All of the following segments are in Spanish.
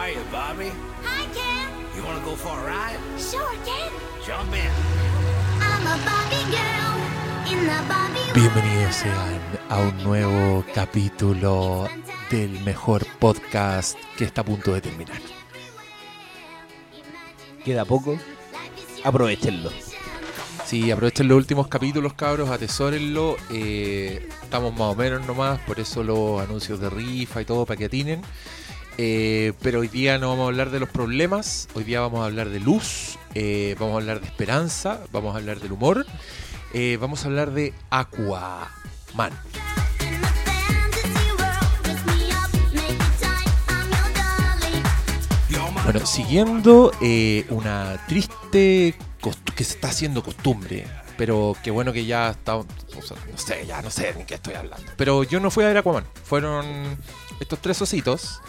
Hiya, Bobby. Hi, Ken. You want to go for a ride? Sure, Ken. Jump in. I'm a Barbie girl in the world. Bienvenidos sean a un nuevo capítulo del mejor podcast que está a punto de terminar. Queda poco. Aprovechenlo. Sí, aprovechen los últimos capítulos, cabros, atesórenlo. Eh, estamos más o menos nomás, por eso los anuncios de rifa y todo para que atinen. Eh, pero hoy día no vamos a hablar de los problemas, hoy día vamos a hablar de luz, eh, vamos a hablar de esperanza, vamos a hablar del humor, eh, vamos a hablar de Aquaman. Bueno, siguiendo una triste que se está haciendo costumbre, pero qué bueno que ya está, no sé, ya no sé ni qué estoy hablando. Pero yo no fui a ver Aquaman, fueron estos tres ositos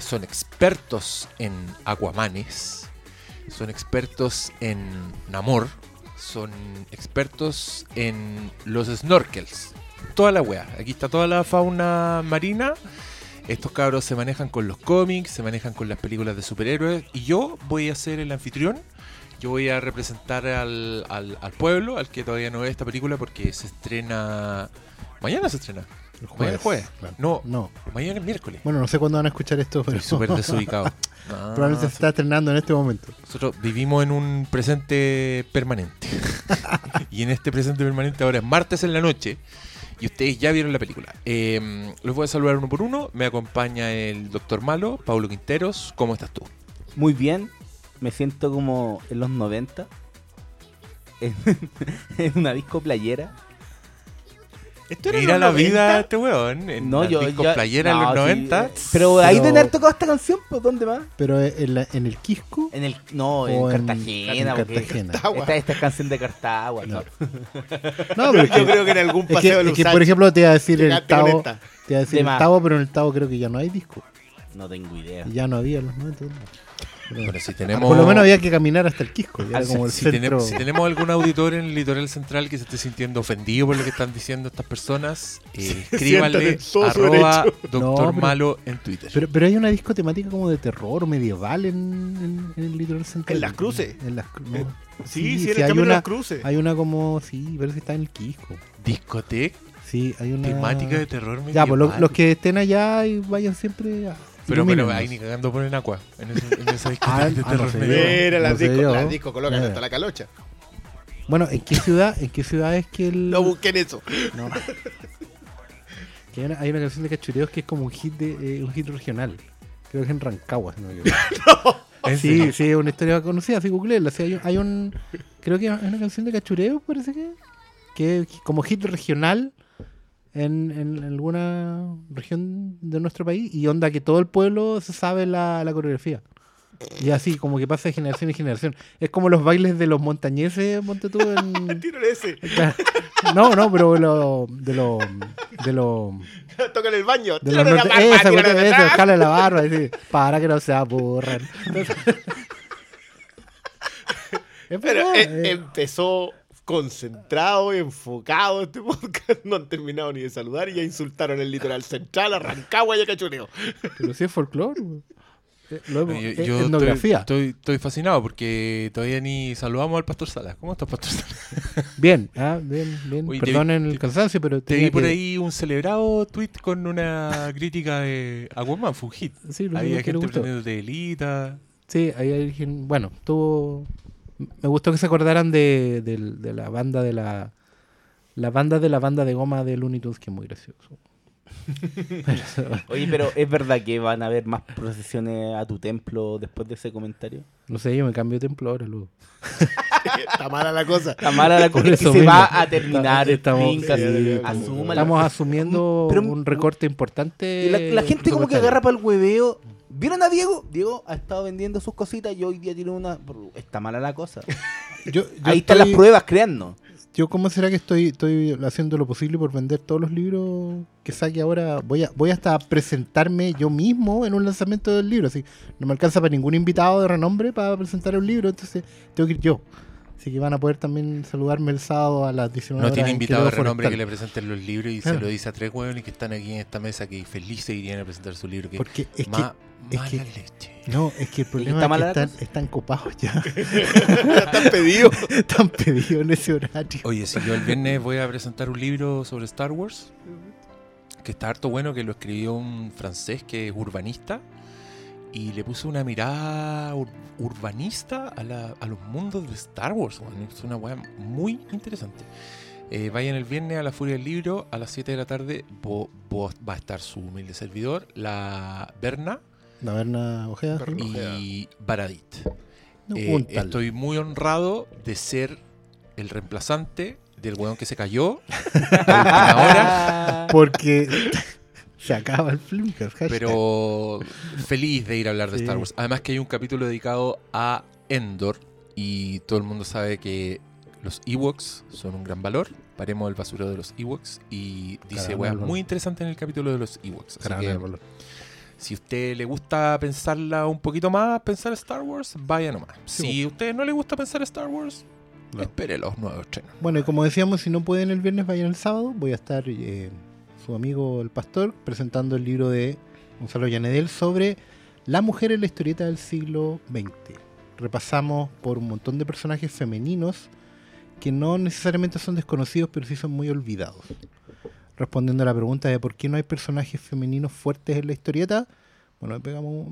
son expertos en Aquamanes, son expertos en Namor, son expertos en los snorkels, toda la wea. Aquí está toda la fauna marina. Estos cabros se manejan con los cómics, se manejan con las películas de superhéroes. Y yo voy a ser el anfitrión. Yo voy a representar al- al pueblo, al que todavía no ve esta película, porque se estrena. Mañana se estrena. El Mañana es jueves. claro. No, No. mañana es miércoles. Bueno, no sé cuándo van a escuchar esto, pero Estoy súper desubicado. Ah, probablemente se está estrenando en este momento. Nosotros vivimos en un presente permanente. y en este presente permanente ahora es martes en la noche. Y ustedes ya vieron la película. Eh, los voy a saludar uno por uno. Me acompaña el doctor Malo, Paulo Quinteros. ¿Cómo estás tú? Muy bien. Me siento como en los 90. En, en una disco playera. ¿Esto era Mira en la los vida de 90? este weón. En No, yo. discos yo- playera en no, los sí, 90. eh, Pero ahí deben haber tocado esta canción, pues ¿dónde va? Pero en, la- en el Quisco En el. No, en Cartagena. en Cartagena. Esta, esta es canción de Cartagua. No. ¿no? Pero Yo que, creo que en algún es que- paseo de es los que, por ejemplo, te iba a decir el Tavo. Te iba a decir De el más. Tavo, pero en el Tavo creo que ya no hay disco. No tengo idea. Y ya no había en los 90. Pero- Bueno, si Ah, tenemos. Por lo menos había que caminar hasta el Quisco. Ya Al- como el si, centro. tenemos, si tenemos algún auditor en el litoral central que se esté sintiendo ofendido por lo que están diciendo estas personas, eh, escríbanle arroba doctor No, pero- malo en Twitter. Pero, pero hay una disco temática como de terror medieval en, en- en el litoral central. ¿En Las Cruces? En las no. Eh, Sí, sí, en el hay camino de una, las cruces. hay una como, sí, parece que está en el Quisco. Discoteca Sí, hay una temática de terror Ya, pues lo- medieval. los que estén allá y vayan siempre a. Pero, pero ahí ni cagando ponen agua en, ese- en esa discoteca Ah, de ah, no yo. Mira, no las discos, yo. las discos colocan hasta la calocha. Bueno, ¿en qué ciudad, en qué ciudad es que el. No busquen eso. No. Que hay, una, hay una canción de cachureos que es como un hit de, eh, un hit regional. Creo que es en Rancagua, si no me equivoco. ¿En Sí, sí, es una historia conocida, así googleela. Sí, hay, un- hay un. Creo que es una canción de cachureos, parece que. Que es como hit regional en, en alguna región de nuestro país. Y onda que todo el pueblo se sabe la, la coreografía. Y así, como que pasa de generación en generación. Es como los bailes de los montañeses, monte tú en. Ese. No, no, pero de los. De los. De los. Toca en el baño. De los Tírale la norte- barba, esa, de jale la barba, para que no se aburran. Entonces- Pero eh, eh, empezó concentrado y enfocado este podcast. No han terminado ni de saludar y ya insultaron el litoral central, a Rancagua y a Cachureo. pero sí es folclore. eh, lo hemos- Yo, eh, yo estoy, etnografía. estoy, estoy fascinado porque todavía ni saludamos al Pastor Salas. ¿Cómo estás, Pastor Salas? Bien, ah, bien, bien. Oye, Perdonen vi- el cansancio, pero Te vi por que- ahí un celebrado tweet con una crítica de Aquaman, fue un hit. Sí, lo Había gente gustó. prendiendo telita. Sí, ahí hay alguien- Bueno, tuvo. Me gustó que se acordaran de, de la banda de la. La banda de la banda de goma de Looney Tunes, que es muy gracioso. Pero- Oye, pero ¿es verdad que van a haber más procesiones a tu templo después de ese comentario? no sé, yo me cambio de templo ahora, luego. Está mala la cosa. Está mala la cosa es que se mismo. va a terminar Estamos- sí, asúmalo. Estamos asumiendo Pero- un recorte importante. La, la gente como que agarra para el hueveo. ¿Vieron a Diego? Diego ha estado vendiendo sus cositas y hoy día tiene una... Está mala la cosa. Yo, yo Ahí están las estoy- pruebas, créannos. Yo, ¿cómo será que estoy, estoy haciendo lo posible por vender todos los libros que saque ahora? Voy a, voy hasta a presentarme yo mismo en un lanzamiento del libro. Así, no me alcanza para ningún invitado de renombre para presentar un libro, entonces tengo que ir yo. Así que van a poder también saludarme el sábado a las 19 No horas tiene en invitado de Quileo renombre que le presenten los libros y Claro. se lo dice a tres hueones que están aquí en esta mesa que felices irían a presentar su libro. Que Porque es ma- es mala que- leche. No, es que el problema está es que están, están copados ya. Están pedidos. están pedidos en ese horario. Oye, si yo el viernes voy a presentar un libro sobre Star Wars, que está harto bueno, que lo escribió un francés que es urbanista, y le puso una mirada ur- urbanista a, la- a los mundos de Star Wars. Es una weá muy interesante. Eh, vayan el viernes a la Furia del Libro a las 7 de la tarde. vo- va a estar su humilde servidor, la Berna La Berna Ojeda. Y Baradit. No, Eh, estoy muy honrado de ser el reemplazante del weón que se cayó a última hora, Porque se acaba el Flimcast. hashtag. pero feliz de ir a hablar de Sí. Star Wars. Además que hay un capítulo dedicado a Endor y todo el mundo sabe que los Ewoks son un gran valor. Paremos el basuro de los Ewoks y dice valor. muy interesante en el capítulo de los Ewoks. Así que, si a usted le gusta pensarla un poquito más, pensar Star Wars, vaya nomás. Si a usted no le gusta pensar Star Wars, No. espere los nuevos estrenos. Bueno, y como decíamos, si no pueden el viernes, vayan el sábado. Voy a estar eh, su amigo el pastor presentando el libro de Gonzalo Llanedel sobre la mujer en la historieta del siglo XX. Repasamos por un montón de personajes femeninos que no necesariamente son desconocidos, pero sí son muy olvidados. Respondiendo a la pregunta de por qué no hay personajes femeninos fuertes en la historieta, bueno, pegamos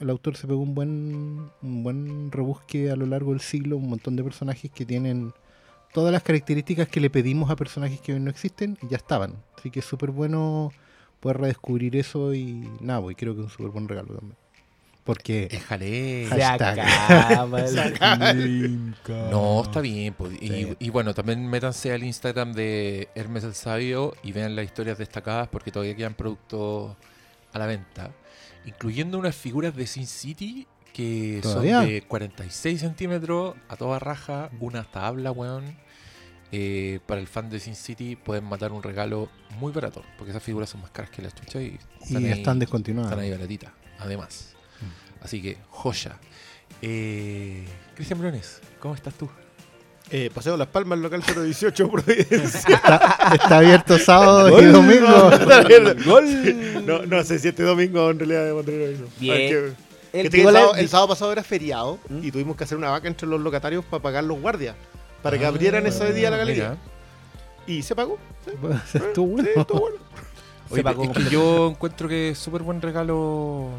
el autor se pegó un buen, un buen rebusque a lo largo del siglo, un montón de personajes que tienen todas las características que le pedimos a personajes que hoy no existen y ya estaban. Así que es súper bueno poder redescubrir eso y nada, pues, y creo que es un súper buen regalo también. Porque Déjale. Se acaba el. No, está bien. pues, y bueno, también métanse al Instagram de Hermes el Sabio y vean las historias destacadas porque todavía quedan productos a la venta. Incluyendo unas figuras de Sin City que ¿Todavía? son de 46 centímetros a toda raja, una tabla, weón. Eh, para el fan de Sin City pueden matar un regalo muy barato porque esas figuras son más caras que las chuchas y y ahí- están descontinuadas. están ahí baratitas, además. Mm. Así que, joya. Eh, Cristian Briones, ¿cómo estás tú? Eh, Paseo Las Palmas, local 018, Providencia. Está, está abierto sábado y Gol. domingo. ¡Gol! No, no sé si este domingo en realidad de Monterrey lo hizo. Bien. El que te- el, gol sábado, es- el sábado pasado era feriado ¿Mm? y tuvimos que hacer una vaca entre los locatarios para pagar los guardias. Para que Ah, abrieran ese día la galería. mira. Y se pagó. Sí, Estuvo bueno. sí, estuvo bueno. Oye, pagó es que yo encuentro que es súper buen regalo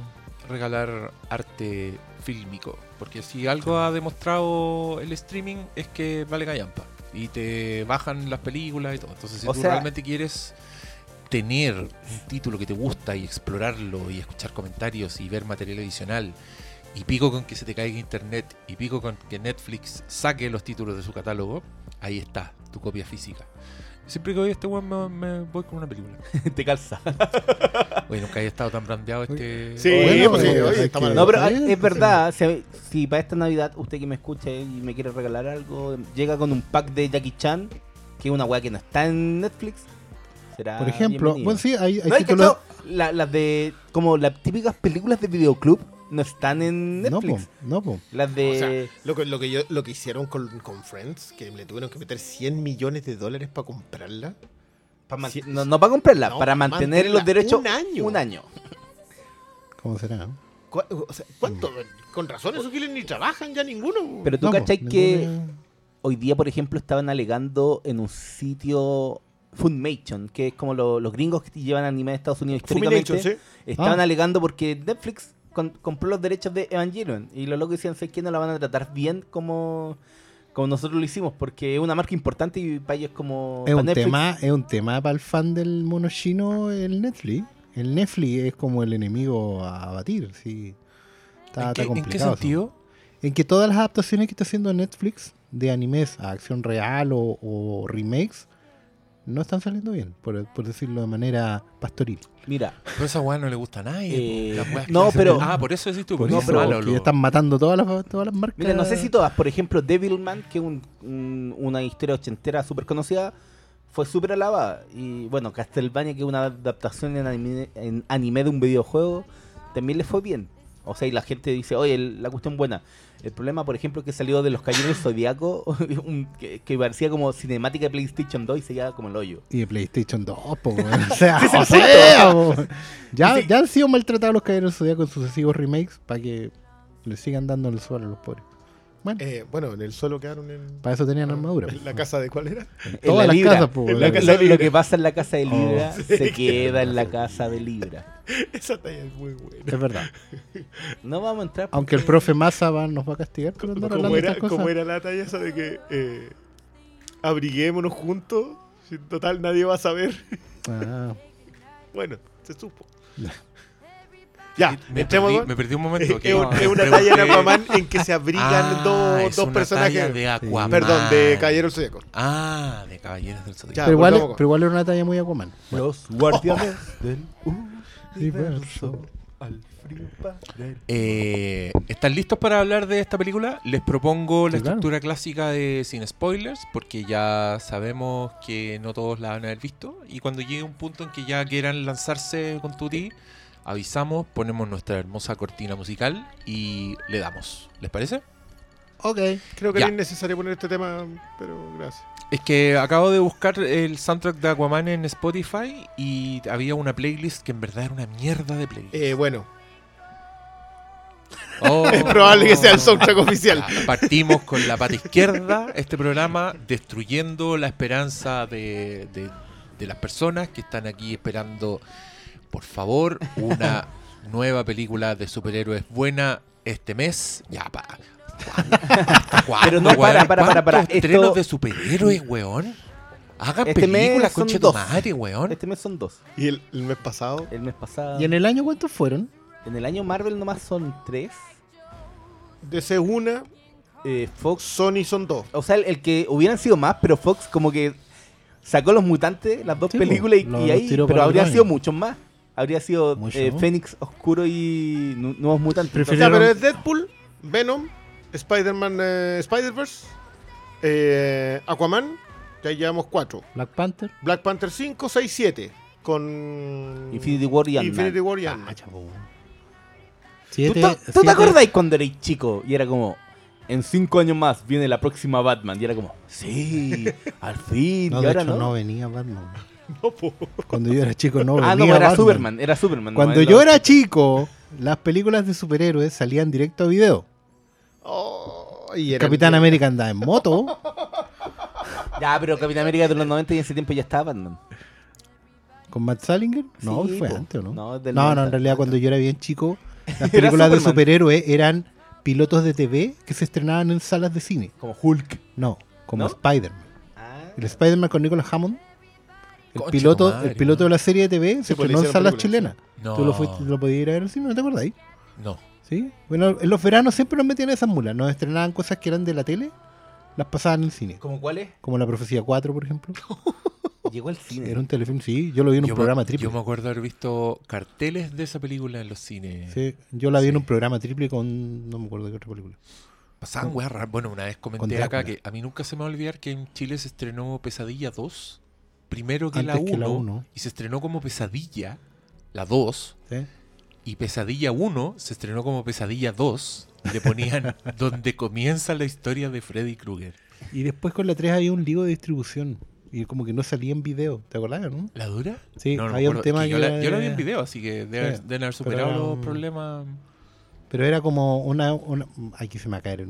regalar arte fílmico. Porque si algo ha demostrado el streaming es que vale callampa. Y te bajan las películas y todo. Entonces, si O tú sea- realmente quieres tener un título que te gusta y explorarlo y escuchar comentarios y ver material adicional y pico con que se te caiga internet y pico con que Netflix saque los títulos de su catálogo, ahí está tu copia física. Siempre que voy a este weón me, me voy con una película. Te calza. Oye, nunca había estado tan brandeado este. Sí, Bueno, pues sí, oye, está que- mal. No, pero es verdad. Si, si para esta Navidad usted que me escucha y me quiere regalar algo, llega con un pack de Jackie Chan, que es una weá que no está en Netflix, será. Por ejemplo, bienvenido. bueno, sí, hay, hay ¿No títulos. cachado? La- las de. Como las típicas películas de videoclub no están en No, po, Netflix. no, po. Las de. O sea, lo que, lo que, yo, lo que hicieron con, con Friends, que le tuvieron que meter 100 millones de dólares para comprarla. pa man- sí, no, no para comprarla, no, para mantener mantenerla los derechos un año. Un año. ¿Cómo será? ¿Cu- o sea, ¿Cuánto? Con razón, esos giles ni trabajan ya ninguno. Pero tú No, po, que ninguna- hoy día, por ejemplo, estaban alegando en un sitio Funimation, que es como lo- los gringos que llevan anime de Estados Unidos históricamente. Sí. Estaban Ah. alegando porque Netflix con- compró los derechos de Evangelion. Y los locos decían, sé que no la van a tratar bien como, como nosotros lo hicimos, porque es una marca importante y para ellos como... Es un, Netflix- tema, es un tema para el fan del mono chino, el Netflix. El Netflix es como el enemigo a batir, sí. Está, ¿En, está qué, en qué complicado. sentido? En que todas las adaptaciones que está haciendo Netflix de animes a acción real o, o remakes no están saliendo bien, por, por decirlo de manera pastoril. Mira, Pero esa weá no le gusta a nadie. Eh, que no, pero- Ah, por eso decís tú. Por eso, malo, lo- están matando todas las, todas las marcas. mira, no sé si todas, por ejemplo, Devilman, que es un- un- una historia ochentera súper conocida, fue súper alabada. Y bueno, Castlevania, que es una adaptación en anime, en anime de un videojuego, también le fue bien. O sea, y la gente dice, oye, la cuestión buena. El problema, por ejemplo, que salió de los Caballeros Zodíaco, que, que parecía como cinemática de PlayStation 2 y se como el hoyo. Y de PlayStation 2, po. O sea, o sea, po. ya, Sí. ya han sido maltratados los caballeros Zodíaco con sucesivos remakes para que le sigan dando el suelo a los pobres. Bueno, Eh, bueno, en el suelo quedaron en, para eso tenían armadura. en la casa de cuál era. En Todas la las Libra. casas, po, En weón. la Lo, casa lo- de Libra. lo que pasa en la casa de Libra sí, se queda en la casa de Libra. Esa talla es muy buena. Es verdad. No vamos a entrar. Aunque el profe Massa va- nos va a castigar por andar hablando ¿Cómo de era, cómo era la talla esa de que eh, abriguémonos juntos? Si en total nadie va a saber. Ah, Bueno, se supo. Ya, Me entremos. perdí, me perdí un momento. Es, una pregunté- talla en Aquaman en que se abrigan Ah, dos, dos personajes. talla de Aquaman. Perdón, de Caballero del Zodíaco. Ah, de Caballeros del Zodíaco. Ya, pero, igual, pero igual era una talla muy Aquaman. Los guardianes del Universo. al frío Eh, ¿Están listos para hablar de esta película? Les propongo la Sí, claro. estructura clásica de sin spoilers, porque ya sabemos que no todos la van a haber visto. Y cuando llegue un punto en que ya quieran lanzarse con Tuti, avisamos, ponemos nuestra hermosa cortina musical y le damos. ¿Les parece? Ok. Creo que Ya. no es necesario poner este tema, pero gracias. Es que acabo de buscar el soundtrack de Aquaman en Spotify y había una playlist que en verdad era una mierda de playlist. Eh, bueno, Oh. es probable que sea el soundtrack oficial. Partimos con la pata izquierda este programa, destruyendo la esperanza de, de- de las personas que están aquí esperando, por favor, una nueva película de superhéroes buena este mes. Ya, pa. ¿Cuándo? ¿Hasta cuándo, Pero no, para, para, para, para. ¿Cuántos Esto- estrenos de superhéroes, weón? Hagan Este películas, son conche dos. madre, weón. Este mes son dos. Y el, el mes pasado, El mes pasado. ¿Y en el año cuántos fueron? En el año Marvel nomás son tres. DC una, Eh, Fox. Sony son dos. O sea, el, el que hubieran sido más, pero Fox como que sacó los mutantes, las dos Sí, películas, y, lo- y ahí. Pero para el habría baño. sido muchos más. Habría sido eh, Fénix Oscuro y Nu- Nuevos Mutantes. O sea, Prefirieron- pero es Deadpool, Venom, Spider-Man, eh, Spider-Verse, eh, Aquaman, ya llevamos cuatro. Black Panther. Black Panther 5, 6, 7. Con Infinity War y. Infinity War y. Ah, chavo. ¿Tú, Siete, te- ¿tú te acordáis cuando erais chico y era como, en cinco años más viene la próxima Batman? Y era como, sí, al fin. No, y de ahora hecho no. no venía Batman. No, po. Cuando yo era chico no ah, no, era Batman. Superman, era Superman. Cuando yo era chico, las películas de superhéroes salían directo a video. Oh, y era Capitán el- América andaba en moto. Ya, pero Capitán América de los 90 y en ese tiempo ya estaba Batman. ¿Con Matt Salinger? No, Sí, fue po. antes, ¿o ¿no? No, No, es del no, 90. en realidad cuando yo era bien chico, las películas de superhéroes eran pilotos de TV que se estrenaban en salas de cine. Como Hulk. No, como. Spider-Man. Ah. El Spider-Man con Nicolas Hammond. El Concha piloto, madre, el piloto de la serie de TV se Sí, pues, estrenó en salas chilenas. No. Tú lo, fuiste, lo podías ir a ver al cine, ¿no te acordáis? No. ¿Sí? Bueno, en los veranos siempre nos metían esas mulas. Nos estrenaban cosas que eran de la tele, las pasaban en el cine. ¿Cómo cuál es? Como La Profecía 4, por ejemplo. Llegó al cine. Era un telefilm, sí. Yo lo vi en un Yo programa triple. Yo me acuerdo haber visto carteles de esa película en los cines. Sí, yo la vi en un programa triple con. No me acuerdo de qué otra película. Pasaban weas raras. Bueno, una vez comenté acá que a mí nunca se me va a olvidar que en Chile se estrenó Pesadilla 2 primero que, la, Antes que la 1, uno. y se estrenó como Pesadilla la 2 ¿sí? y Pesadilla 1 se estrenó como Pesadilla 2 y le ponían donde comienza la historia de Freddy Krueger. Y después con la 3 había un lío de distribución. Y como que no salía en video. ¿Te acordás, no? ¿La dura? Sí, No, había un tema que yo, la, yo la era- vi en video, así que deben, haber- Sí, deben haber superado era los problemas. Pero era como una. una aquí se me va a caer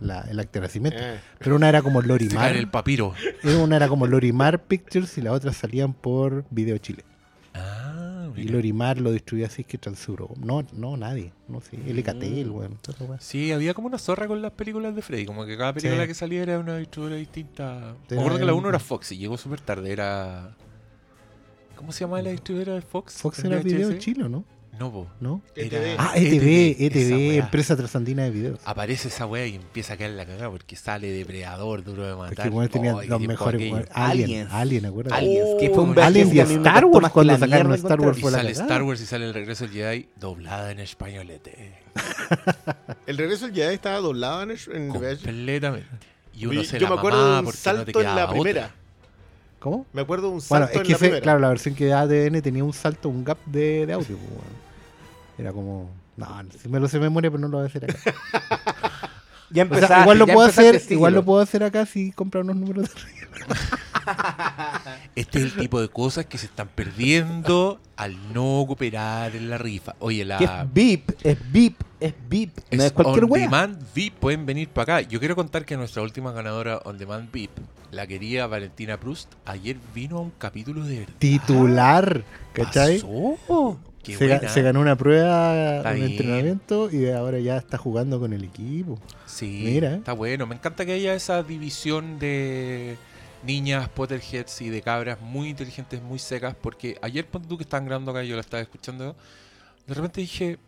el, la- el aclaramiento. Eh, Pero una era como Lorimar. el papiro. Era- Una era como Lorimar Pictures y las otras salían por Video Chile. Ah, Y. Lorimar lo distribuía así que Transuro. No, no, nadie. No sé. Mm. LKT, weón. toda esa weá. Sí, había como una zorra con las películas de Freddy, como que cada película Sí. que salía era una distribuidora distinta. Me acuerdo que la un- 1 era Fox y llegó súper tarde, era... ¿Cómo se llama la distribuidora de Fox? Fox ¿En era Video? Chile, ¿o ¿no? No, po. ¿No? ETV. Ah, ETV, ETV, weá. Empresa Trasandina de Videos. Aparece esa wea y empieza a caer la cagada porque sale depredador, duro de matar. Porque igual tenían Oh, los mejores. Alien, Aliens. Alien, acuérdate. Aliens, que fue un Oh, Alien me Star Wars cuando sacaron Star. Wars Y fue la sale cagada. Star Wars y sale el regreso del Jedi doblada en españolete. el regreso del Jedi estaba doblado en, en. Completamente. Y uno se Yo la me acuerdo de un no salto en la primera. otra. ¿Cómo? Me acuerdo de un Bueno, salto es en que la primera. claro, la versión que da ADN tenía un salto, un gap de, de audio. pues, weón. Era como. No, si me lo sé de memoria, pero no lo voy a hacer acá. Ya O sea, empezaste, igual lo ya puedo empezaste, hacer, igual lo puedo hacer acá si compra unos números de Este es el tipo de cosas que se están perdiendo al no cooperar en la rifa. Oye, la es VIP, es VIP, es VIP. No es cualquier on wea. demand VIP, pueden venir para acá. Yo quiero contar que nuestra última ganadora on demand VIP, la querida Valentina Proust, ayer vino a un capítulo de verdad. titular. ¿Cachai? Pasó. Se, ganó una prueba, Está un bien. entrenamiento y ahora ya está jugando con el equipo. Sí, Mira. está bueno. Me encanta que haya esa división de niñas, Potterheads y de cabras muy inteligentes, muy secas. Porque ayer, ponte tú que estaban grabando acá, yo la estaba escuchando. De repente dije,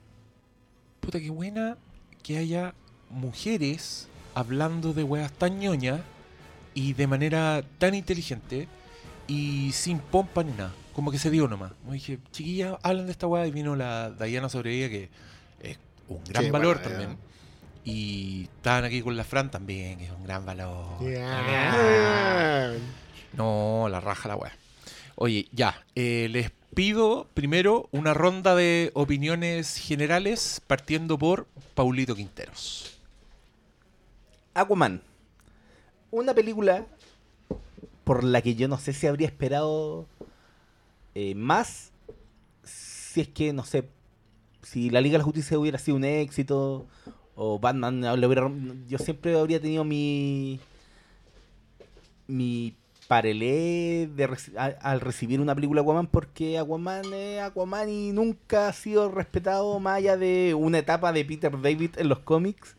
puta, qué buena que haya mujeres hablando de weas tan ñoñas y de manera tan inteligente y sin pompa ni nada. Como que se dio nomás. Como dije, chiquillas, hablan de esta wea y vino la Diana Sobrevilla que es un gran Qué valor también. Y estaban aquí con la Fran también, que es un gran valor. Ya. No, la raja la weá. Oye, ya. eh, les pido primero una ronda de opiniones generales, partiendo por Paulito Quinteros. Aquaman. Una película por la que yo no sé si habría esperado eh, más si es que, no sé, si la Liga de la Justicia hubiera sido un éxito o Batman hubiera... Yo siempre habría tenido mi... mi parelé de al recibir una película Aquaman porque Aquaman es Aquaman y nunca ha sido respetado más allá de una etapa de Peter David en los cómics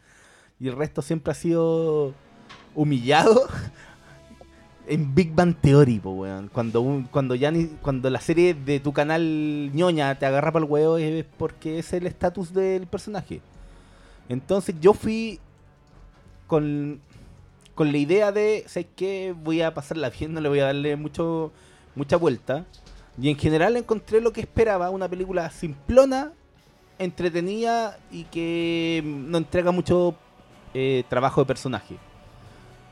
y el resto siempre ha sido humillado en Big Bang Theory, weón. Cuando, un- cuando la serie de tu canal ñoña te agarra para el huevo es porque es el estatus del personaje. Entonces yo fui con, con la idea de, sé que voy a pasarla bien, no le voy a darle mucho mucha vuelta. Y en general encontré lo que esperaba, una película simplona, entretenida y que no entrega mucho eh, trabajo de personaje.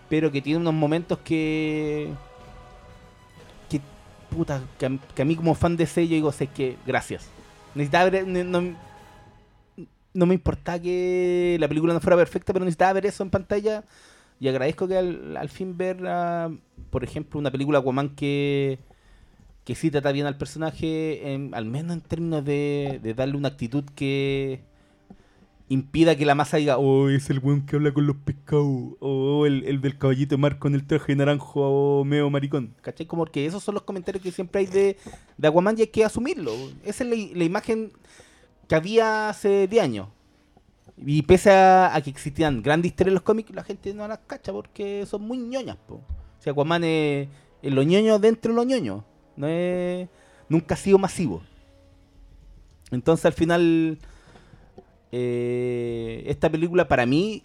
Pero que tiene unos momentos que. que. puta, que a, mí como fan de sello digo, sé que. gracias. Necesitaba ver. No, no- me importaba que la película no fuera perfecta, pero necesitaba ver eso en pantalla. Y agradezco que al, fin ver, por ejemplo, una película Aquaman que. que sí trata bien al personaje, al menos en términos de, de darle una actitud que impida que la masa diga, oh, es el weón que habla con los pescados, o el, el del caballito de mar con el traje naranjo meo maricón. ¿Cachai? Como que esos son los comentarios que siempre hay de, de Aquaman y hay que asumirlo. Esa es la, la imagen que había hace 10 años. Y pese a, a que existían grandes historias en los cómics, la gente no las cacha porque son muy ñoñas, po. O sea, Aquaman es, es lo ñoño dentro de lo ñoño. No es, nunca ha sido masivo. Entonces al final eh, esta película para mí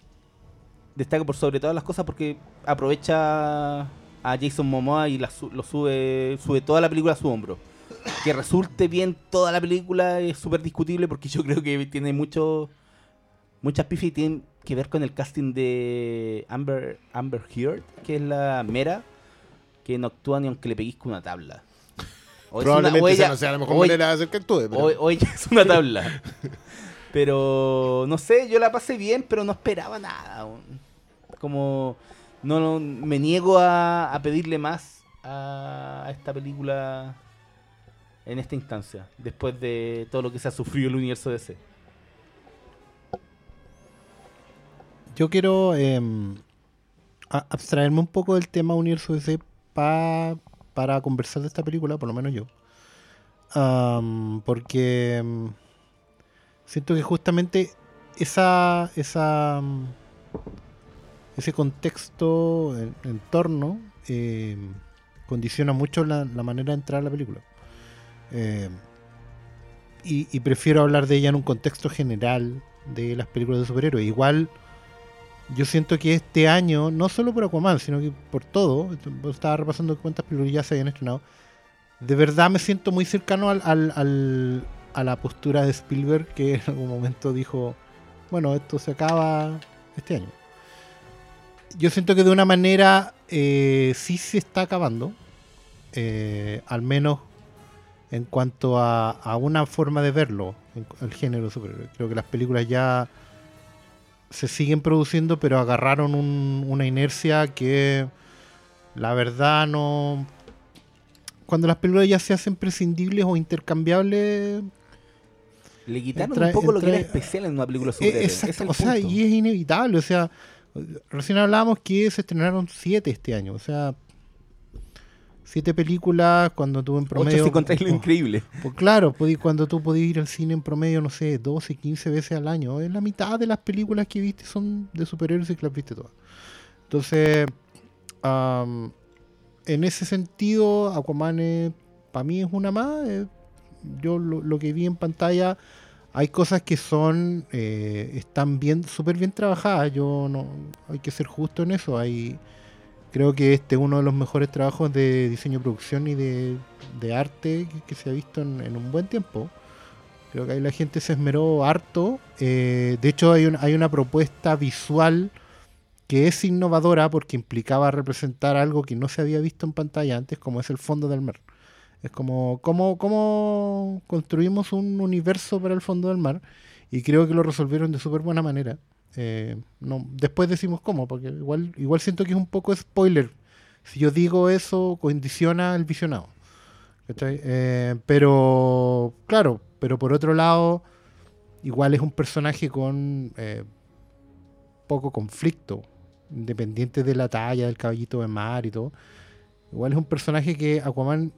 destaca por sobre todas las cosas porque aprovecha a Jason Momoa y la lo sube sube toda la película a su hombro. Que resulte bien toda la película es súper discutible porque yo creo que tiene mucho muchas pifas y tienen que ver con el casting de Amber Amber Heard, que es la mera que no actúa ni aunque le peguís con una tabla. O es una- Probablemente o esa ella- no sea la mejor o- manera de hacer que actúe. Pero... Es una tabla. Pero no sé, yo la pasé bien, pero no esperaba nada. Como no, me niego a, pedirle más a esta película en esta instancia, después de todo lo que se ha sufrido el universo DC. Yo quiero em, abstraerme un poco del tema universo DC pa- para conversar de esta película, por lo menos yo. Porque em, siento que justamente esa, mm, ese contexto, en- entorno, em, condiciona mucho la, manera de entrar a la película. Em, y, prefiero hablar de ella en un contexto general de las películas de superhéroes. Igual yo siento que este año, no solo por Aquaman, sino que por todo, estaba repasando cuántas películas ya se habían estrenado, de verdad me siento muy cercano al- a la postura de Spielberg que en algún momento dijo, bueno, esto se acaba este año. Yo siento que de una manera eh, sí se está acabando, eh, al menos en cuanto a, a una forma de verlo, el género superhéroe. Creo que las películas ya se siguen produciendo, pero agarraron un- una inercia que la verdad no... Cuando las películas ya se hacen prescindibles o intercambiables, Le quitaron Entra- un poco lo que era entra- especial en una película superhéroe. exacto, o sea, y es inevitable, o sea, recién hablábamos que se estrenaron siete este año, o sea, siete películas cuando tú en promedio... Ocho si contáis lo oh, increíble. Pues claro, cuando tú podías ir al cine en promedio, no sé, 12, 15 veces al año, es la mitad de las películas que viste son de superhéroes y que las viste todas. Entonces, am, en ese sentido, Aquaman para mí es una más. eh, yo lo, que vi en pantalla, hay cosas que son, eh, están bien, súper bien trabajadas. Yo no, hay que ser justo en eso. Hay, creo que este es uno de los mejores trabajos de diseño, producción y de, arte que, se ha visto en, en un buen tiempo. Creo que ahí la gente se esmeró harto. eh, de hecho, hay, un- hay una propuesta visual que es innovadora porque implicaba representar algo que no se había visto en pantalla antes, como es el fondo del mar. Es como cómo, cómo construimos un universo para el fondo del mar y creo que lo resolvieron de súper buena manera. Eh, no, después decimos cómo, porque igual, igual siento que es un poco spoiler. Si yo digo eso, condiciona el visionado. Eh, pero, claro, pero por otro lado, igual es un personaje con eh, poco conflicto, independiente de la talla del caballito de mar y todo. Igual es un personaje que Aquaman,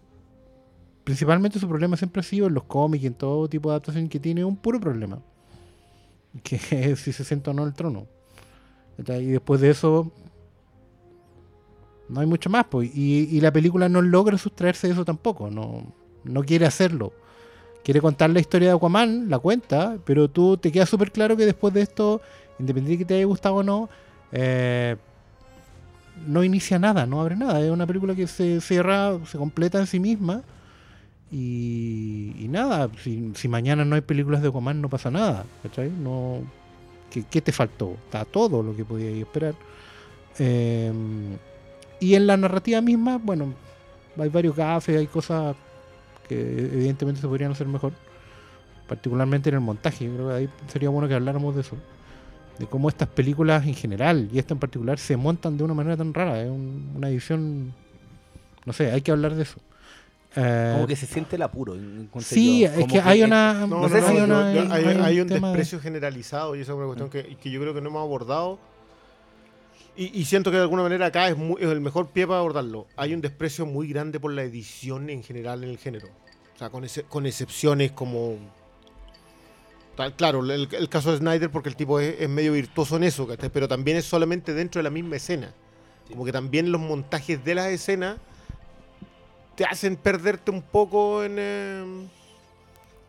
principalmente su problema siempre ha sido en los cómics y en todo tipo de adaptación que tiene un puro problema. Que si se sienta o no el trono. Y después de eso, no hay mucho más. Pues. Y, la película no logra sustraerse de eso tampoco. No, no quiere hacerlo. Quiere contar la historia de Aquaman, la cuenta, pero tú te queda súper claro que después de esto, independiente de que te haya gustado o no, eh, no inicia nada, no abre nada. Es una película que se cierra, se completa en sí misma. Y, y nada, si, si mañana no hay películas de Aquaman, no pasa nada. ¿cachai? No, ¿qué, qué te faltó? Está todo lo que podías esperar. Eh, y en la narrativa misma, bueno, hay varios gafes, hay cosas que evidentemente se podrían hacer mejor. Particularmente en el montaje. Yo creo que ahí sería bueno que habláramos de eso. De cómo estas películas en general, y esta en particular, se montan de una manera tan rara. Es un- una edición. No sé, hay que hablar de eso. Eh, Como que se siente el apuro. sí, yo. es Como que hay una. No, No sé no, si- una- yo- hay, hay un tema de- desprecio generalizado y esa es una cuestión que, que yo creo que no hemos abordado. Y, y siento que de alguna manera acá es, muy- es el mejor pie para abordarlo. Hay un desprecio muy grande por la edición en general en el género. O sea, con, ese- con excepciones como... tal- Claro, el, el caso de Snyder porque el tipo es, es medio virtuoso en eso, ¿cachai? pero también es solamente dentro de la misma escena. Como que también los montajes de las escenas te hacen perderte un poco en... em,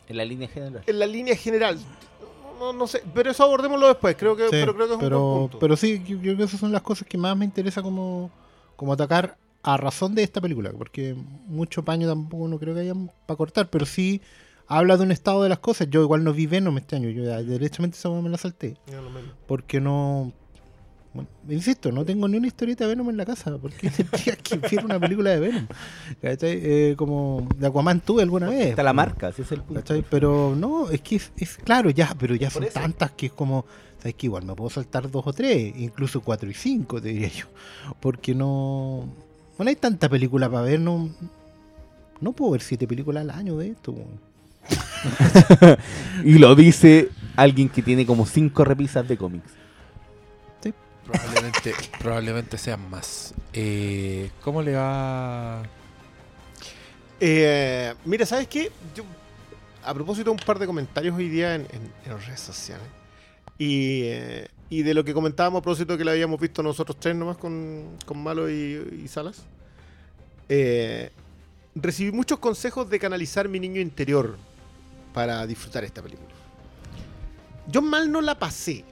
En la línea general. en la línea general. No, no sé, pero eso abordémoslo después. Creo que, Sí, pero creo que es un buen punto. pero sí, yo, yo creo que esas son las cosas que más me interesa como, como atacar a razón de esta película, porque mucho paño tampoco no creo que haya para cortar, pero sí habla de un estado de las cosas. Yo igual no vi Venom este año, yo ya derechamente esa me la salté, Ya lo menos. porque no... bueno, insisto, no tengo ni una historieta de Venom en la casa, porque tendría que ver una película de Venom. ¿Cachai? Eh, como de Aquaman tuve alguna vez. Está la marca, ese es el punto. ¿Cachai? Pero no, es que es, es claro, ya, pero ya Por son eso. tantas que es como, ¿sabes que Igual me puedo saltar dos o tres, incluso cuatro y cinco, te diría yo. Porque no. Bueno, hay tanta película para ver, no. No puedo ver siete películas al año de esto. Y lo dice alguien que tiene como cinco repisas de cómics. Probablemente, probablemente sean más. Eh, ¿Cómo le va? Eh, mira, ¿sabes qué? A propósito un par de comentarios hoy día en, en- redes sociales. Y, eh, y de lo que comentábamos a propósito que la habíamos visto nosotros tres nomás con, con Malo y, Salas. recibí muchos consejos de canalizar mi niño interior para disfrutar esta película. Yo mal no la pasé.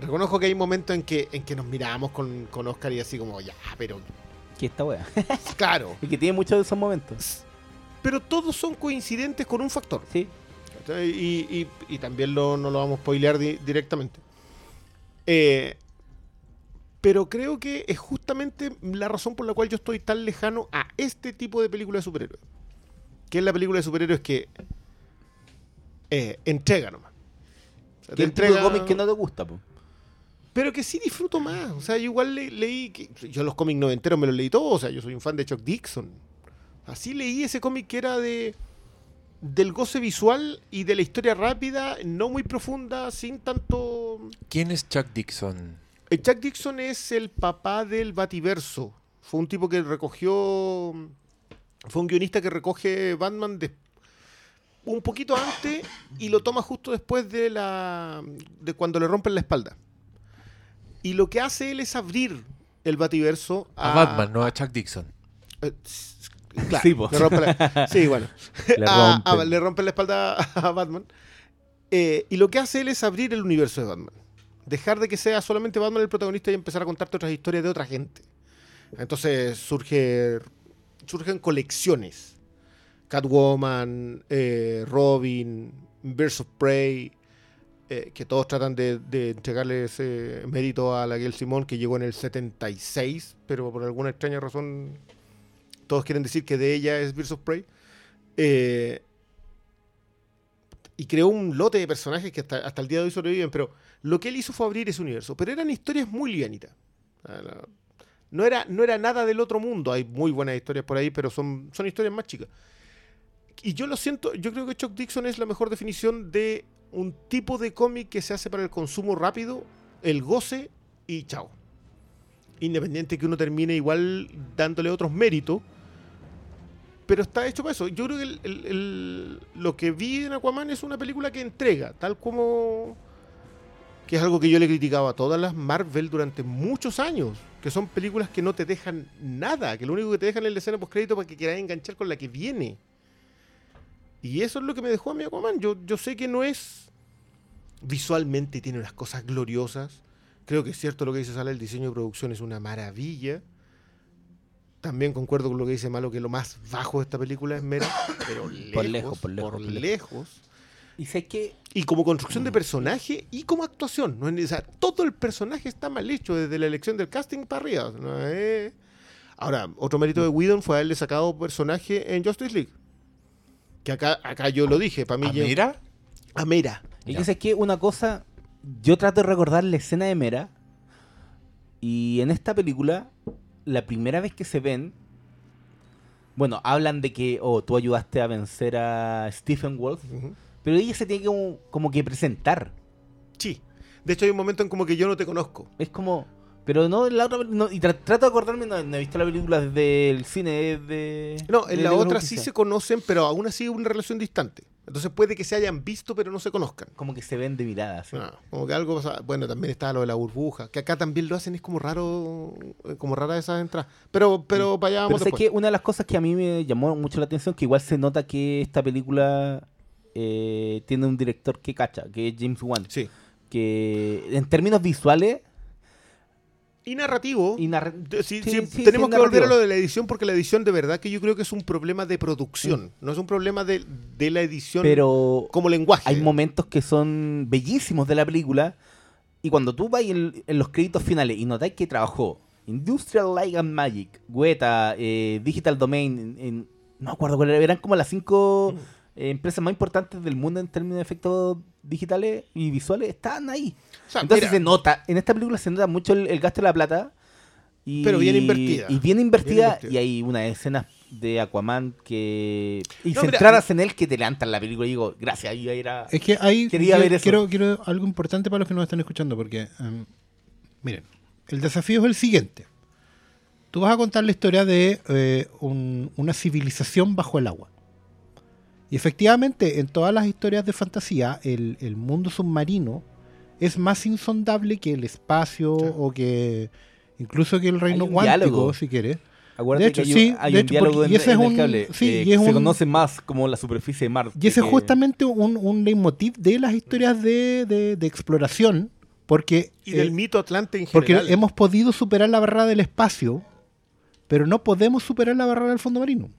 Reconozco que hay momentos en que, en que nos mirábamos con, con Oscar y así como, ya, pero Que esta wea. claro. y que tiene muchos de esos momentos. Pero todos son coincidentes con un factor. Sí. Y, y- y también lo, no lo vamos a spoilear di- directamente. Eh, pero creo que es justamente la razón por la cual yo estoy tan lejano a este tipo de película de superhéroes. que es la película de superhéroes que eh, entrega nomás. O sea, ¿Qué te de cómic que no te gusta, po? Pero que sí disfruto más. O sea, yo igual le- leí. que- yo los cómics noventeros me los leí todos. O sea, yo soy un fan de Chuck Dixon. Así leí ese cómic que era de. Del goce visual y de la historia rápida, no muy profunda, sin tanto. ¿Quién es Chuck Dixon? Eh, Chuck Dixon es el papá del Bativerso. Fue un tipo que recogió. Fue un guionista que recoge Batman de- un poquito antes y lo toma justo después de la. de cuando le rompen la espalda. Y lo que hace él es abrir el Bativerso A a, Batman, no a Chuck Dixon. eh, claro, Sí, le rompe la- sí, bueno. Le A- a- rompen. le rompen la espalda a Batman. Eh, y lo que hace él es abrir el universo de Batman. Dejar de que sea solamente Batman el protagonista y empezar a contarte otras historias de otra gente. Entonces surge, surgen colecciones. Catwoman, eh, Robin, Birds of Prey, eh, que todos tratan de, de entregarle ese mérito a la Gail Simón, que llegó en el 76, pero por alguna extraña razón todos quieren decir que de ella es Birds of Prey. Eh, y creó un lote de personajes que hasta, hasta el día de hoy sobreviven, pero lo que él hizo fue abrir ese universo. Pero eran historias muy livianitas. Ah, No era, no era nada del otro mundo. Hay muy buenas historias por ahí, pero son, son historias más chicas. Y yo lo siento, yo creo que Chuck Dixon es la mejor definición de un tipo de cómic que se hace para el consumo rápido, el goce y chao. Independiente que uno termine igual dándole otros méritos, pero está hecho para eso. Yo creo que el- lo que vi en Aquaman es una película que entrega, tal como... que es algo que yo le he criticado a todas las Marvel durante muchos años, que son películas que no te dejan nada, que lo único que te dejan es la escena post crédito para que quieras enganchar con la que viene. Y eso es lo que me dejó a mí Aquaman. Yo, yo sé que no es visualmente tiene unas cosas gloriosas. Creo que es cierto lo que dice Sala, el diseño de producción es una maravilla. También concuerdo con lo que dice Malo, que lo más bajo de esta película es Mera, pero lejos, Por lejos, por lejos, por lejos. lejos. Y sé que Y como construcción de personaje y como actuación. ¿no? O sea, todo el personaje está mal hecho desde la elección del casting para arriba. ¿no? Eh, Ahora, otro mérito de Whedon fue haberle sacado personaje en Justice League. Que acá, acá yo lo dije, para mí... ¿A Mira? A Mera. Y que sé que una cosa, yo trato de recordar la escena de Mera. Y en esta película, la primera vez que se ven, bueno, hablan de que, oh, tú ayudaste a vencer a Stephen Wolf, pero ella se tiene que como, como que presentar. Sí. De hecho, hay un momento en como que yo no te conozco. Es como, pero no en la otra, no, y tra- trato de acordarme, no, no he visto la película desde el cine de... No, en la otra sí se conocen, pero aún así una relación distante. Entonces puede que se hayan visto, pero no se conozcan. Como que se ven de mirada, así. Ah, como que algo pasa- Bueno, también está lo de la burbuja, que acá también lo hacen, es como raro, eh, como rara esas entradas. Pero, pero para allá Pero vamos sé después. que una de las cosas que a mí me llamó mucho la atención, que igual se nota que esta película eh, tiene un director que cacha, que es James Wan. Sí. Que en términos visuales Y narrativo. y narra- de- sí, sí, sí, sí, tenemos que volver a lo de la edición porque la edición de verdad que yo creo que es un problema de Mm. producción, no es un problema de, de la edición Pero como lenguaje. hay momentos que son bellísimos de la película y cuando tú vas en, en los créditos finales y notáis que trabajó Industrial Light and Magic, Guetta, eh, Digital Domain, en, en- no me acuerdo cuál era, eran como las cinco eh, empresas más importantes del mundo en términos de efectos digitales y visuales, estaban ahí. O sea, Entonces mira, se nota, en esta película se nota mucho el, el gasto de la plata. Y, Pero bien invertida. Y bien invertida, invertida. y hay unas escenas de Aquaman que... Y No, mira, centradas en él que te levantan la película y digo, gracias, ahí era... Es que hay. Quería yo ver eso. Quiero, quiero algo importante para los que nos están escuchando, porque. em, miren, el desafío es el siguiente. Tú vas a contar la historia de eh, un- una civilización bajo el agua. Y efectivamente, en todas las historias de fantasía, el, el mundo submarino es más insondable que el espacio o que. incluso que el reino cuántico, diálogo. si quieres. Acuérdate De hecho, que hay, sí, hay de un hecho, diálogo porque- en, y ese en es el cable sí, eh, y es se un- conoce más como la superficie de Marte. Y ese es justamente un, un leitmotiv de las historias de, de- de exploración, porque, y del eh, mito Atlante en porque general. hemos podido superar la barrera del espacio, pero no podemos superar la barrera del fondo marino.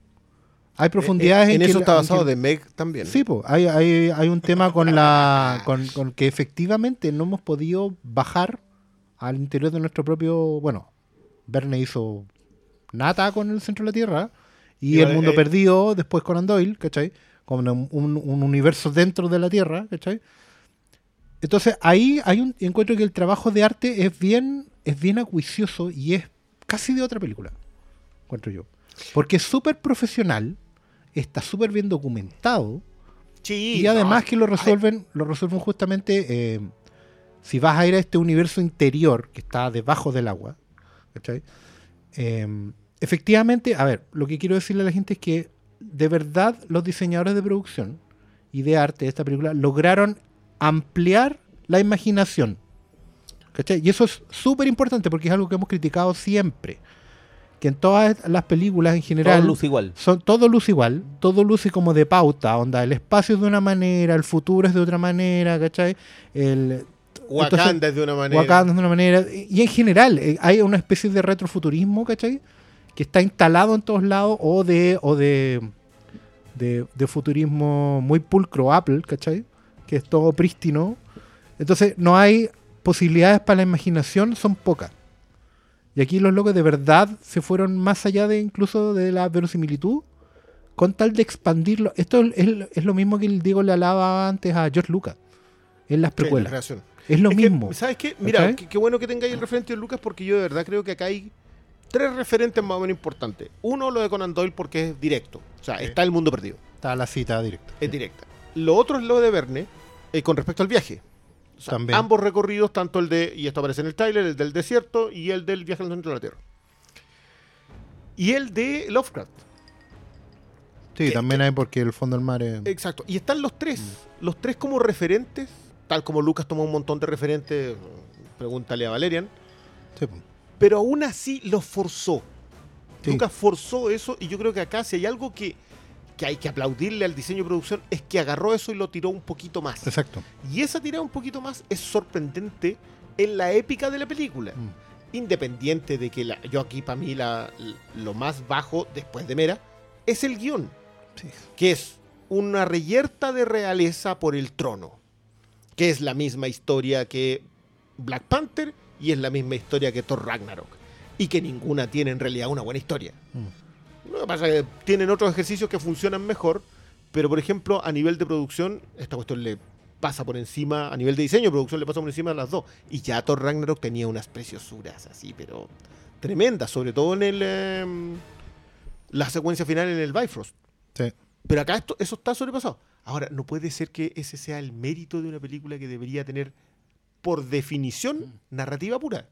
Hay profundidades Eh, eh, en, en que eso está en basado que- de Meg también. Sí, pues, hay, hay, hay un tema con la con, con que efectivamente no hemos podido bajar al interior de nuestro propio. Bueno, Verne hizo nata con el centro de la Tierra Y El Mundo eh, Perdido, después Conan Doyle, ¿cachai? Un, un- un universo dentro de la Tierra, ¿cachai? Entonces ahí hay un encuentro que el trabajo de arte es bien, es bien acuicioso y es casi de otra película, encuentro yo. Porque es súper profesional, está súper bien documentado Sí, y además no, que lo resuelven, lo resuelven justamente eh, si vas a ir a este universo interior que está debajo del agua, ¿cachai? Eh, efectivamente, a ver, lo que quiero decirle a la gente es que de verdad los diseñadores de producción y de arte de esta película lograron ampliar la imaginación. ¿cachai? Y eso es súper importante porque es algo que hemos criticado siempre. Que en todas las películas en general Todo luce igual. son todo luce igual, todo luce como de pauta, onda, el espacio es de una manera, el futuro es de otra manera, ¿cachai? El Wakanda entonces, es de una manera. Wakanda es de una manera, y en general eh, hay una especie de retrofuturismo, ¿cachai? Que está instalado en todos lados, o de, o de, de, de futurismo muy pulcro Apple, ¿cachai? Que es todo prístino. Entonces no hay posibilidades para la imaginación, son pocas. Y aquí los locos de verdad se fueron más allá de incluso de la verosimilitud con tal de expandirlo. Esto es, es lo mismo que el Diego le alaba antes a George Lucas en las Sí, la precuelas. creación. es lo Es que, mismo. ¿Sabes qué? Mira, qué bueno que tengáis el referente de Lucas porque yo de verdad creo que acá hay tres referentes más o menos importantes. Uno, lo de Conan Doyle porque es directo. O sea, está el mundo perdido. Está la cita directa. Es directa. Lo otro es lo de Verne eh, con respecto al viaje. O sea, También. ambos recorridos, tanto el de, y esto aparece en el trailer, el del desierto y el del viaje al centro de la Tierra. Y el de Lovecraft. Sí, que- también hay porque el fondo del mar es... Exacto. Y están los tres. Mm. Los tres como referentes, tal como Lucas tomó un montón de referentes, pregúntale a Valerian. Sí. Pero aún así los forzó. Sí. Lucas forzó eso y yo creo que acá si hay algo que, que hay que aplaudirle al diseño y producción es que agarró eso y lo tiró un poquito más. Exacto. Y esa tirada un poquito más es sorprendente en la épica de la película. Mm. Independiente de que la- yo aquí para mí la- lo más bajo después de Mera es el guion, Sí. que es una reyerta de realeza por el trono, que es la misma historia que Black Panther y es la misma historia que Thor Ragnarok. Y que ninguna tiene en realidad una buena historia. Mm. Lo que pasa es que tienen otros ejercicios que funcionan mejor, pero por ejemplo, a nivel de producción, esta cuestión le pasa por encima, a nivel de diseño producción le pasa por encima a las dos. Y ya Thor Ragnarok tenía unas preciosuras así, pero tremendas, sobre todo en el em, la secuencia final en el Bifrost. Sí. Pero acá esto, eso está sobrepasado. Ahora, no puede ser que ese sea el mérito de una película que debería tener, por definición, narrativa pura.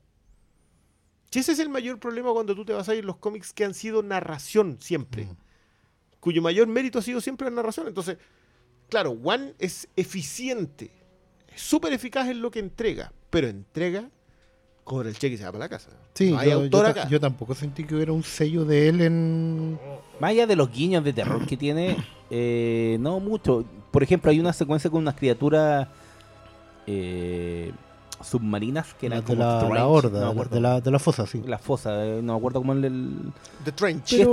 Si ese es el mayor problema cuando tú te vas a ir los cómics que han sido narración siempre, Mm. cuyo mayor mérito ha sido siempre la narración. Entonces, claro, One es eficiente, es súper eficaz en lo que entrega, pero entrega cobra el cheque y se va para la casa. Sí, no hay yo, autor yo acá. ta- yo tampoco sentí que hubiera un sello de él en... Más allá de los guiños de terror que tiene, eh, no mucho. Por ejemplo, hay una secuencia con unas criaturas eh, submarinas que eran como la, Strange, la horda, no de, la, de la fosa, sí. La fosa, eh, no me acuerdo cómo el... el- The Trench. Sí, es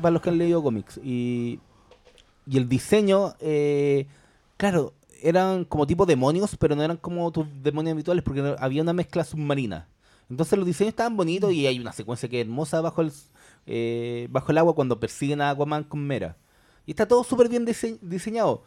para los que han leído cómics. Y, y el diseño, eh, claro, eran como tipo demonios, pero no eran como tus demonios habituales porque había una mezcla submarina. Entonces los diseños estaban bonitos y hay una secuencia que es hermosa bajo el, eh, bajo el agua cuando persiguen a Aquaman con Mera. Y está todo súper bien dise- diseñado.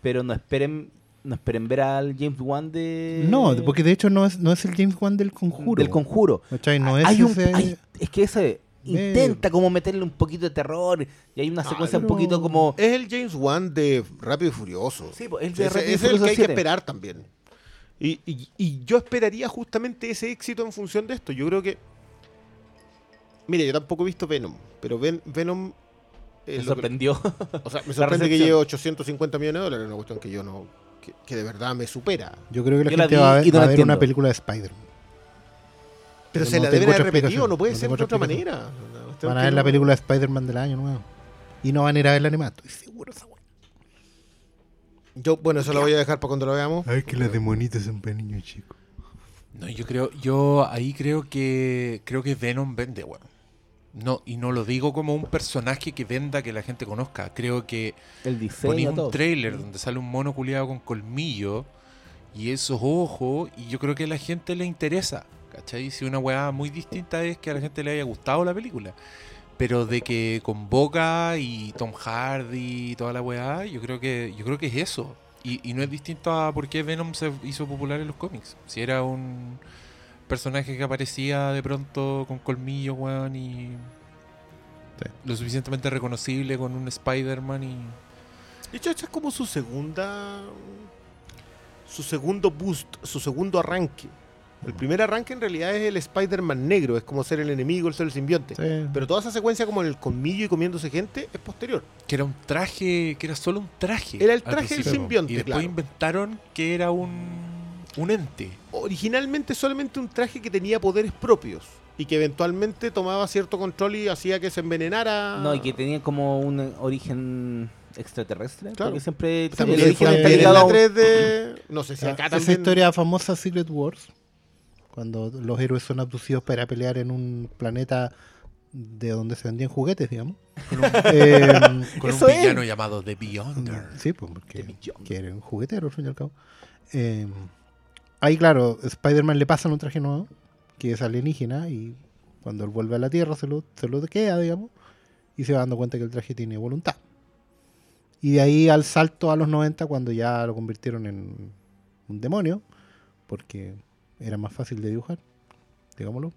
Pero no esperen no esperen ver al James Wan de... No, porque de hecho no es, no es el James Wan del conjuro. Del conjuro. ¿Cachai? No es Hay un- ese- hay- es que ese intenta como meterle un poquito de terror y hay una Ah, secuencia un poquito como Es el James Wan de Rápido y Furioso. Sí, pues, el Ese- de ese Rápido y es el que hay que 7. esperar también. Y, y- y yo esperaría justamente ese éxito en función de esto. Yo creo que. Mire, yo tampoco he visto Venom, pero Ven- Venom. eh, me que- sorprendió. o sea, me sorprende que lleve 850 millones de dólares, una cuestión que yo no. Que, que de verdad me supera. Yo creo que la Yo gente va a ver, y no va la a ver una película de Spider-Man. Pero se la deben haber repetido, no puede no ser de otra manera. Van a ver la película de Spider-Man del año nuevo. Y no van a ir a ver la animada, estoy seguro esa wea. Yo, bueno, eso lo voy a dejar para cuando lo veamos. Ay, que las demonitas son para niños chicos. No, yo creo, yo ahí creo que creo que Venom vende, bueno. No, y no lo digo como un personaje que venda que la gente conozca. Creo que El diseño, un todo. trailer donde sale un mono culiado con colmillo y esos ojos, y yo creo que a la gente le interesa. ¿Cachai? Si una weá muy distinta es que a la gente le haya gustado la película. Pero de que convoca y Tom Hardy y toda la weá, yo creo que, yo creo que es eso. Y, y no es distinto a por qué Venom se hizo popular en los cómics. Si era un personaje que aparecía de pronto con colmillos, weón, y Sí. lo suficientemente reconocible con un Spider-Man y... De hecho, esta es como su segunda. Su segundo boost, su segundo arranque. El primer arranque en realidad es el Spider-Man negro, es como ser el enemigo, el ser el simbionte. Sí. Pero toda esa secuencia como en el colmillo y comiéndose gente es posterior. Que era un traje, que era solo un traje. Era el traje del simbionte, Y después claro. inventaron que era un, un ente. Originalmente solamente un traje que tenía poderes propios y que eventualmente tomaba cierto control y hacía que se envenenara. No, y que tenía como un origen extraterrestre. Claro. Porque siempre sea, el origen está en la a un- 3D, no sé si acá Esa también. historia famosa Secret Wars, cuando los héroes son abducidos para pelear en un planeta de donde se vendían juguetes, digamos. Eh, Con un es. villano llamado The Beyonder. sí, pues porque millón. que era un juguetero, al fin y al cabo. Eh, ahí, claro, Spider-Man le pasan un traje nuevo, que es alienígena, y cuando él vuelve a la Tierra se lo, se lo queda, digamos, y se va dando cuenta que el traje tiene voluntad. Y de ahí al salto a los 90, cuando ya lo convirtieron en un demonio, porque era más fácil de dibujar, digámoslo.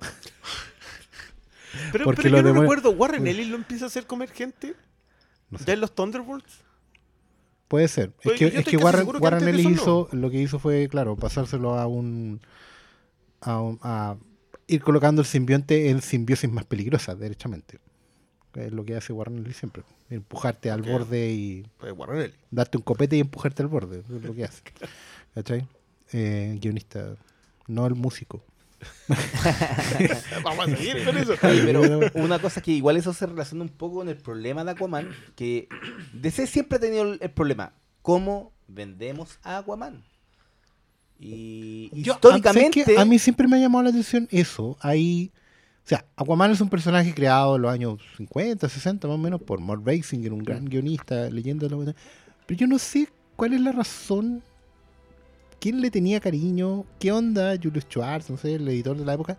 Pero, porque pero yo no demonios- recuerdo, ¿Warren Ellis lo empieza a hacer comer gente? No sé. ¿Ya en los Thunderbolts? Puede ser. Pues es que, es que Warren, Ellis hizo, lo que hizo fue, claro, pasárselo a un, a un- a ir colocando el simbionte en simbiosis más peligrosas, derechamente. Es lo que hace Warren Ellis siempre. Empujarte al borde y Pues Warren darte un copete y empujarte al borde. Es lo que hace. ¿Cachai? Eh, guionista, no el músico. Vamos a seguir con eso. Oye, pero una cosa que igual eso se relaciona un poco con el problema de Aquaman, que DC siempre ha tenido el, problema, ¿cómo vendemos a Aquaman? Y Yo, históricamente... A mí siempre me ha llamado la atención eso. Hay, o sea, Aquaman es un personaje creado en los años 50, 60 más o menos por Mort Basinger, un gran guionista, leyenda de la. Pero yo no sé cuál es la razón, quién le tenía cariño, qué onda Julius Schwartz, no sé, el editor de la época,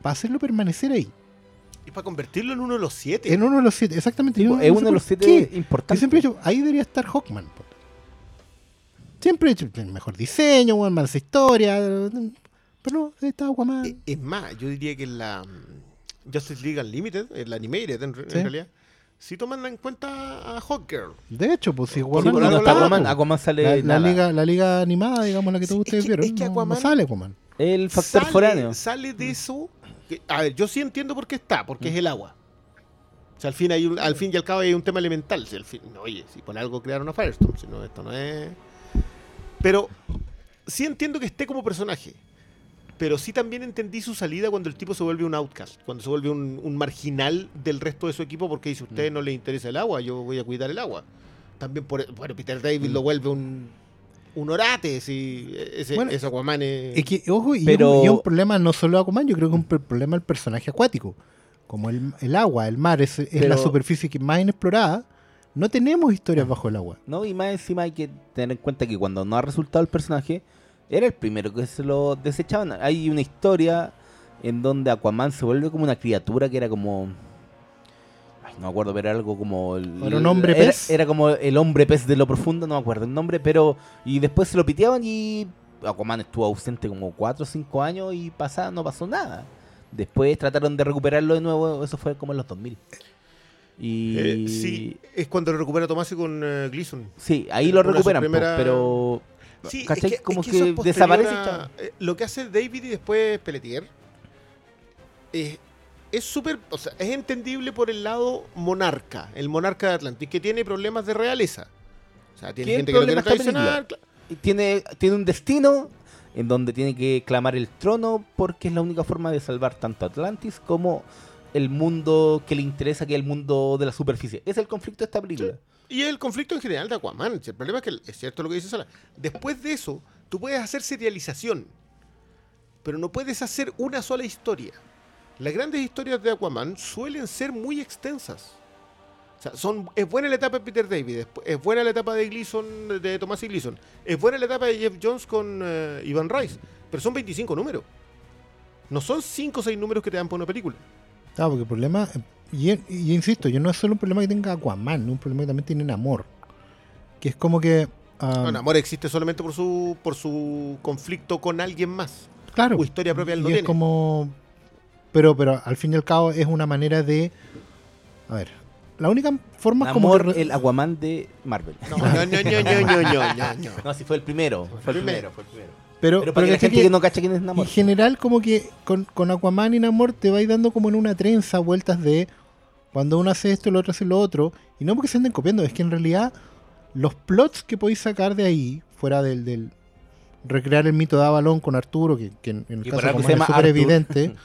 para hacerlo permanecer ahí. Y para convertirlo en uno de los siete. En uno de los siete, exactamente. no- es no uno de los siete qué. Yo importantes. siempre he dicho, ahí debería estar Hawkman. Siempre he hecho el mejor diseño, weón, más historia. Pero no, está Aquaman. Eh, Es más, yo diría que en la mm, Justice League Unlimited, en la Animated en, re- en Sí. realidad, sí toman en cuenta a Hawkgirl. De hecho, pues si Sí, Aquaman algo no está Aquaman. Aquaman sale la, la liga, la liga animada, digamos, la que todos Sí, ustedes vieron, es que no- no, Aquaman- sale Aquaman. El factor sale, foráneo. Sale de eso. que- a ver, yo sí entiendo por qué está, porque es el agua. O sea, al fin, hay un- al fin y al cabo hay un tema elemental. Si al fin, no, oye, si por algo crearon a Firestorm, si no, esto no es. Pero sí entiendo que esté como personaje. Pero sí también entendí su salida cuando el tipo se vuelve un outcast, cuando se vuelve un, un marginal del resto de su equipo porque dice, a Mm. ustedes no les interesa el agua, yo voy a cuidar el agua. También por bueno, Peter David Mm. lo vuelve un, un orate, si ese, Bueno, ese Aquaman es... Es que, ojo, y, Pero- un, y un problema no solo de Aquaman, yo creo que es un pr- problema el personaje acuático. Como el, el agua, el mar, es, es Pero- la superficie que más inexplorada. No tenemos historias bajo el agua. ¿no? Y más encima hay que tener en cuenta que cuando no ha resultado el personaje, era el primero que se lo desechaban. Hay una historia en donde Aquaman se vuelve como una criatura que era como... Ay, no me acuerdo, pero era algo como... el- ¿Era un hombre era- pez? Era, como el hombre pez de lo profundo, no me acuerdo el nombre, pero... Y después se lo piteaban y Aquaman estuvo ausente como 4 o 5 años y pasaba, no pasó nada. Después trataron de recuperarlo de nuevo, eso fue como en los 2000. Y... Eh, sí, es cuando lo recupera Tomás con eh, Gleason. Sí, ahí lo recuperan, pero Sí, ¿cachai? es que, como es que desaparece. a- eh, lo que hace David y después Pelletier es es súper, o sea, es entendible por el lado monarca, el monarca de Atlantis, que tiene problemas de realeza. O sea, tiene ¿Qué gente que lo quiere traicionar. Tiene, tiene un destino en donde tiene que clamar el trono porque es la única forma de salvar tanto Atlantis como el mundo que le interesa, que es el mundo de la superficie. Es el conflicto de esta película. Y el conflicto en general de Aquaman. El problema es que es cierto lo que dice Sala. Después de eso, tú puedes hacer serialización, pero no puedes hacer una sola historia. Las grandes historias de Aquaman suelen ser muy extensas. O sea, son, es buena la etapa de Peter David, es, buena la etapa de Gleason, de Tomás y Gleason, es buena la etapa de Jeff Jones con eh, Ivan Rice, pero son 25 números. No son 5 o 6 números que te dan por una película. Claro, porque el problema, y, insisto, yo no es solo un problema que tenga Aquaman, un problema que también tiene Namor. Que es como que. Um, no, Namor existe solamente por su, por su conflicto con alguien más. Claro. su historia propia del no Es como. Pero, pero al fin y al cabo es una manera de. A ver. La única forma Namor, como. El Aquaman de Marvel. No, no, no, no, no, no, no, si fue el primero. Fue el primero, fue el primero. Pero, pero para pero la gente que, no cacha quién es Namor. En general, como que con, con Aquaman y Namor te vais dando como en una trenza vueltas de cuando uno hace esto, el otro hace lo otro. Y no porque se anden copiando, es que en realidad los plots que podéis sacar de ahí, fuera del, del recrear el mito de Avalon con Arturo, que, que en, en el Y caso es súper evidente.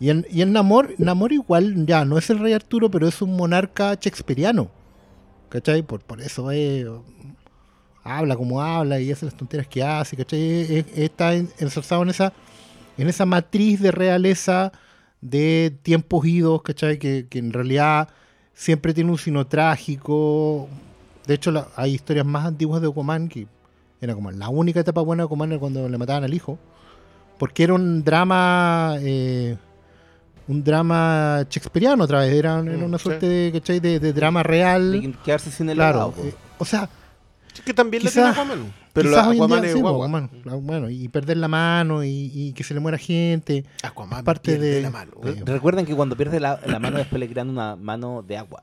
Y en, y en Namor, Namor igual ya no es el rey Arturo, pero es un monarca shakespeariano. ¿Cachai? Por, por eso es, habla como habla y hace las tonteras que hace, ¿cachai? Es- es- está en- ensalzado en esa, en esa matriz de realeza de tiempos idos, ¿cachai? Que, que en realidad siempre tiene un sino trágico. De hecho, la- hay historias más antiguas de Aquaman que era como la única etapa buena de Aquaman era cuando le mataban al hijo. Porque era un drama. eh, un drama shakespeariano otra vez. Era, era Mm, una sí. suerte de, ¿cachai? de, de drama real. Que quedarse sin el Claro. legado, po. eh, o sea, que también Quizás- la tiene Aquaman. Pero la Aquaman día, es sí. Aquaman, bueno, y perder la mano y, y que se le muera gente. Aquaman parte de- la mano. de- Re- Recuerden que cuando pierde la, la mano después le crean una mano de agua.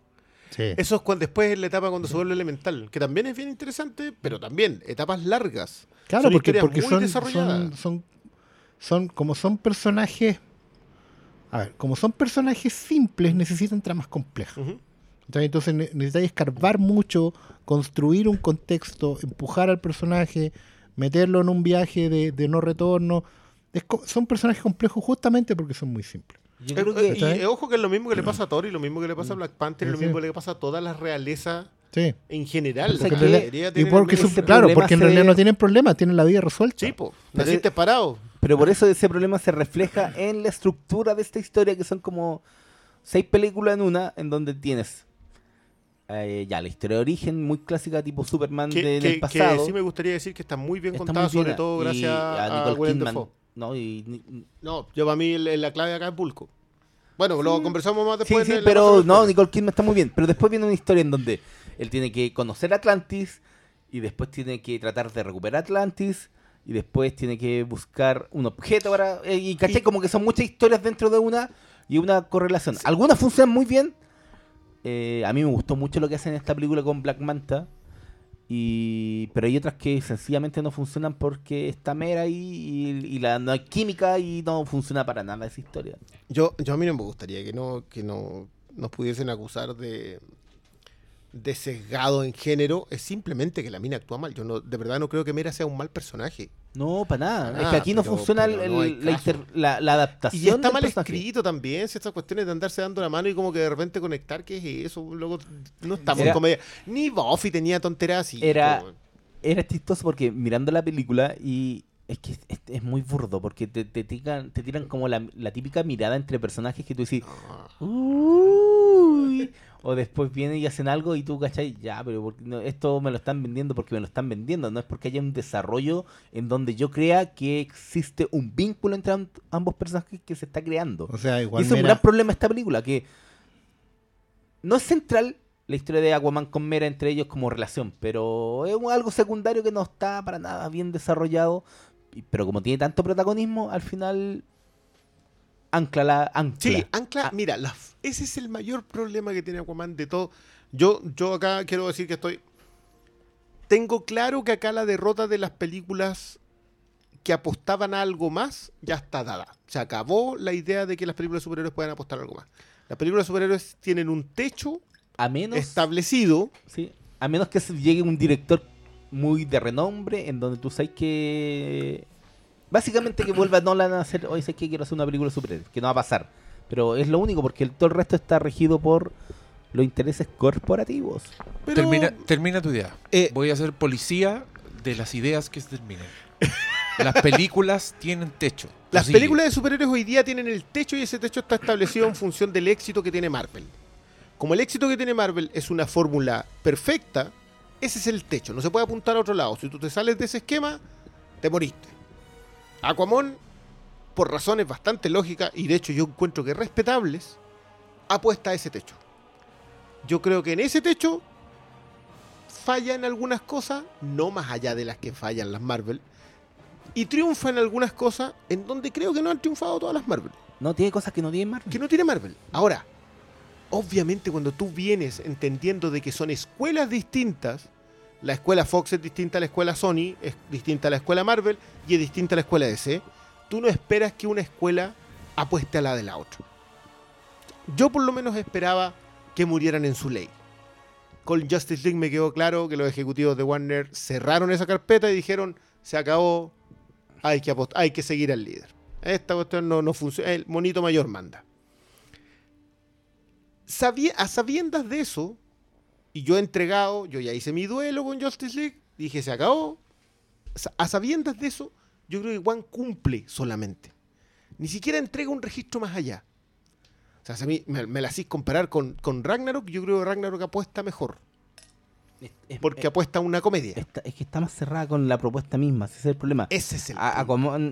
Eso es cuando después es la etapa cuando se vuelve elemental, que también es bien interesante, pero también etapas largas. Claro, Son porque, porque muy son, son, son, son- como son personajes. A ver, como son personajes simples, necesitan tramas complejas. Entonces ne- necesitáis escarbar mucho, construir un contexto, empujar al personaje, meterlo en un viaje de, de no retorno. Es son personajes complejos justamente porque son muy simples. Yo creo que y ojo que es lo mismo que le pasa a Thor y lo mismo que le pasa a Black Panther y lo Sí, sí. mismo que le pasa a todas las realezas Sí. en general. Porque La en realidad- mayoría Y porque su- claro, porque en se- realidad no tienen problemas, tienen la vida resuelta. Sí, po. Naciste parado. Pero por eso ese problema se refleja en la estructura de esta historia, que son como seis películas en una, en donde tienes eh, ya la historia de origen, muy clásica, tipo Superman Que, de- que- del pasado. que sí me gustaría decir que está muy bien Está contada, muy bien, sobre todo y gracias a, Nicole Willem Kidman. ¿no? Y ni- No, yo para mí el- la clave acá es Bulco. Bueno, lo conversamos más Sí, después. sí, la pero no. Nicole Kidman está muy bien. Pero después viene una historia en donde él tiene que conocer Atlantis y después tiene que tratar de recuperar Atlantis y después tiene que buscar un objeto para... eh, y caché Y- como que son muchas historias dentro de una y una correlación. Algunas funcionan muy bien. Eh, a mí me gustó mucho lo que hacen en esta película con Black Manta. Y, pero hay otras que sencillamente no funcionan porque está mera y, y la, no hay química y no funciona para nada esa historia. Yo, yo a mí no me gustaría que no, que no nos pudiesen acusar de, de sesgado en género. Es simplemente que la mina actúa mal. Yo no, de verdad no creo que Mera sea un mal personaje. No, para nada. Es que aquí no funciona el- no la, caso. inter- la- la adaptación. Y está mal personaje. escrito también, si estas cuestiones de andarse dando la mano y como que de repente conectar, ¿qué es eso? Luego no estamos Era- en comedia. Ni Buffy tenía tonteras así. Era-. Era chistoso porque mirando la película y es que es, es muy burdo porque te, te tiran, te tiran como la, la típica mirada entre personajes que tú decís, uy. O después vienen y hacen algo y tú, ¿cachai? Ya, pero ¿por qué no? esto me lo están vendiendo porque me lo están vendiendo. No es porque haya un desarrollo en donde yo crea que existe un vínculo entre am- ambos personajes que se está creando. O sea, igual es un gran problema esta película, que no es central la historia de Aquaman con Mera entre ellos como relación, pero es algo secundario que no está para nada bien desarrollado, pero como tiene tanto protagonismo, al final ancla la ancla. Sí, Ancla, Ah. mira, la ese es el mayor problema que tiene Aquaman de todo. Yo, yo acá quiero decir que estoy. Tengo claro que acá la derrota de las películas que apostaban a algo más ya está dada. Se acabó la idea de que las películas de superhéroes puedan apostar a algo más. Las películas de superhéroes tienen un techo a menos establecido. sí, a menos que llegue un director muy de renombre en donde tú sabes que básicamente que vuelva Nolan a hacer, hoy sé que quiero hacer una película de superhéroes, que no va a pasar. Pero es lo único porque el, todo el resto está regido por los intereses corporativos. Pero, Termina, termina tu idea. Eh, Voy a ser policía de las ideas que se terminen. Las películas tienen techo. Las películas de superhéroes hoy día tienen el techo y ese techo está establecido en función del éxito que tiene Marvel. Como el éxito que tiene Marvel es una fórmula perfecta, ese es el techo. No se puede apuntar a otro lado. Si tú te sales de ese esquema, te moriste. Aquaman, por razones bastante lógicas y de hecho yo encuentro que respetables, apuesta a ese techo. Yo creo que en ese techo falla en algunas cosas, no más allá de las que fallan las Marvel, y triunfa en algunas cosas en donde creo que no han triunfado todas las Marvel. No, tiene cosas que no tiene Marvel. Que no tiene Marvel. Ahora, obviamente cuando tú vienes entendiendo de que son escuelas distintas, la escuela Fox es distinta a la escuela Sony, es distinta a la escuela Marvel y es distinta a la escuela DC, tú no esperas que una escuela apueste a la de la otra. Yo por lo menos esperaba que murieran en su ley. Con Justice League me quedó claro que los ejecutivos de Warner cerraron esa carpeta y dijeron, se acabó, hay que, hay que seguir al líder. Esta cuestión no, no funciona, el monito mayor manda. A sabiendas de eso, y yo he entregado, yo ya hice mi duelo con Justice League, dije, se acabó. A sabiendas de eso, yo creo que Juan cumple solamente. Ni siquiera entrega un registro más allá. O sea, si a mí me, me la hacís comparar con, con Ragnarok, yo creo que Ragnarok apuesta mejor. Es, es- Porque es- apuesta a una comedia. está- es que está más cerrada con la propuesta misma, ese es el problema. Ese es el A-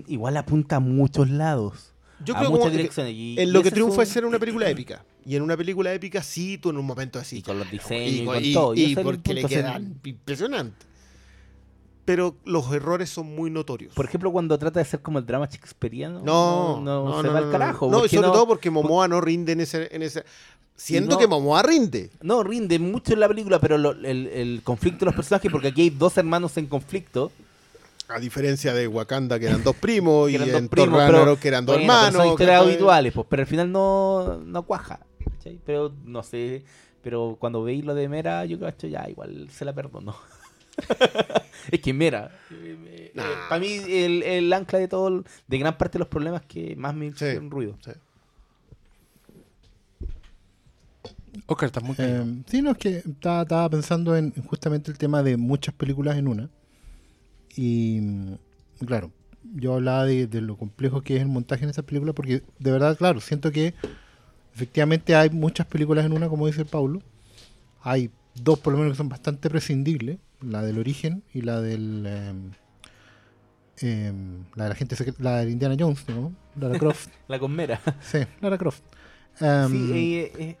igual apunta a muchos lados. Yo a creo muchas como que direcciones. y- en y lo que triunfa es ser una película épica. Y en una película épica sí, tú en un momento así. Y con los diseños y, con y- todo, y y porque le quedan impresionante. Pero los errores son muy notorios. Por ejemplo, cuando trata de ser como el drama shakespeariano, no, no, no, se no, va no, al carajo. No, y sobre todo porque Momoa no rinde en ese... En ese siendo no- que Momoa rinde. No, rinde mucho en la película, pero lo- el, el conflicto de los personajes, porque aquí hay dos hermanos en conflicto. A diferencia de Wakanda, que eran dos primos, que y dos en primos, pero- que eran dos bueno, hermanos. Son historias habituales, pues, pero al final no, no cuaja. ¿Cachai? Pero no sé, pero cuando veis lo de Mera, yo creo que ya igual se la perdono. es que Mera, eh, Nah. para mí, el, el ancla de todo, de gran parte de los problemas que más me Sí. hicieron ruido. Sí. Oscar, estás muy. Eh, sí, no, es que estaba, estaba pensando en justamente el tema de muchas películas en una. Y mm, claro, yo hablaba de, de lo complejo que es el montaje en esas películas, porque de verdad, claro, siento que efectivamente hay muchas películas en una, como dice Paulo. Hay dos por lo menos que son bastante prescindibles, la del origen y la del... em, em, la de la gente la de Indiana Jones, ¿no? Lara Croft. La con Mera. sí, Lara Croft. Em, sí, eh, eh,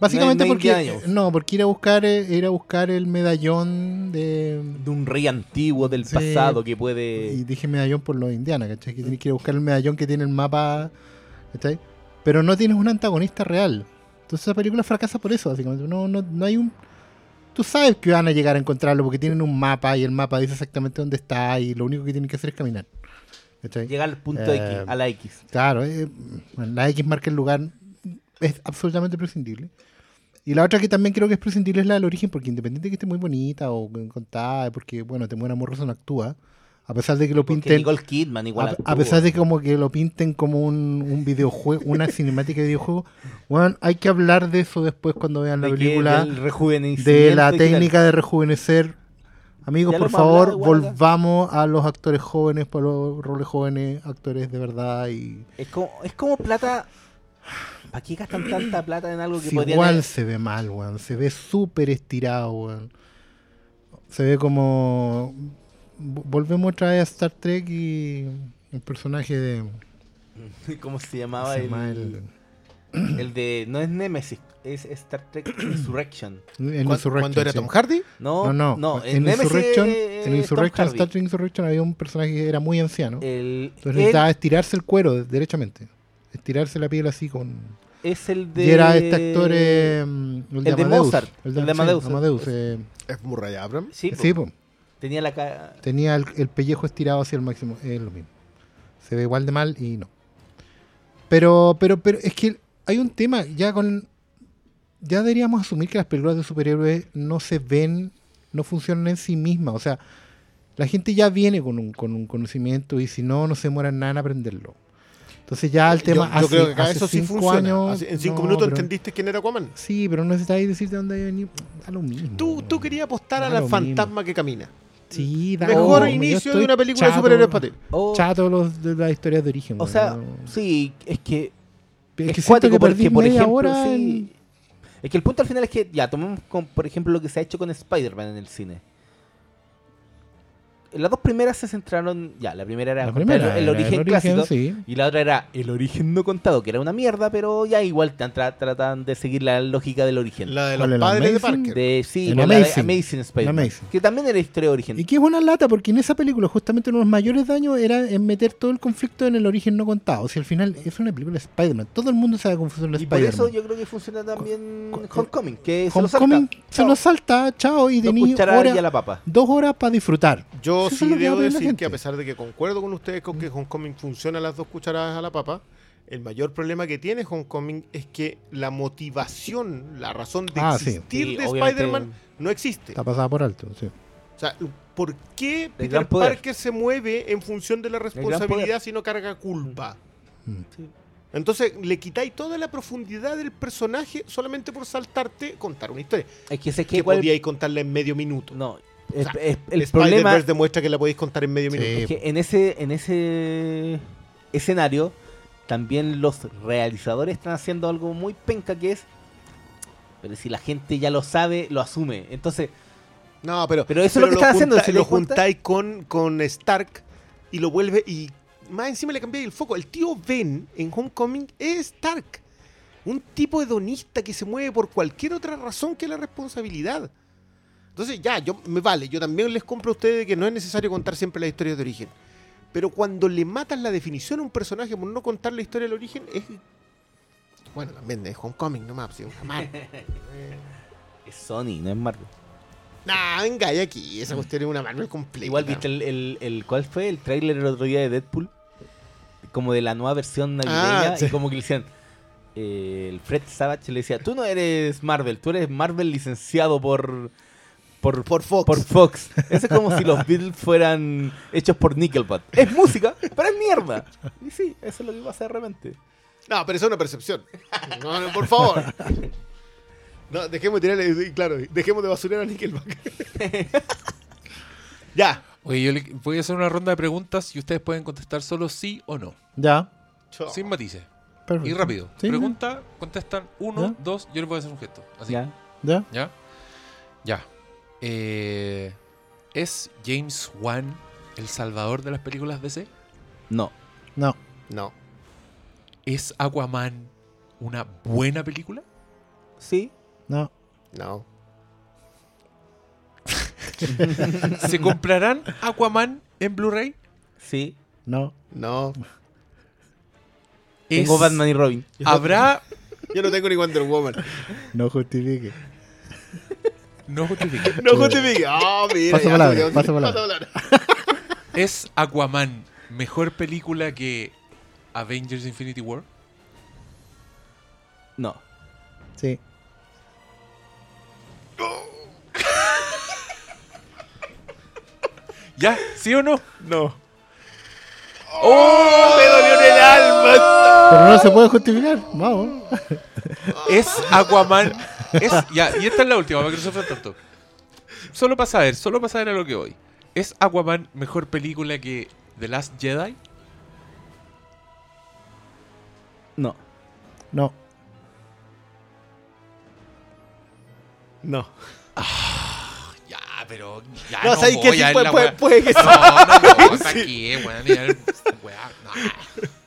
Básicamente No porque no, porque ir a buscar eh, ir a buscar el medallón de de un rey antiguo del Sí. pasado que y puede... dije medallón por los Indiana, ¿cachai? Que tienes que ir a buscar el medallón que tiene el mapa, ¿cachai? Pero no tienes un antagonista real. Entonces esa película fracasa por eso, básicamente. No, no, no hay un Tú sabes que van a llegar a encontrarlo porque tienen un mapa y el mapa dice exactamente dónde está y lo único que tienen que hacer es caminar. ¿cachai? Llegar al punto Eh, X, a la X. Claro, eh, bueno, la X marca el lugar, es absolutamente prescindible. Y la otra que también creo que es prescindible es la del origen, porque independiente de que esté muy bonita o contada, porque bueno, te muera Morrison actúa, a pesar de que lo pinten, Nicole Kidman igual a, pesar de que como que lo pinten como un, un videojuego, una cinemática de videojuego, bueno, hay que hablar de eso después cuando vean la De película, de la técnica de rejuvenecer. Amigos, por favor, hablado volvamos a los actores jóvenes, por los roles jóvenes, actores de verdad y Es como, es como plata... ¿Para qué gastan tanta plata en algo que Si podrían... igual se ve mal, weón. Se ve súper estirado, weón. Se ve como... vo- Volvemos otra vez a Star Trek y el personaje de... ¿Cómo se llamaba? se el, llama el- el de... No es Nemesis, es Star Trek Insurrection. en ¿Cuándo, Insurrection, cuándo era sí. Tom Hardy? No, No, no. no. en Nemesis Insurrection, es- en Insurrection. Star Trek Insurrection había un personaje que era muy anciano. El, Entonces necesitaba estirarse el cuero derechamente. Estirarse la piel así con... es el de... Y era este actor... eh, el de, el de Amadeus. Mozart, el de Amadeus. Amadeus, eh, Es Murray Abrams. Sí, po. sí, po. Tenía la cara... Tenía el, el pellejo estirado hacia el máximo. Es lo mismo. Se ve igual de mal y no. Pero, pero, pero es que hay un tema ya con. Ya deberíamos asumir que las películas de superhéroes no se ven, no funcionan en sí mismas. O sea, la gente ya viene con un, con un conocimiento y si no, no se demora nada en aprenderlo. Entonces ya el tema yo, yo hace, creo que acá hace eso sí cinco funciona. años. Hace- en cinco no, minutos pero- entendiste quién era Aquaman. Sí, pero no necesitáis decir de dónde venir. Da lo mismo. Tú, tú querías apostar Da a la lo fantasma que camina. Sí, da Mejor inicio de una película de chato- superhéroes para ti. Oh, chato los de las historias de origen. o sea, sí, es que... es que es siento cuático que porque, perdí por media ejemplo, hora sí, en- Es que el punto al final es que, ya, tomemos con, por ejemplo lo que se ha hecho con Spider-Man en el cine. Las dos primeras se centraron, ya, la primera era La contar primera, el, era origen clásico sí. y la otra era el origen no contado, que era una mierda, pero ya igual tra- tra- tratan de seguir la lógica del origen. La de ¿Cuál los padres de? Parker. De, sí, la de Amazing. Amazing Spider-Man, que también era historia de origen. Y que es una lata, porque en esa película justamente uno de los mayores daños era en meter todo el conflicto en el origen no contado. O sea, al final es una película de Spider-Man. Todo el mundo sabe cómo funciona Y por eso Spider-Man. yo creo que funciona también cu- Homecoming, que se lo Homecoming salta. se Chao. lo salta, chao, y de Dos niño cucharadas hora- y a la papa. dos horas para disfrutar. Yo Eso es sí debo decir que a pesar de que concuerdo con ustedes con que Homecoming funciona las dos cucharadas a la papa, el mayor problema que tiene Homecoming es que la motivación, la razón de Ah, existir Sí, de Spider-Man no existe. Está pasada por alto, sí. O sea, ¿por qué Peter. Parker se mueve en función de la responsabilidad si no carga culpa? Mm. Entonces le quitáis toda la profundidad del personaje solamente por saltarte contar una historia. Es que sé Que que igual- podíais contarla en medio minuto. No, O es- sea, es- el problema demuestra que la podéis contar en medio Sí. minuto. es que en ese, en ese escenario también los realizadores están haciendo algo muy penca que es pero si la gente ya lo sabe, lo asume. Entonces, No, pero, Pero eso es lo que están haciendo, junta- ¿se lo das cuenta? juntáis con, con Stark y lo vuelve y más encima le cambiáis el foco. El tío Ben en Homecoming es Stark. Un tipo hedonista que se mueve por cualquier otra razón que la responsabilidad. Entonces ya, yo me vale, yo también les compro a ustedes de que no es necesario contar siempre la historia de origen. Pero cuando le matas la definición a un personaje por no contar la historia del origen, es... Bueno, también de Homecoming nomás, pues, sí, jamás. es Sony, no es Marvel. Nah, venga, y aquí, esa cuestión es una Marvel completa. Igual viste el, el, el- ¿cuál fue? El tráiler el otro día de Deadpool. Como de la nueva versión navideña. Ah, sí. Y como que le decían. eh, el Fred Savage le decía, tú no eres Marvel, tú eres Marvel licenciado por. Por, Por Fox. por Fox. Eso es como si los Beatles fueran hechos por Nickelback. Es música, pero es mierda. Y sí, eso es lo que pasa de repente. No, pero eso es una percepción. No, no, por favor. No, dejemos de tirarle, claro, dejemos de basurar a Nickelback. ya. Oye, yo le- voy a hacer una ronda de preguntas y ustedes pueden contestar solo sí o no. Ya. Sin matices. Perfecto. Y rápido. Sí, Pregunta, contestan uno, Ya. dos, yo les voy a hacer un gesto. Así. Ya. ¿Ya? ¿Ya? Ya. Eh, ¿Es James Wan el salvador de las películas DC? No. No. No. ¿Es Aquaman una buena película? Sí. No. No. ¿Se comprarán Aquaman en Blu-ray? Sí. No. No. ¿Es- Tengo Batman y Robin. ¿Habrá Yo no tengo ni Wonder Woman. No justifique. No justifica. No justifique. Ah, mira. Paso palabra, paso palabra. palabra. ¿Es Aquaman mejor película que Avengers Infinity War? No. Sí. ¿Ya? ¿Sí o no? No. ¡Oh! Me dolió en el alma. Pero no se puede justificar. Vamos. ¿Es Aquaman? Es, ya, y esta es la última, para que no se ofenda tanto. Solo para saber, solo para saber a lo que voy. ¿Es Aquaman mejor película que The Last Jedi? No. No. No. Ya, pero. Ya No, ¿sabes qué? Sí, puede, puede, puede que sí. No, no, no, ¿para qué, weón? No.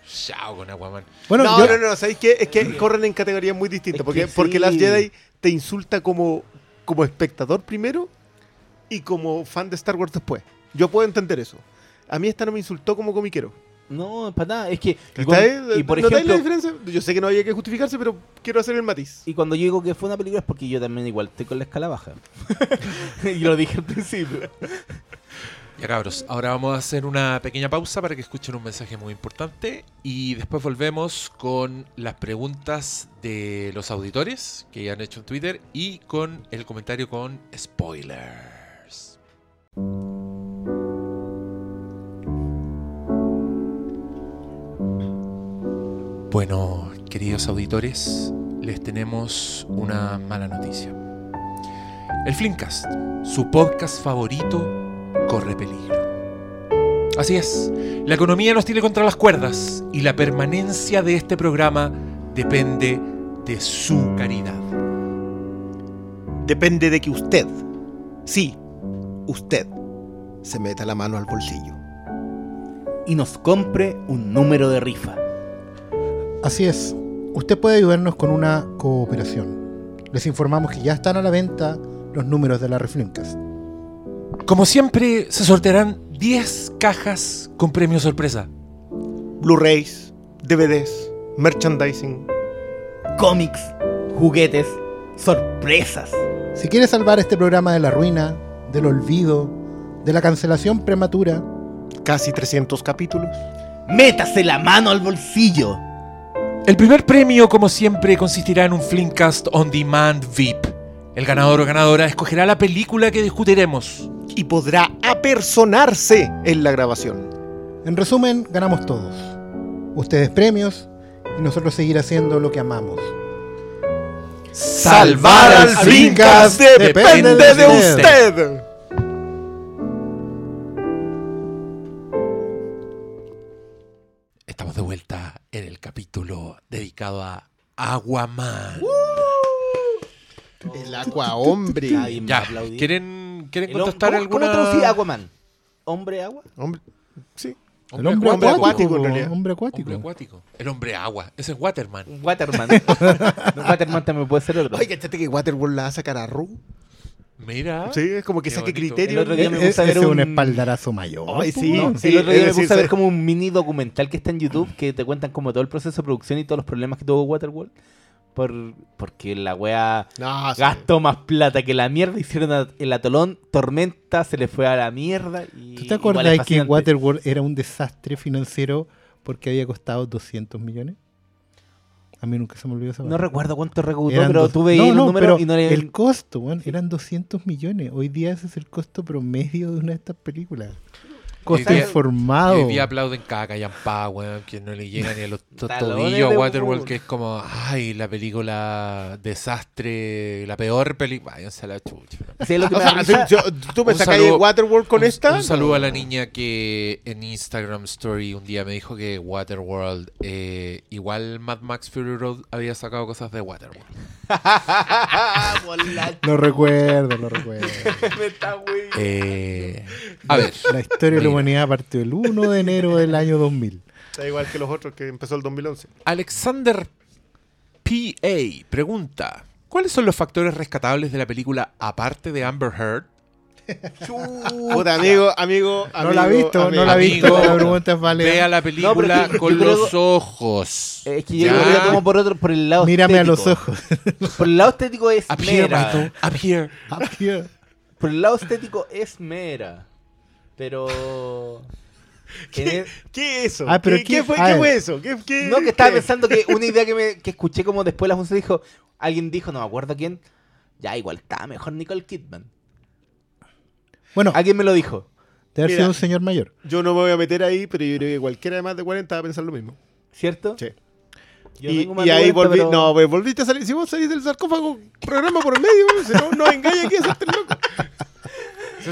Chao con Aquaman. Bueno, no, yo, no, no, ¿sabéis qué? Es que corren en categorías muy distintas. Es Porque, que porque sí. Last Jedi te insulta como, como espectador primero y como fan de Star Wars después. Yo puedo entender eso. A mí esta no me insultó como comiquero. No, para nada. Es que. Y, y por ¿Notáis la ejemplo. diferencia? Yo sé que no había que justificarse, pero quiero hacer el matiz. Y cuando yo digo que fue una película es porque yo también igual estoy con la escala baja. y lo dije al principio. Ya cabros, ahora vamos a hacer una pequeña pausa para que escuchen un mensaje muy importante y después volvemos con las preguntas de los auditores que ya han hecho en Twitter y con el comentario con spoilers. Bueno, queridos auditores, les tenemos una mala noticia. El Flimcast, su podcast favorito, corre peligro. Así es, la economía nos tiene contra las cuerdas y la permanencia de este programa depende de su caridad. Depende de que usted, sí, usted, se meta la mano al bolsillo. Y nos compre un número de rifa. Así es. Usted puede ayudarnos con una cooperación. Les informamos que ya están a la venta los números de la Reflimcast. Como siempre, se sortearán 10 cajas con premio sorpresa. Blu-rays, DVDs, merchandising. Cómics, juguetes, sorpresas. Si quiere salvar este programa de la ruina, del olvido, de la cancelación prematura, Casi 300 capítulos. Métase la mano al bolsillo. El primer premio, como siempre, consistirá en un Flimcast On Demand VIP. El ganador o ganadora escogerá la película que discutiremos. Y podrá apersonarse en la grabación. en resumen, ganamos todos. Ustedes premios y nosotros seguir haciendo lo que amamos. Salvar al Flimcast depende de usted. Estamos de vuelta en el capítulo dedicado a Aguaman. El agua hombre. Ya, aplaudió. ¿Quieren, quieren El contestar ¿cómo- alguna...? ¿Cómo traducí Aquaman? ¿Hombre agua? Hombre, sí. El hombre, Hombre acuático, acuático, en hombre acuático. Hombre acuático. El hombre agua. Ese es Waterman. Waterman. No, Waterman también puede ser otro. Oye, ¿cachaste que Waterworld la va a sacar a Ru? Mira. Sí, es como que Qué saque criterio. El otro día me E- puse a ese ver es un un- espaldarazo mayor. Ay, sí. No, el otro día es me puse decir, a ver como un mini documental que está en YouTube que te cuentan como todo el proceso de producción y todos los problemas que tuvo Waterworld. Por, porque la wea No, sí. gastó más plata que la mierda. Hicieron el atolón, tormenta, se le fue a la mierda. Y ¿Tú te acuerdas que. Waterworld era un desastre financiero porque había costado 200 millones? A mí nunca se me olvidó esa No parte. recuerdo cuánto recaudó, pero dos- tuve no, no, números pero y no le... El costo, weón, eran 200 millones. Hoy día ese es el costo promedio de una de estas películas. Día- informado. Y hoy día aplauden cada callampa, weón, que no le llegan ni a los to- tobillos a Waterworld, que es como, ay, la película desastre, la peor película. Váyanse a la chucha. ¿Sabes lo que me sea, yo- tú me Un sacas de saludo- Waterworld con un, esta. Un saludo no. a la niña que en Instagram Story un día me dijo que Waterworld, eh, igual Mad Max Fury Road había sacado cosas de Waterworld. Lo recuerdo, lo recuerdo. Me está güey. Eh, a ver, La historia de. Humanidad partió el 1 de enero del año 2000. Da igual que los otros que empezó el 2011. Alexander P.A. pregunta: ¿Cuáles son los factores rescatables de la película aparte de Amber Heard? Puta, amigo, amigo, No la ha amigo, visto, no la ha visto. Amigo, La pregunta es válida. Vea la película que con los ojos. Es que yo lo tomo por otro, por el lado Mírame a los ojos. Por el lado estético es Up here, mera. Michael. Up here. Up here. Por el lado estético es mera. Pero. ¿Qué es eso? Ah, pero ¿Qué, ¿qué- qué fue, qué ver. fue eso? ¿Qué, qué- No, que estaba qué? pensando que una idea que, me, que escuché como después la función dijo. Alguien dijo, no me acuerdo quién. Ya, igual estaba mejor Nicole Kidman. Bueno, Alguien me lo dijo. debe haber Mira. sido un señor mayor. Yo no me voy a meter ahí, pero yo creo que cualquiera de más de 40 va a pensar lo mismo. ¿Cierto? Sí. Yo y tengo más y de ahí 40, volví, pero- no, pues volviste a salir. Si vos salís del sarcófago, programa por el medio, si no, no engaña aquí a hacerte loco.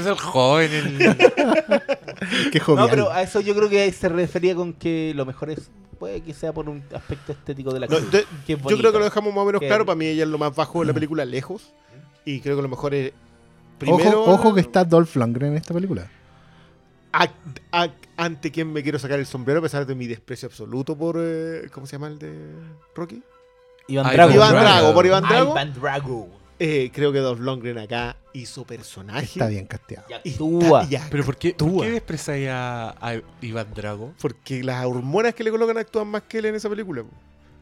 Ese es el joven. el- Qué No, jovial. pero a eso yo creo que se refería con que lo mejor es. Puede que sea por un aspecto estético de la No, actriz, de- que es yo creo que lo dejamos más o menos Que- claro. Para mí ella es lo más bajo de la película, lejos. Y creo que lo mejor es... Primero, ojo, ojo que está Dolph Lundgren en esta película. a- a- ante quien me quiero sacar el sombrero a pesar de mi desprecio absoluto por... eh, ¿Cómo se llama el de Rocky? Iván Drago. Iván Drago. Drago, por Iván Drago. Iván Drago. Eh, creo que Dolph Lundgren acá hizo personaje. Está bien casteado. Y actúa. está- y actúa. Pero ¿por qué, ¿por qué desprezáis a, a Iván Drago? Porque las hormonas que le colocan actúan más que él en esa película.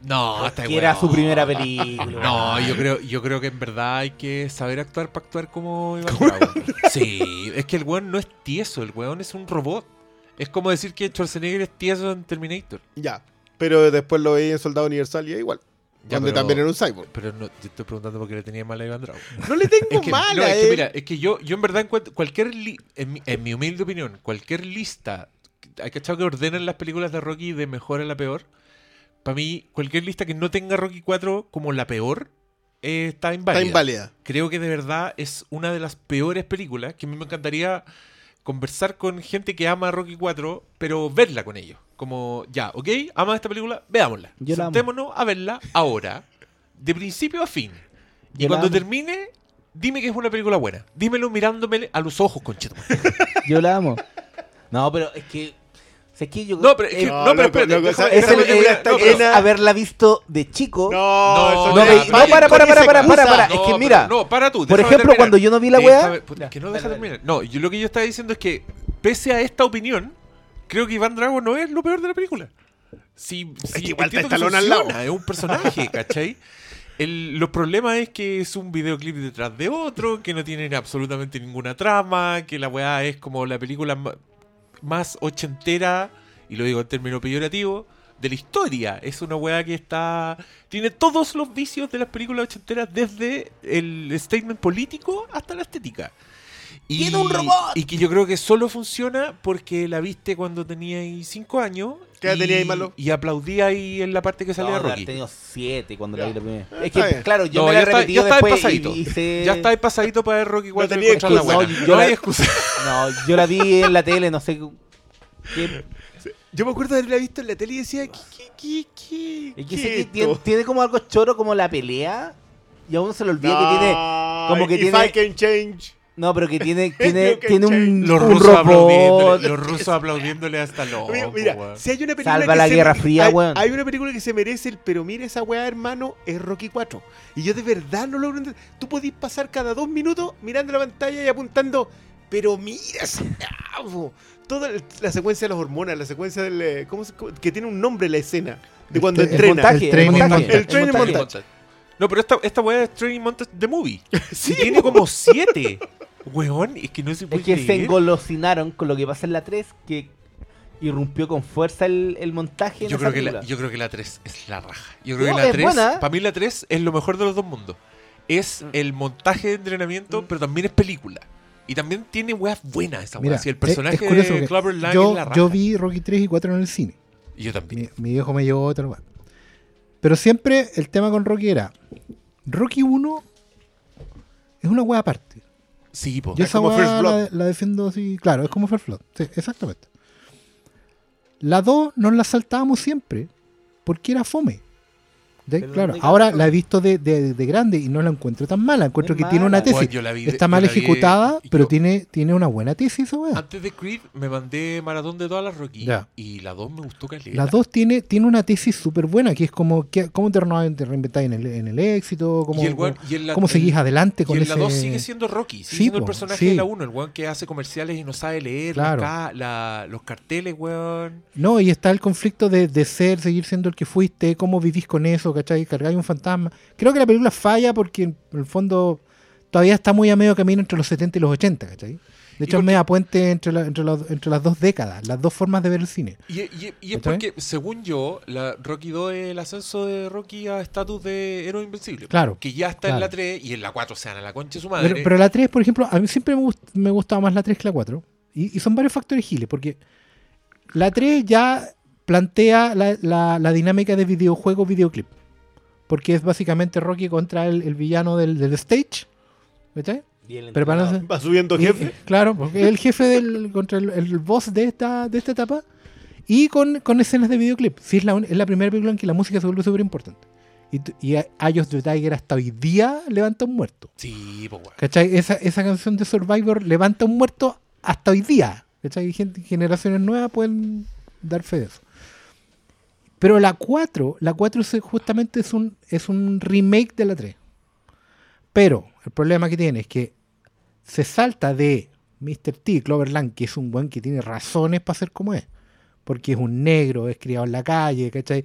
No, está que era su primera película. No, yo creo, yo creo que en verdad hay que saber actuar para actuar como Iván Drago. Sí, es que el weón no es tieso, el weón es un robot. Es como decir que Schwarzenegger es tieso en Terminator. Ya. Pero después lo veía en Soldado Universal y es igual. Ya, donde pero- también era un cyborg. Pero no, te estoy preguntando por qué le tenía mal a Iván Drago. No le tengo Es que, mala, no, es que eh. mira, es que yo, yo en verdad encuentro cualquier li- en, mi, en mi humilde opinión, cualquier lista, hay cachado que ordenan las películas de Rocky de mejor a la peor. Para mí, cualquier lista que no tenga Rocky 4 como la peor eh, está inválida. Está inválida. Creo que de verdad es una de las peores películas que a mí me encantaría conversar con gente que ama Rocky 4, pero verla con ellos. Como, ya, ok, ama esta película, veámosla. Yo la amo. Sentémonos a verla ahora, de principio a fin. Y Yo la cuando amo. termine, Dime que es una película buena. Dímelo mirándome a los ojos, conchetum. Yo la amo. No, pero es que. o sea, es que yo, No, pero es que- eh, no, pero loco, espérate, loco, déjame- esa- es, esa el- película eh, está es llena- haberla visto de chico. No, No, eso No, ya, ve- no, para, para, para, para, para, para. Es que pero mira, No, para tú. por déjame ejemplo, terminar. cuando yo no vi la weá- Déjame- puta, Ya, que no dale, deja dale. terminar. No, yo lo que yo estaba diciendo es que, pese a esta opinión, creo que Iván Drago no es lo peor de la película. Si, si que igual está Stallone al lado. Es un personaje, ¿cachai? El, los problemas es que es un videoclip detrás de otro, que no tienen absolutamente ninguna trama, que la weá es como la película más ochentera, y lo digo en términos peyorativos, de la historia. Es una weá que está. Tiene todos los vicios de las películas ochenteras, desde el statement político hasta la estética. Y, ¡Tiene un robot! Y que yo creo que solo funciona porque la viste cuando teníais 5 años. ¿Qué edad y- teníais, Malo? Y aplaudía ahí en la parte que No, salía haber Rocky. tenido siete cuando la vi la primera. Ah, Es que, bien. claro, yo No, me ya la repetido ya está después pasadito. y hice... Ya está pasadito para ver Rocky 4 tenía la excusa. buena. No, No, yo la- hay excusa. No, yo la vi en la tele, no sé qué... Yo me acuerdo de haberla visto en la tele y decía, ¿qué, qué, qué, qué? Es que qué sé que esto? tiene, tiene como algo choro como la pelea y a uno se le olvida que tiene... No, como que if tiene- I can change. No, pero que tiene, tiene, tiene un. Los un rusos, aplaudiéndole, los rusos aplaudiéndole hasta luego. Mira, mira, si hay una película Salva que la se- Guerra Fría, hay, weón. hay una película que se merece el pero mira esa weá, hermano, es Rocky 4. Y yo de verdad no logro entender. Tú podís pasar cada dos minutos mirando la pantalla y apuntando, pero mira po". Toda el- la secuencia de las hormonas, la secuencia del. eh, ¿cómo se- que tiene un nombre la escena de El cuando el entrena. montaje, El training montaje, montage. El training montaje. montage. No, pero esta, esta weá es Training Montage The Movie. Sí, tiene como siete. Weón, es que no se puede Es que se creer. engolosinaron con lo que pasa en la 3, que irrumpió con fuerza el, el montaje en Yo esa creo, que la, yo creo que la 3 es la raja. Yo creo No, que la es 3, buena. para mí la 3 es lo mejor de los dos mundos. Es el montaje de entrenamiento, pero también es película. Y también tiene weas buenas esa wea. Mira, Si el es- personaje es curioso de Clover Lang yo, es la raja. yo vi Rocky 3 y 4 en el cine. Y yo también. Mi, mi viejo me llevó otra lugar. Pero siempre el tema con Rocky era: Rocky 1 es una wea aparte. Sí, po. Yo Es esa como First la, Blood. la defiendo así. Claro, es como First Blood. Sí, exactamente. La 2 nos la saltábamos siempre porque era fome. Claro, ahora la he visto de, de- de grande y no la encuentro tan mala. Encuentro Es que tiene una tesis. La vi Está mal la vi ejecutada, yo- pero tiene, tiene una buena tesis esa wea. Antes de Creed me mandé maratón de todas las Rocky. Ya. Y la 2 me gustó caleta. La 2 tiene, tiene una tesis súper buena, que es como que, cómo te, te reinventáis en el, en el éxito, cómo, el la- cómo seguís el- adelante con y en la ese... 2 sigue siendo Rocky, sigue Sí, siendo el personaje sí. de la 1, el weón que hace comerciales y no sabe leer Claro. ca- la- los carteles, weón. No, y está el conflicto de, de ser, seguir siendo el que fuiste, cómo vivís con eso, ¿cachai? Cargáis un fantasma. Creo que la película falla porque en el fondo todavía está muy a medio camino entre los 70 y los 80, ¿cachai? De hecho, es media puente entre, la- entre, las- entre las dos décadas, las dos formas de ver el cine. Y, y- y es porque, según yo, la Rocky 2 es el ascenso de Rocky a estatus de héroe invencible. Claro, Que ya está en la 3 y en la 4 se dan a la concha de su madre. Pero, pero la 3, por ejemplo, a mí siempre me, gust- me gustaba más la 3 que la 4. Y, y son varios factores giles, porque la 3 ya plantea la, la- la dinámica de videojuego-videoclip. Porque es básicamente Rocky contra el, el villano del, del stage. ¿Viste? Y el Preparándose. Va subiendo Y- jefe. claro, porque es el jefe del, contra el, el boss de esta, de esta etapa. Y con, con escenas de videoclip. Sí, es la, un- es la primera película en que la música se vuelve súper importante. Y, y a- Eye of the Tiger hasta hoy día levanta un muerto. Sí, pues, weón. ¿Cachai? Esa, esa canción de Survivor levanta un muerto hasta hoy día. ¿Cachai? Y gente- generaciones nuevas pueden dar fe de eso. Pero la 4, la 4 es- justamente es un, es un remake de la 3. Pero el problema que tiene es que se salta de Mr. T, Cloverland, que es un buen que tiene razones para ser como es. Porque es un negro, es criado en la calle, ¿cachai?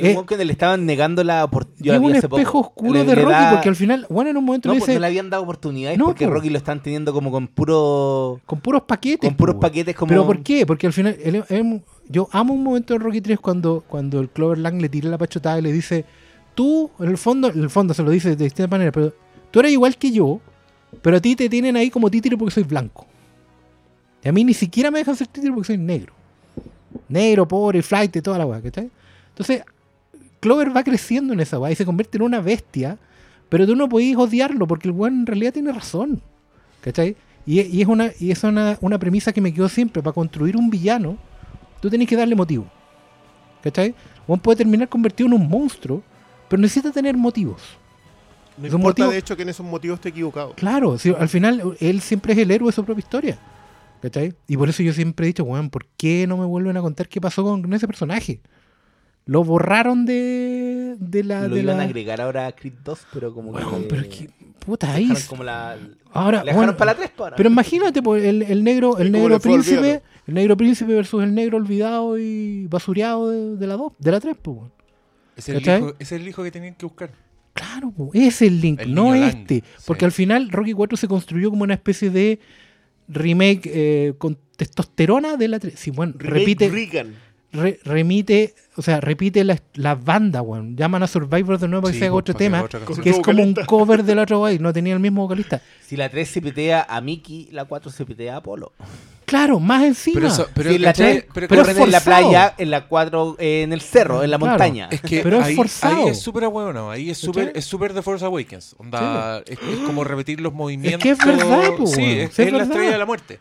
Y un Eh, que le estaban negando la oportunidad. es un espejo oscuro de Rocky, porque al final, bueno, en un momento No, le pues, no dice, le habían dado oportunidades No, porque po. Rocky lo están teniendo como con puro con puros paquetes. con puros po, paquetes como ¿Pero por qué? Porque al final, él- él- yo amo un momento en Rocky 3 cuando, cuando el Clover Lang le tira la pachotada y le dice, tú, en el fondo, en el fondo se lo dice de distintas maneras, pero tú eres igual que yo, pero a ti te tienen ahí como títere porque soy blanco. Y a mí ni siquiera me dejan ser títere porque soy negro. Negro, pobre, flight toda la weá, ¿cachai? Entonces, Clover va creciendo en esa weá y se convierte en una bestia, pero tú no podís odiarlo porque el weón en realidad tiene razón. ¿Cachai? Y, y es, una, y es una, una premisa que me quedó siempre. Para construir un villano, tú tenés que darle motivo. ¿Cachai? Juan puede terminar convertido en un monstruo, pero necesita tener motivos. No importa, motivos- de hecho, que en esos motivos esté equivocado. Claro, al final él siempre es el héroe de su propia historia. ¿Cachai? Y por eso yo siempre he dicho, weón, ¿por qué no me vuelven a contar qué pasó con ese personaje? Lo borraron de, de la. Lo de iban la... a agregar ahora a Creed 2, pero como Weón, que... pero es que. Puta, ahí. como la... Ahora, le dejaron bueno, para la 3 para. Pero imagínate, pues, el, el negro, el ¿Y cómo negro príncipe, el negro príncipe versus el negro olvidado y basureado de, de la 2, de la 3, pues. Es el, hijo, es el hijo que tenían que buscar. Claro, po, ese es el link, El no Lang, este. sí. Porque al final Rocky 4 se construyó como una especie de remake eh, con testosterona de la 3. Sí, bueno, Remake repite, re- remite, o sea, repite la, la banda, weón. Llaman a Survivor de nuevo para que Sí, se haga pues, otro para que tema, que es como un cover del otro güey, no tenía el mismo vocalista. Si la 3 se pitea a Mickey, la 4 se pitea a Apolo. Claro, más encima. Pero eso, pero, si en la ¿cachai? 3 pero, pero corren es en la forzado. playa, en la 4 eh, en el cerro, en la Claro. montaña. es que Pero es ahí, forzado. ahí es súper bueno, ahí es súper es súper de Force Awakens. Onda, es, es como repetir los movimientos. que es verdad, po, Sí, es, es es la verdad. estrella de la muerte.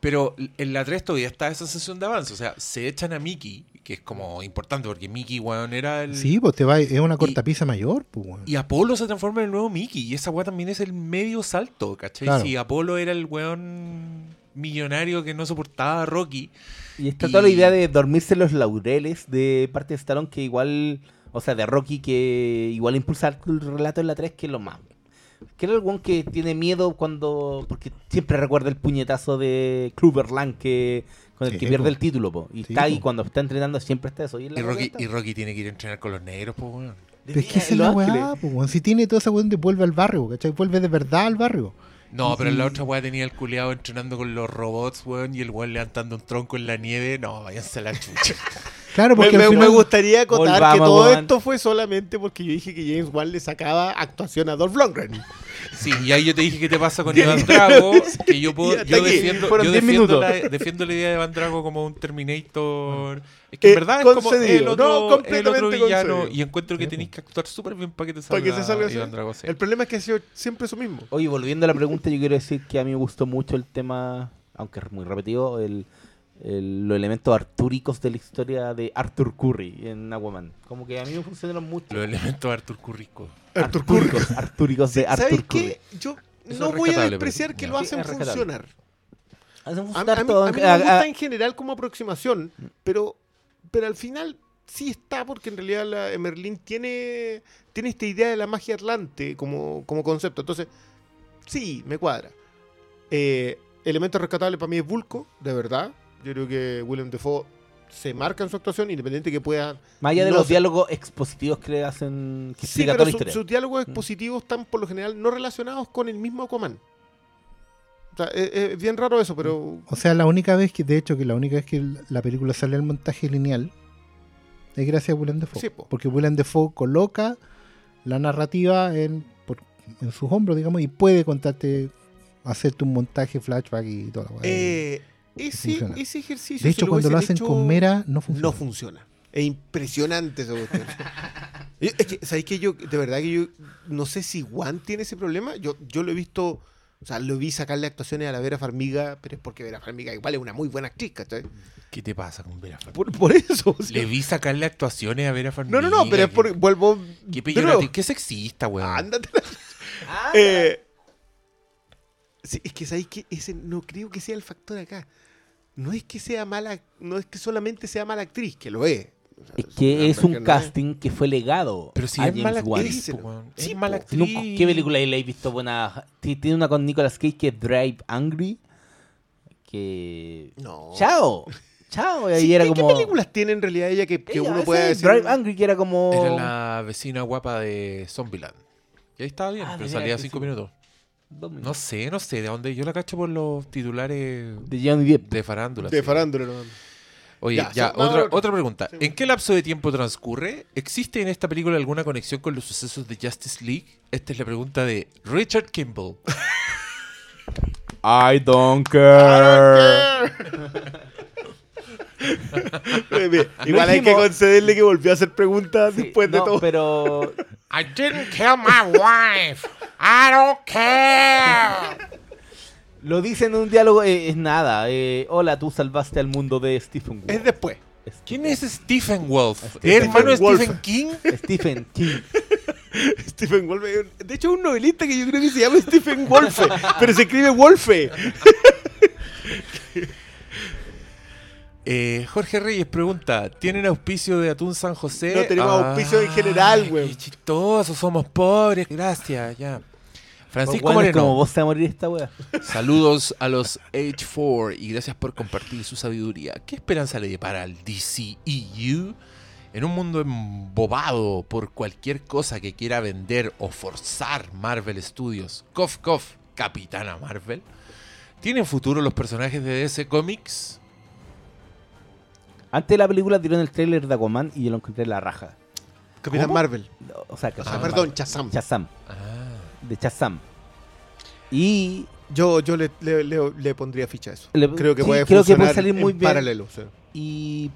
Pero en la 3 todavía está esa sensación de avance. O sea, se echan a Mickey, que es como importante porque Mickey, weón, era el. Sí, pues te va, es una cortapisa mayor, pues, weón. Y Apolo se transforma en el nuevo Mickey. Y esa weá también es el medio salto, ¿cachai? Claro. Si Apolo era el weón millonario que no soportaba a Rocky. Y está Y- toda la idea de dormirse en los laureles de parte de Stallone que igual, o sea, de Rocky que igual impulsa el relato en la 3 que es lo más. Que era el one que tiene miedo cuando. Porque siempre recuerda el puñetazo de Kluber Lang que, con el Sí, que pierde po. el título, po. Y Sí, está ahí po. cuando está entrenando, siempre está eso. Y, Y Rocky, y. Rocky tiene que ir a entrenar con los negros, pues weón. Pero es que esa es Los la weá, Ángeles. weón. Si tiene toda esa weón de vuelve al barrio, ¿cachai? Vuelve de verdad al barrio. No, pero en la otra weá tenía el culeado entrenando con los robots, weón, y el weón levantando un tronco en la nieve. No, váyanse a la chucha. Claro, Me, porque me- me final- gustaría acotar que todo esto fue solamente porque yo dije que James Wan le sacaba actuación a Dolph Lundgren. Sí, y ahí yo te dije qué te pasa con Iván Drago, que yo puedo, yo defiendo, yo 10 defiendo la, defiendo la idea de Iván Drago como un Terminator. Es que en Eh, verdad es como el otro, no, el otro completamente villano concedido. y encuentro que tenéis que actuar súper bien para que te salga, que se salga así. Iván Drago. sí. El problema es que ha sido siempre eso mismo. Oye, volviendo a la pregunta, yo quiero decir que a mí me gustó mucho el tema, aunque es muy repetido, el, el- los elementos artúricos de la historia de Arthur Curry en Aquaman. Como que a mí me funcionaron mucho. Los elementos de Arthur Currico. Arthur Curry. Artúricos, artúricos de ¿Sabes Arthur Curry. qué? Yo Eso no es voy a rescatable, despreciar pero- que lo Sí, hacen es rescatable. funcionar. Hacen A, a funcionar mí, todo. a mí a- me gusta a- en general como aproximación, pero, pero al final sí está porque en realidad la Merlin tiene, tiene esta idea de la magia atlante como, como concepto. Entonces, sí, me cuadra. Eh, elemento rescatable para mí es Vulco, de verdad. Yo creo que William Defoe se marca en su actuación, independiente que pueda... Más allá de no los diálogos expositivos que le hacen, que Sí, pero su- sus diálogos expositivos están por lo general no relacionados con el mismo Aquaman. O sea, es, es bien raro eso, pero... O sea, la única vez que, de hecho, que la única vez que la película sale al montaje lineal es gracias a Willem Dafoe. Sí, po. porque Willem Dafoe coloca la narrativa en, por- en sus hombros, digamos, y puede contarte, hacerte un montaje, flashback y toda la weá. Ese, funciona. ese ejercicio... de hecho, cuando lo hacen hecho, con Mera, no funciona. No funciona. Es impresionante esa cuestión. Es que, ¿sabéis que yo, de verdad que yo, no sé si Juan tiene ese problema? Yo, yo lo he visto, o sea, lo vi sacarle actuaciones a la Vera Farmiga, pero es porque Vera Farmiga igual es una muy buena actriz, ¿cachai? ¿Qué te pasa con Vera Farmiga? Por, por eso. o sea. Le vi sacarle actuaciones a Vera Farmiga. no, no, no, pero es que- por, vuelvo... Qué peyorativo, qué sexista, weón. Ándate. Ah, Eh, sí, es que sabéis que ese no creo que sea el factor acá. No es que sea mala, no es que solamente sea mala actriz, que lo es. O sea, Es que es un no casting que fue legado Pero si a es James mala Wan. actriz, weón. Sí, Es mala actriz. ¿Qué película le habéis visto buena? Ti- Tiene una con Nicolas Cage que es Drive Angry. Que. No. ¡Chao! ¡Chao! Y Sí, era ¿qué, como. qué películas tiene en realidad ella que, que Ella, uno es decir? Drive Angry, que era como. Era la vecina guapa de Zombieland. Y ahí estaba bien, Ah, pero salía que cinco sí. minutos. No sé, no sé de dónde. Yo la cacho por los titulares De Johnny Depp. de farándula. De sí. farándula, no. Oye, Ya, ya, so- vamos otra, otra pregunta. Sí, ¿En qué lapso de tiempo transcurre? ¿Existe en esta película alguna conexión con los sucesos de Justice League? Esta es la pregunta de Richard Kimball. I don't care. Bien, bien. Igual hay que concederle que volvió a hacer preguntas Sí, después de no, todo. Pero. I didn't kill my wife. I don't care. Lo dice en un diálogo, eh, es nada. eh, Hola, tú salvaste al mundo de Stephen Wolf. Es después. ¿Quién es Stephen Wolf? Stephen ¿Es hermano de Wolf. Stephen King? Stephen King. Stephen Wolfe. De hecho, un novelista que yo creo que se llama Stephen Wolfe, pero se escribe Wolfe. Eh, Jorge Reyes pregunta: ¿Tienen auspicio de Atún San José? No tenemos auspicio en general, Ay, weón. Qué chistoso, somos pobres. Gracias, ya. Francisco Bueno, Moreno. como vos se va a morir esta wea. Saludos a los H4 y gracias por compartir su sabiduría. ¿Qué esperanza le depara al DCEU en un mundo embobado por cualquier cosa que quiera vender o forzar Marvel Studios? Cof, cof, Capitana Marvel. ¿Tienen futuro los personajes de DC Comics? Antes de la película dieron el trailer de Aquaman y yo lo encontré en la raja. Capitán ¿Cómo? Marvel. O sea, Ah, Capitán perdón, Marvel. Chazam. Shazam. Ah, De Shazam. Y Yo, yo le, le- le- le pondría ficha a eso. Le- creo que sí, puede creo que puede salir muy en bien. paralelo. sí. Y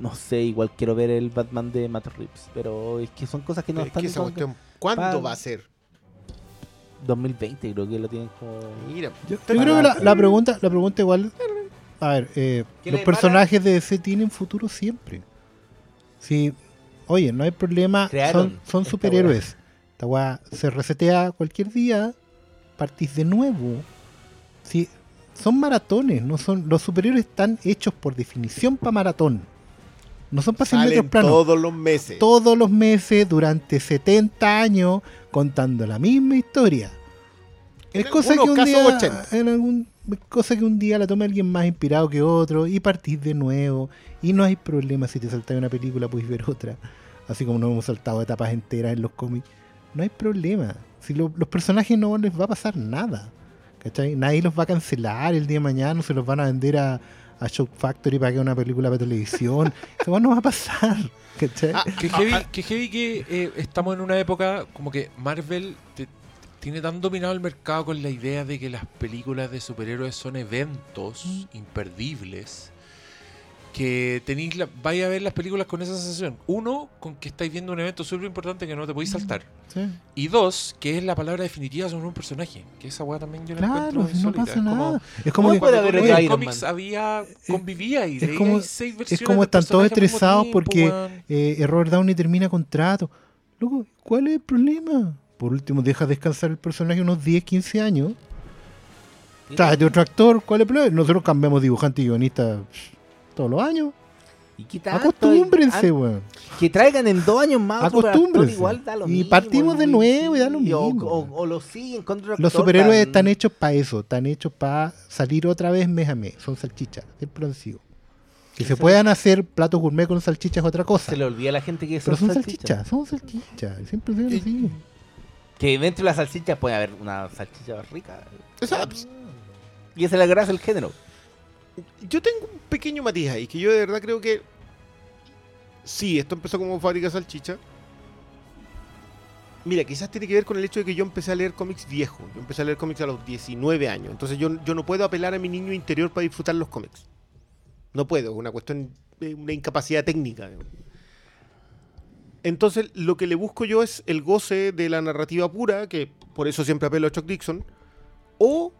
no sé, igual quiero ver el Batman de Matt Reeves, pero es que son cosas que no Es están que esa cuestión, ¿Cuándo Pa- va a ser? 2020 creo que lo tienen como Mira, Yo, yo creo que la, la pregunta, la pregunta igual. A ver, eh, ¿Qué los personajes de DC tienen futuro siempre. Sí, oye, no hay problema. Crearon Son, son esta superhéroes. Esta weá se resetea cualquier día. Partís de nuevo. Sí, son maratones. No son, los superhéroes están hechos por definición para maratón. No son para 100 metros planos. todos los meses. Todos los meses durante 70 años contando la misma historia. En Es cosa que un día, 80. en algún, cosa que un día la tome alguien más inspirado que otro y partís de nuevo y no hay problema si te saltas una película puedes ver otra, así como nos hemos saltado etapas enteras en los cómics, no hay problema. Si lo- los personajes no les va a pasar nada, ¿cachai? Nadie los va a cancelar el día de mañana, no se los van a vender a, a Shock Factory para que haga una película para televisión, eso no va a pasar, ¿cachai? Ah, que heavy, que, heavy que eh, estamos en una época como que Marvel te- tiene tan dominado el mercado con la idea de que las películas de superhéroes son eventos imperdibles que tenéis la, vais a ver las películas con esa sensación. Uno, con que estáis viendo un evento súper importante que no te podéis saltar. Sí. Y dos, que es la palabra definitiva sobre un personaje. Que esa weá también yo la Claro, encuentro no insólita. pasa Es como- nada. Es como ¿Cómo que Cuando Iron cómics Man? había convivía y es como- seis es versiones como del están todos estresados tiempo, porque eh, Robert Downey termina contrato. Loco, ¿cuál es el problema? Por último, deja descansar el personaje unos 10, 15 años. Tráete otro actor, ¿cuál es el problema? Nosotros cambiamos dibujante y guionista todos los años. ¿Y qué tanto? Acostúmbrense, Ah, weón. Que traigan en dos años más Acostúmbrense. igual da lo Y mismo, partimos de nuevo y da lo mismo. O, o lo siguen contra otro Los superhéroes están hechos para eso, están hechos para salir otra vez mes a mes. Son salchichas, siempre lo han sido. Que se puedan hacer platos gourmet con salchichas es otra cosa. Se le olvida a la gente que Pero son salchichas. salchichas, son salchichas. Siempre son así. Que dentro de las salchichas puede haber una salchicha rica. Y esa es la gracia del género. Yo tengo un pequeño matiz ahí, que yo de verdad creo que. Sí, esto empezó como fábrica de salchicha. Mira, quizás tiene que ver con el hecho de que yo empecé a leer cómics viejos. Yo empecé a leer cómics a los 19 años. Entonces yo, yo no puedo apelar a mi niño interior para disfrutar los cómics. No puedo, es una cuestión una incapacidad técnica. Entonces lo que le busco yo es el goce de la narrativa pura, que por eso siempre apelo a Chuck Dixon, o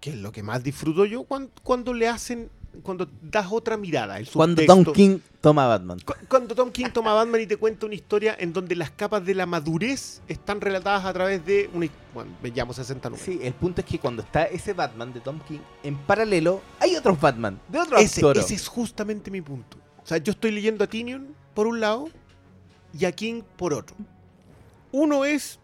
que es lo que más disfruto yo cuando, cuando le hacen, cuando das otra mirada. El Cuando. Tom King toma a Batman. Cu- Cuando Tom King toma a Batman y te cuenta una historia en donde las capas de la madurez están relatadas a través de una. Bueno, me llamo 60 números. Sí, el punto es que cuando está ese Batman de Tom King, en paralelo hay otros Batman de otro ese, actor. ese es justamente mi punto. O sea, yo estoy leyendo a Tinion por un lado y a King por otro. Uno es,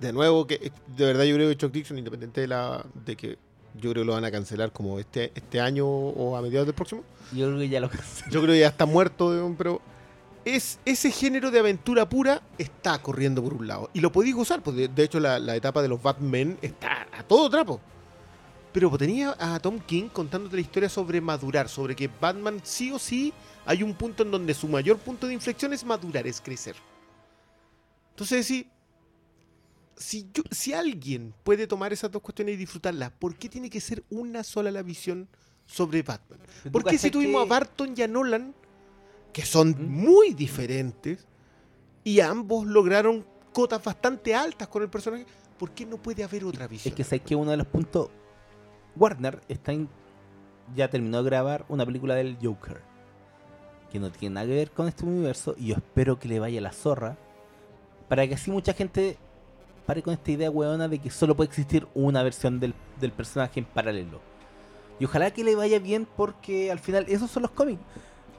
de nuevo, que de verdad yo creo que Chuck Dixon, independiente de la de que yo creo que lo van a cancelar como este, este año o a mediados del próximo. Yo creo que ya lo cancelé. Yo creo que ya está muerto, pero es ese género de aventura pura está corriendo por un lado. Y lo podéis gozar, pues de, hecho la, la etapa de los Batman está a todo trapo. Pero tenía a Tom King contándote la historia sobre madurar, sobre que Batman sí o sí hay un punto en donde su mayor punto de inflexión es madurar, es crecer. Entonces, sí, si, yo- si alguien puede tomar esas dos cuestiones y disfrutarlas, ¿por qué tiene que ser una sola la visión sobre Batman? ¿Tú ¿Por qué si tuvimos que- a Barton y a Nolan, que son ¿Mm? muy diferentes, y ambos lograron cotas bastante altas con el personaje, ¿por qué no puede haber otra visión? Es que sabes que uno de los puntos. Warner está en- ya terminó de grabar una película del Joker. Que no tiene nada que ver con este universo. Y yo espero que le vaya la zorra. para que así mucha gente pare con esta idea hueona de que solo puede existir una versión del, del personaje en paralelo. Y ojalá que le vaya bien porque al final esos son los cómics.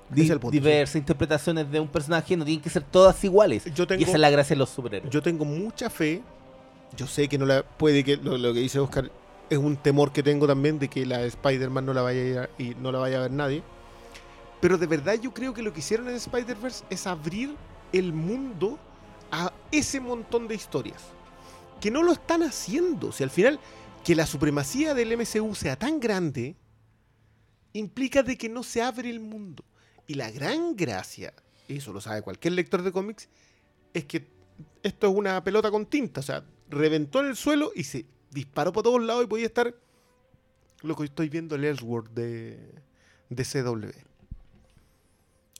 Di- punto, diversas interpretaciones de un personaje no tienen que ser todas iguales. Yo tengo- Y esa es la gracia de los superhéroes. Yo tengo mucha fe. Yo sé que no la puede que lo, lo que dice Oscar es un temor que tengo también de que la de Spider-Man no la vaya a- y no la vaya a ver nadie. Pero de verdad yo creo que lo que hicieron en Spider-Verse es abrir el mundo a ese montón de historias. Que no lo están haciendo. Si al final que la supremacía del MCU sea tan grande implica de que no se abre el mundo. Y la gran gracia, eso lo sabe cualquier lector de cómics, es que esto es una pelota con tinta. O sea, reventó en el suelo y se disparó por todos lados y podía estar lo que estoy viendo el Ellsworth de, de CW.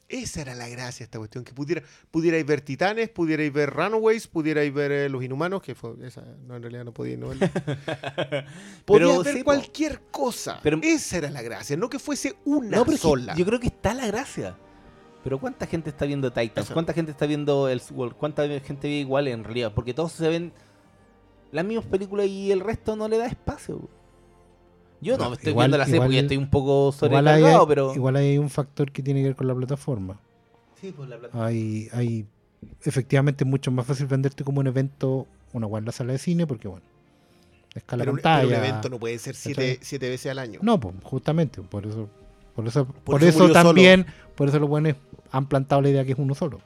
Esa era la gracia de esta cuestión, que pudiera, pudierais ver Titanes, pudierais ver Runaways, pudierais ver eh, Los Inhumanos, que fue, esa no, en realidad no podía no. Podías ver sí, cualquier cosa. Pero- esa era la gracia, no que fuese una No, pero sola. yo creo que está la gracia. Pero ¿cuánta gente está viendo Titans? ¿Cuánta gente está viendo el ¿Cuánta gente ve igual en realidad? Porque todos se ven las mismas películas y el resto no le da espacio. Yo no, No, estoy igual- viendo la serie igual- porque estoy un poco hay, sobrecargado, pero... igual hay un factor que tiene que ver con la plataforma. Sí, pues la plata- Hay, hay efectivamente es mucho más fácil venderte como un evento, una buena sala de cine, porque bueno, escala pero, pantalla. pero un evento no puede ser siete, siete veces al año. No, pues justamente, por eso, por eso, por, eso también, por eso los buenos han plantado la idea que es uno solo.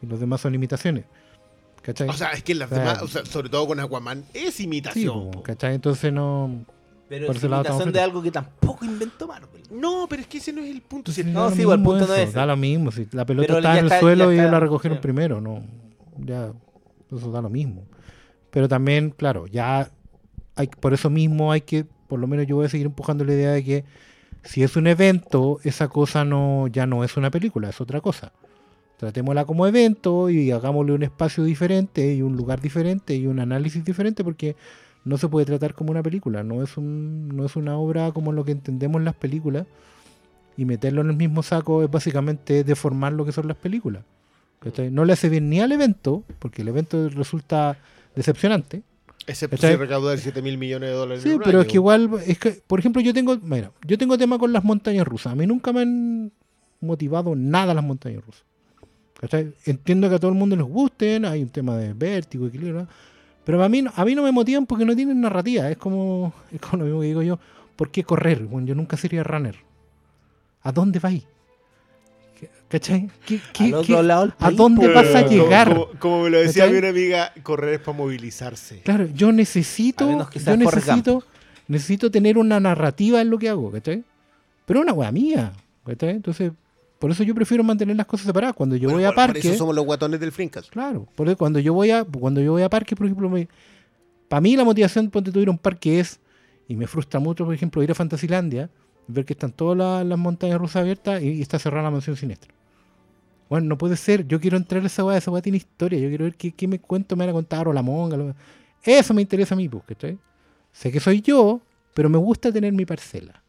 Y los demás son imitaciones. ¿Cachai? O sea, es que las O sea, demás, o sea, sobre todo con Aquaman, es sí, imitación. pues, po. ¿cachai? Entonces no. Pero por es ese lado estamos imitación de algo que tampoco inventó Marvel. No, pero es que ese no es el punto. si- no, sí, igual, punto no eso, es ese. Da lo mismo. Si la pelota Pero está ya en el está- suelo y está- la recogieron sí. primero, no. Ya, eso da lo mismo. Pero también, claro, ya hay, por eso mismo hay que, por lo menos yo voy a seguir empujando la idea de que si es un evento, esa cosa no ya no es una película, es otra cosa. Tratémosla como evento y hagámosle un espacio diferente y un lugar diferente y un análisis diferente porque no se puede tratar como una película, no es un no es una obra como lo que entendemos las películas y meterlo en el mismo saco es básicamente deformar lo que son las películas. No le hace bien ni al evento, porque el evento resulta decepcionante. Excepto si recaudar 7 mil millones de dólares. Sí, en un pero es que igual, es que, por ejemplo, yo tengo, mira, yo tengo tema con las montañas rusas. A mí nunca me han motivado nada las montañas rusas. ¿Cachai? Entiendo que a todo el mundo les gusten, hay un tema de vértigo, equilibrio, ¿no? Pero a mí, no- a mí no me motivan porque no tienen narrativa. Es como, es como lo mismo que digo yo, ¿por qué correr? Bueno, yo nunca sería runner. ¿A dónde vais? ¿Cachai? ¿Qué, qué- otro qué- ¿A dónde vas a Como- llegar? Como, como me lo decía ¿Cachai? mi una amiga, correr es para movilizarse. Claro, yo necesito, A yo necesito, necesito tener una narrativa en lo que hago, ¿cachai? Pero una wea mía, ¿cachai? Entonces, por eso yo prefiero mantener las cosas separadas. Cuando yo Bueno, voy a por- por parque, eso somos los guatones del Frincas. claro, por eso cuando yo voy a, cuando yo voy a parque, por ejemplo, para mí la motivación ponte tú ir a un parque es, y me frustra mucho, por ejemplo, ir a Fantasilandia, ver que están todas las, las montañas rusas abiertas y, y está cerrada la mansión siniestra. Bueno, no puede ser. Yo quiero entrar a esa weá. Esa weá tiene historia. Yo quiero ver qué, qué me cuento me van a contar o la monga. lo- Eso me interesa a mí, pues, ¿cachai? Sé que soy yo, pero me gusta tener mi parcela.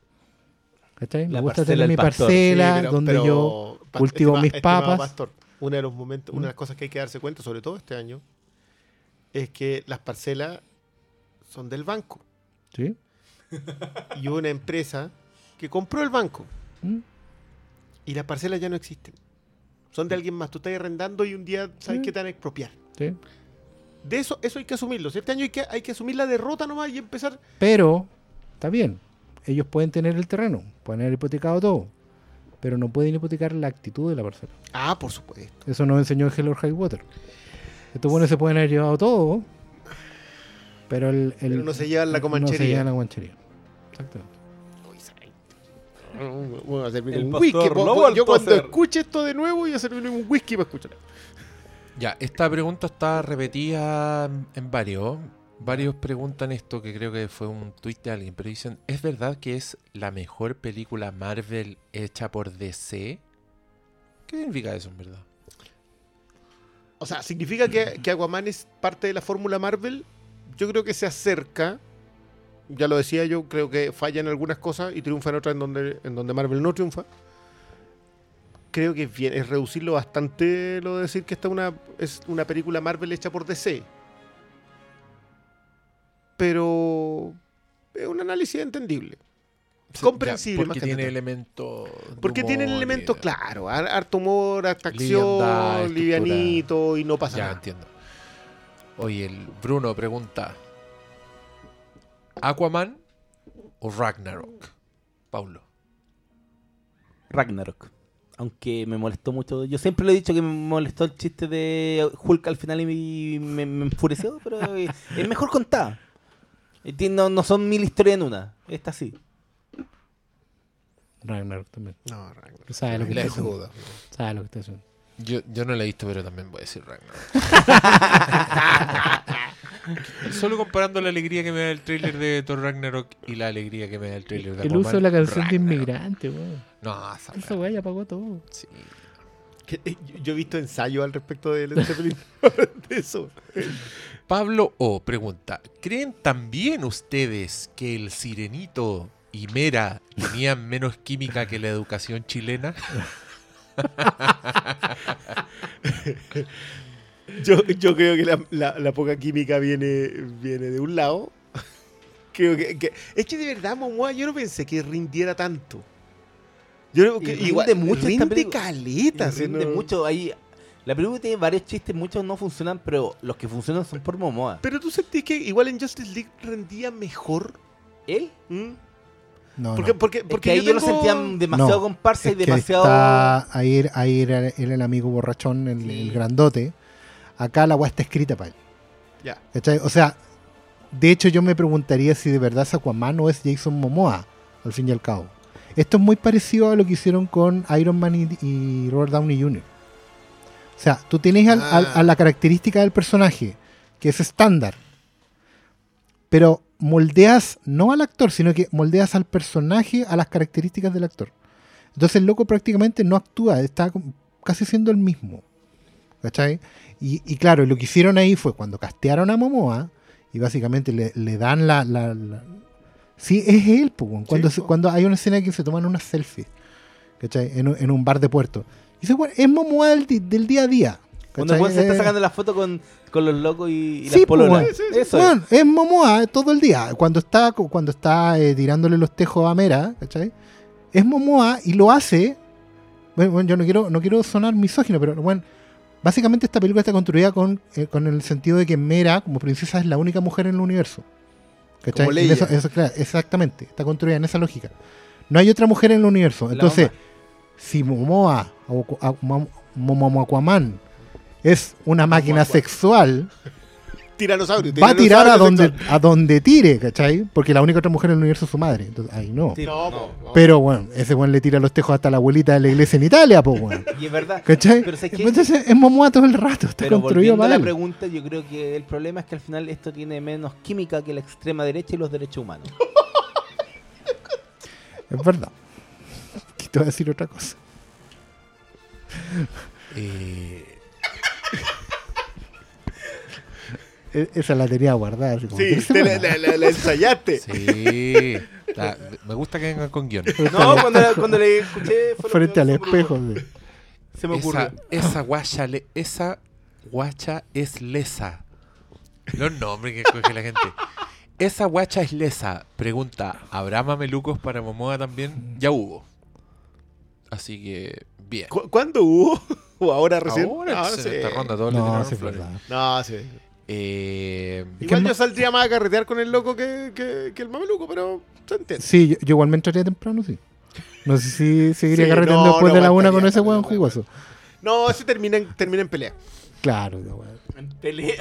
¿Cachai? Me La gusta tener mi pastor. parcela Sí, pero- donde pero, yo cultivo estima- mis estimado papas. Pastor, una de los momentos, una de las cosas que hay que darse cuenta, sobre todo este año, es que las parcelas son del banco. ¿Sí? Y hubo una empresa que compró el banco ¿Mm? y las parcelas ya no existen. Son de alguien más. Tú estás arrendando y un día sabes Mm. que te van a expropiar. ¿Sí? De eso, eso hay que asumirlo. Este año hay que, hay que asumir la derrota nomás y empezar. Pero, está bien. Ellos pueden tener el terreno, pueden haber hipotecado todo, pero no pueden hipotecar la actitud de la parcela. Ah, por supuesto. Eso nos enseñó Hello High Water. Estos buenos se pueden haber llevado todo, pero el, el- Pero no se llevan la No se comanchería. llevan la comanchería. Exactamente. Voy a un whisky. lo Voy- ha voy- vuelto Yo cuando hacer. escuche esto de nuevo voy a servirme un whisky para escuchar. Ya, esta pregunta está repetida en varios. Varios preguntan esto, que creo que fue un tuit de alguien, pero dicen, ¿es verdad que es la mejor película Marvel hecha por DC? ¿Qué significa eso en verdad? O sea, ¿significa que, que Aquaman es parte de la fórmula Marvel? Yo creo que se acerca. Ya lo decía yo, creo que falla en algunas cosas y triunfa en otras en donde, en donde Marvel no triunfa. creo que es bien, es reducirlo bastante lo de decir que esta una, es una película Marvel hecha por DC. Pero es un análisis entendible. comprensible, Ya, más porque que tiene nada. elementos. de Porque tiene el humor y elemento de- claro, har- harto humor, harta Liviandad, acción, livianito y no pasa Ya nada. entiendo. Oye, el Bruno pregunta: ¿Aquaman o Ragnarok? Paulo. Ragnarok. Aunque me molestó mucho. Yo siempre le he dicho que me molestó el chiste de Hulk al final y me, me enfureció, pero es mejor contada. No, no son mil historias en una. Esta sí. Ragnarok también. No, Ragnarok. Sabe lo que está haciendo. Sabe lo que está haciendo. Yo, yo no la he visto, pero también voy a decir Ragnarok. Solo comparando la alegría que me da el trailer de Thor Ragnarok y la alegría que me da el trailer de El Aquaman, uso de la canción de Ragnarok. inmigrante, weón. No, esa Esa weá, ya pagó todo. sí. Que, eh, yo- Yo he visto ensayos al respecto de Led Zeppelin de eso. Pablo O pregunta: ¿Creen también ustedes que el Sirenito y Mera tenían menos química que la educación chilena? Yo, yo creo que la, la- la poca química viene, viene de un lado. Creo que, que- es que de verdad, Momoa, yo no pensé que rindiera tanto. Yo creo que Y rinde igual mucho esta rinde caleta. sí, Rinde no- mucho. Ahí, la película tiene varios chistes, muchos no funcionan, pero los que funcionan son por Momoa. Pero tú sentís que igual en Justice League rendía mejor. ¿Él? ¿Mm? No, Porque, no. porque, Es porque que ahí yo lo tengo- sentía demasiado No, comparsa y Es que demasiado. está- ahí, era- ahí era, era el amigo borrachón, el, Sí. el grandote. Acá la weá está escrita para él. Ya. O sea, de hecho yo me preguntaría si de verdad es Aquaman o es Jason Momoa, al fin y al cabo. Esto es muy parecido a lo que hicieron con Iron Man y, y Robert Downey Jr. O sea, tú tienes al- al- Ah. a la característica del personaje, que es estándar, pero moldeas no al actor, sino que moldeas al personaje a las características del actor. Entonces el loco prácticamente no actúa, está casi siendo el mismo. ¿Cachai? Y, y claro, lo que hicieron ahí fue cuando castearon a Momoa y básicamente le, le dan la, la- la- Sí, es él, po, cuando, Sí, se- po. cuando hay una escena que se toman unas selfies, ¿cachai? En, en un bar de puerto. Dice, bueno, es Momoa del, día a día. Cuando ¿cachai? weón se está Eh, sacando la foto con, con los locos y, y Sí, las pololas. Sí, sí, Eso Weón, es Momoa todo el día. Cuando está, cuando está eh, tirándole los tejos a Mera, ¿cachai? Es Momoa y lo hace. Bueno, bueno, yo no quiero, no quiero sonar misógino, pero bueno, básicamente esta película está construida con, eh, con el sentido de que Mera, como princesa, es la única mujer en el universo. ¿Cachai? Como eso- eso, claro, exactamente, está construida en esa lógica. No hay otra mujer en el universo. Entonces, si Momoa, Aquaman, es una máquina Aquaman. sexual, Tiranosaurio. va a tirar a donde, a donde tire, ¿cachai? Porque la única otra mujer en el universo es su madre. Entonces, ahí no. Sí, No, no. po, no. Pero bueno, ese weón le tira los tejos hasta la abuelita de la iglesia en Italia, pues weón. Y es verdad. ¿Cachai? Pero ¿sabes qué? Entonces es Momoa todo el rato, está Pero construido volviendo a para la él. pregunta, yo creo que el problema es que al final esto tiene menos química que la extrema derecha y los derechos humanos. Es verdad. A decir otra cosa. Eh, Esa la tenía guardada. Así como Sí, la, semanas. la- la- la ensayaste. sí. La- me gusta que vengan con guion. No, cuando, cuando le escuché fue Frente al espejo. sí. Se me ocurrió. Esa, esa guacha, le- esa guacha es lesa. Los nombres que escoge la gente. Esa guacha es lesa. Pregunta, ¿habrá mamelucos para Momoa también? Ya hubo. Así que, bien. ¿Cu- ¿Cuándo hubo? ¿O ahora recién? Ahora, Ah, sí. esta ronda todos le No, tiraron sí, es flores. No, sí. Eh, Igual yo saldría más a carretear con el loco que, que, que el mameluco, pero se entiende. Sí, yo, yo igual me entraría temprano, sí. No sé si seguiría Sí, carreteando no, después no de la una con ese weón jugoso. No, ese termina en, termina en pelea. Claro, no, weón. En pelea.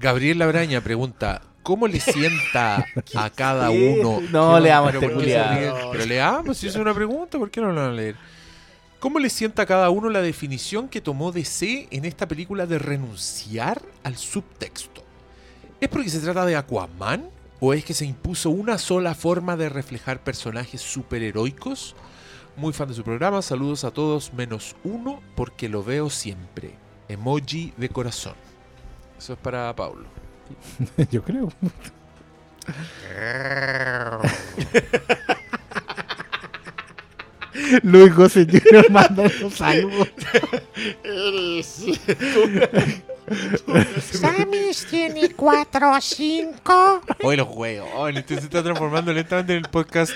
Gabriel Labraña pregunta, ¿cómo le sienta a cada uno? No, ¿Qué leamos pero este. Pero leamos, si es una pregunta, ¿por qué no la van a leer? ¿Cómo le sienta a cada uno la definición que tomó DC en esta película de renunciar al subtexto? ¿Es porque se trata de Aquaman? ¿O es que se impuso una sola forma de reflejar personajes superheroicos? Muy fan de su programa, saludos a todos menos uno porque lo veo siempre. Emoji de corazón. Eso es para Paulo. Yo creo. Luis José Jr. manda los saludos. Samis tiene 4 o 5. Hoy los huevos. Este se está transformando lentamente en el podcast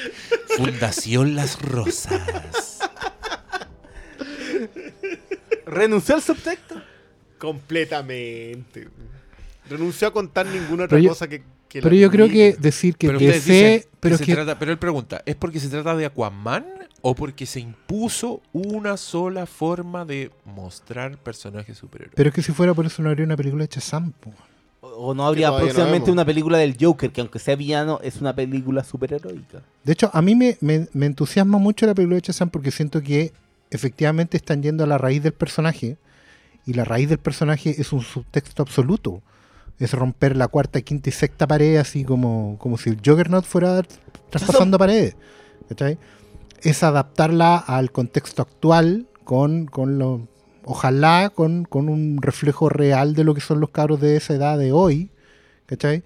Fundación Las Rosas. ¿Renunció al subtexto? Completamente. Renunció a contar ninguna otra yo- cosa que, que la Pero yo creo que decir que Pero ustedes DC. dicen que Pero, se que, trata- pero él pregunta, ¿es porque se trata de Aquaman o porque se impuso una sola forma de mostrar personajes superhéroes? pero es que si fuera por eso no habría una película de Shazam. ¿O no habría no próximamente una película del Joker, que aunque sea villano, es una película superheroica? De hecho, a mí me, me- me entusiasma mucho la película de Shazam porque siento que efectivamente están yendo a la raíz del personaje y la raíz del personaje es un subtexto absoluto. Es romper la cuarta, quinta y sexta pared así como, como si el Juggernaut fuera traspasando paredes. ¿cachai? Es adaptarla al contexto actual con, con lo, ojalá con, con un reflejo real de lo que son los cabros de esa edad de hoy. ¿cachai?